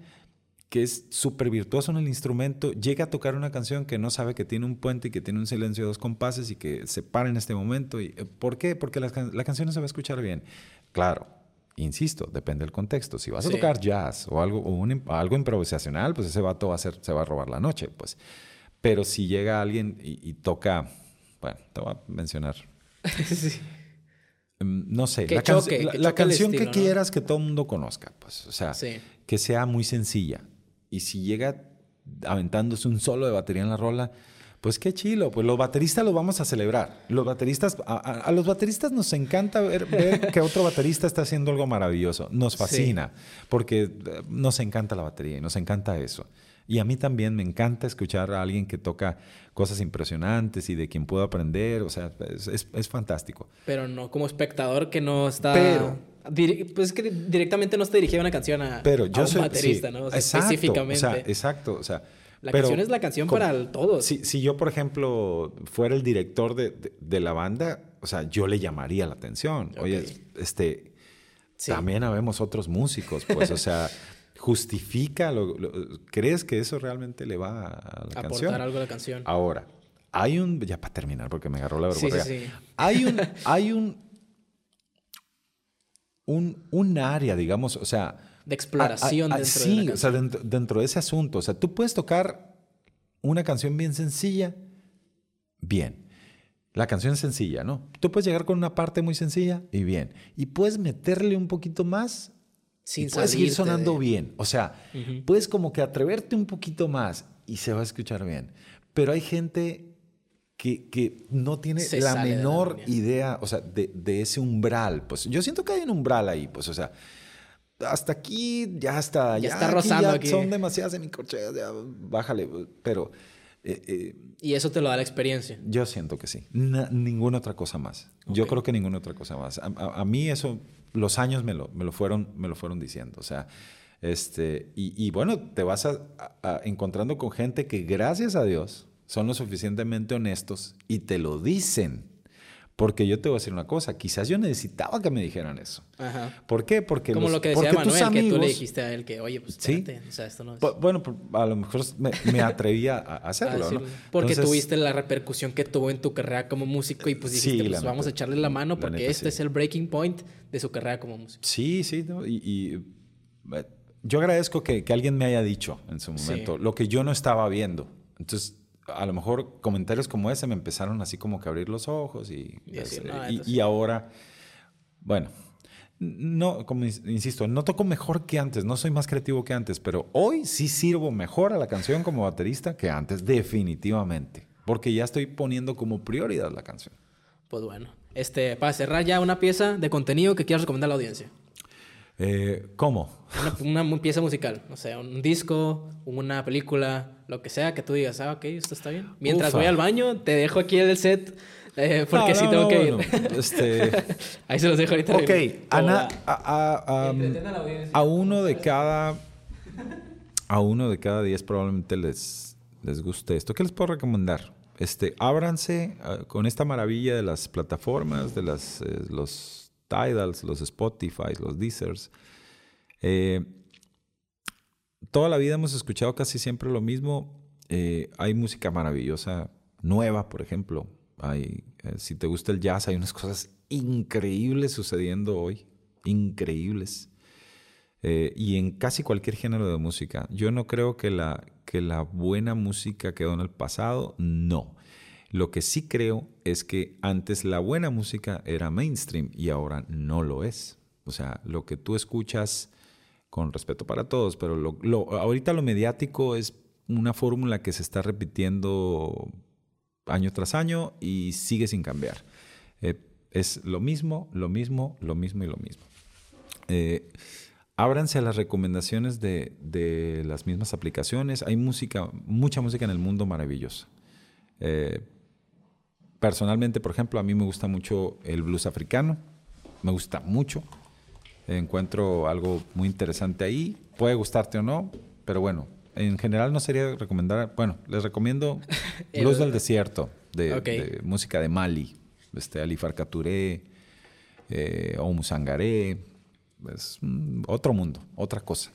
que es súper virtuoso en el instrumento llegue a tocar una canción que no sabe que tiene un puente y que tiene un silencio de dos compases y que se para en este momento. Y, ¿Por qué? Porque la, la canción no se va a escuchar bien. Claro, insisto, depende del contexto. Si vas a tocar jazz o algo, o algo improvisacional, pues ese vato va a ser, se va a robar la noche, pues. Pero si llega alguien y, toca, bueno, te voy a mencionar. Em, no sé, la, canción que quieras que todo el mundo conozca, pues, o sea, que sea muy sencilla. Y si llega aventándose un solo de batería en la rola, pues qué chilo, pues los bateristas los vamos a celebrar. Los bateristas, a, los bateristas nos encanta ver, que otro baterista está haciendo algo maravilloso. Nos fascina, porque eh, nos encanta la batería y nos encanta eso. Y a mí también me encanta escuchar a alguien que toca cosas impresionantes y de quien puedo aprender. O sea, es, fantástico. Pero no como espectador que no está... Pero, pues es que directamente no está dirigida una canción a, pero yo un soy, baterista, ¿no? específicamente. O sea, exacto. O sea, la canción es la canción para todos. Si, si, yo, por ejemplo, fuera el director de, de, la banda, o sea, yo le llamaría la atención. Oye, este, también habemos otros músicos, pues, o sea, justifica, lo, ¿crees que eso realmente le va a la Aportar canción? algo a la canción. Ahora, hay un, ya para terminar, porque me agarró la vergüenza. Sí, sí, hay un, hay un, un, un área, digamos, o sea, de exploración dentro sí, de o sea, dentro, de ese asunto. O sea, tú puedes tocar una canción bien sencilla, bien. La canción es sencilla, ¿no? Tú puedes llegar con una parte muy sencilla y bien. Y puedes meterle un poquito más Sin y puedes seguir sonando bien. O sea, puedes como que atreverte un poquito más y se va a escuchar bien. Pero hay gente que, que no tiene la menor idea, o sea, de, de, ese umbral. Pues yo siento que hay un umbral ahí, pues, o sea, hasta aquí ya está. Ya, está rozando aquí, Son demasiadas semicorcheas, ya bájale. Pero. Eh, eh, y eso te lo da la experiencia. Yo siento que sí. ninguna otra cosa más. Yo creo que ninguna otra cosa más. A, mí eso, los años me lo, me lo, fueron, me lo fueron diciendo. O sea, este, y, y bueno, te vas a, encontrando con gente que gracias a Dios son lo suficientemente honestos y te lo dicen. Porque yo te voy a decir una cosa, quizás yo necesitaba que me dijeran eso. Ajá. ¿Por qué? Porque Como lo que decía Manuel, que tú le dijiste a él que, oye, pues espérate, o sea, esto no es... Bueno, a lo mejor me, me atrevía a hacerlo, ¿no? Porque tuviste la repercusión que tuvo en tu carrera como músico y pues dijiste, pues vamos a echarle la mano porque este es el breaking point de su carrera como músico. Sí, sí, y, eh, yo agradezco que, que, alguien me haya dicho en su momento lo que yo no estaba viendo. Entonces, a lo mejor comentarios como ese me empezaron así como que a abrir los ojos y, Y este, "No, y- y ahora, bueno, no, como ins- insisto, no toco mejor que antes, no soy más creativo que antes, pero hoy sí sirvo mejor a la canción como baterista que antes, definitivamente, porque ya estoy poniendo como prioridad la canción. Pues bueno. Este, para cerrar ya una pieza de contenido que quieras recomendar a la audiencia. Eh, ¿Cómo? Una, una pieza musical, o sea, un disco, una película, lo que sea que tú digas, ah, ok, esto está bien. Mientras Ufa. voy al baño, te dejo aquí el set, eh, porque No, sí no, tengo no, que ir. bueno, este, Ahí se los dejo ahorita. ok, a, Como na- va. a- a- a- Entretiene a la audiencia. a uno de cada a uno de cada diez probablemente les, les guste esto. ¿Qué les puedo recomendar? Este, ábranse ah, con esta maravilla de las plataformas, de las, eh, los Tidals, los Spotify, los Deezers. Eh, toda la vida hemos escuchado casi siempre lo mismo. Eh, hay música maravillosa, nueva, por ejemplo. Hay, eh, si te gusta el jazz, hay unas cosas increíbles sucediendo hoy. Increíbles. Y en casi cualquier género de música. Yo no creo que la, que la buena música quedó en el pasado, no. Lo que sí creo es que antes la buena música era mainstream y ahora no lo es. O sea, lo que tú escuchas, con respeto para todos, pero ahorita lo mediático es una fórmula que se está repitiendo año tras año y sigue sin cambiar. Eh, es lo mismo, lo mismo, lo mismo y lo mismo. Eh, ábranse a las recomendaciones de, de las mismas aplicaciones. Hay música, mucha música en el mundo maravillosa. Eh, personalmente, por ejemplo, a mí me gusta mucho el blues africano. Me gusta mucho. Encuentro algo muy interesante ahí. Puede gustarte o no, pero bueno, en general no sería recomendar. Bueno, les recomiendo Blues del Desierto, de, música de Mali. Este, Alifar Katuré, eh, Omu Sangaré. Es mm, otro mundo, otra cosa.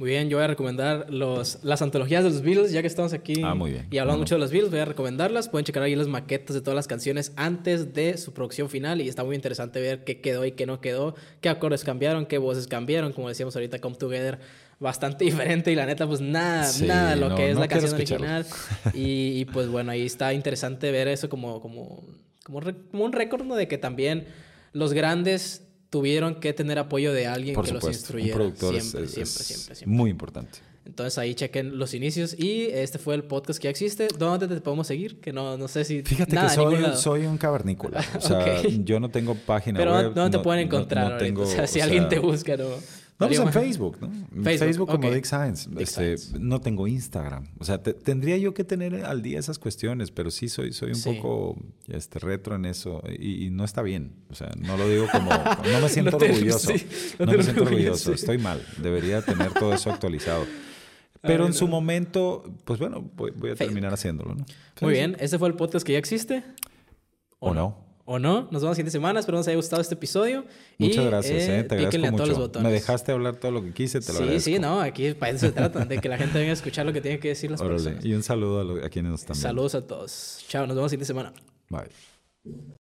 Muy bien, yo voy a recomendar los, las antologías de los Beatles, ya que estamos aquí Ah, muy bien. y hablamos Bueno. mucho de los Beatles, voy a recomendarlas. Pueden checar ahí las maquetas de todas las canciones antes de su producción final y está muy interesante ver qué quedó y qué no quedó, qué acordes cambiaron, qué voces cambiaron, como decíamos ahorita, Come Together, bastante diferente y la neta, pues nada, Sí, nada de lo no, que es no la canción escucharlo. original. Y, y, pues bueno, ahí está interesante ver eso como, como, como, re- como un récord ¿no? de que también los grandes tuvieron que tener apoyo de alguien Por que los supuesto, un instruyera. productor es- siempre, es- siempre, siempre, siempre. muy importante. Entonces ahí chequen los inicios y este fue el podcast que ya existe. ¿Dónde te podemos seguir? Que no, no sé si... Fíjate nada, que soy, soy un cavernícola. O sea, Ok. yo no tengo página Pero web. ¿dónde te no- pueden no- encontrar no ahorita? tengo, o sea, si o alguien sea, te busca, ¿no? No, pues en Facebook, ¿no? Facebook, Facebook, como. Dick Science. Dick Este, Science. No tengo Instagram. O sea, te- tendría yo que tener al día esas cuestiones, pero sí soy, soy un Sí. poco este, retro en eso y, y no está bien. O sea, no lo digo como... No me siento No te- orgulloso. sí, no me siento orgulloso. Estoy mal. Debería tener todo eso actualizado. Pero en su momento, pues bueno, voy, voy a Facebook. terminar haciéndolo, ¿no? Muy bien, este fue el podcast que ya existe. ¿O no? ¿O no? Nos vemos la siguiente semana. Espero que les haya gustado este episodio. Muchas Y, gracias, eh, te píquenle agradezco a todos los botones. Me dejaste hablar todo lo que quise, te lo Sí, agradezco. sí, no. Aquí para eso se trata. De que la gente venga a escuchar lo que tiene que decir las Órale. personas. Y un saludo a, quienes nos están viendo. Saludos a todos. Chao, nos vemos la siguiente semana. Bye.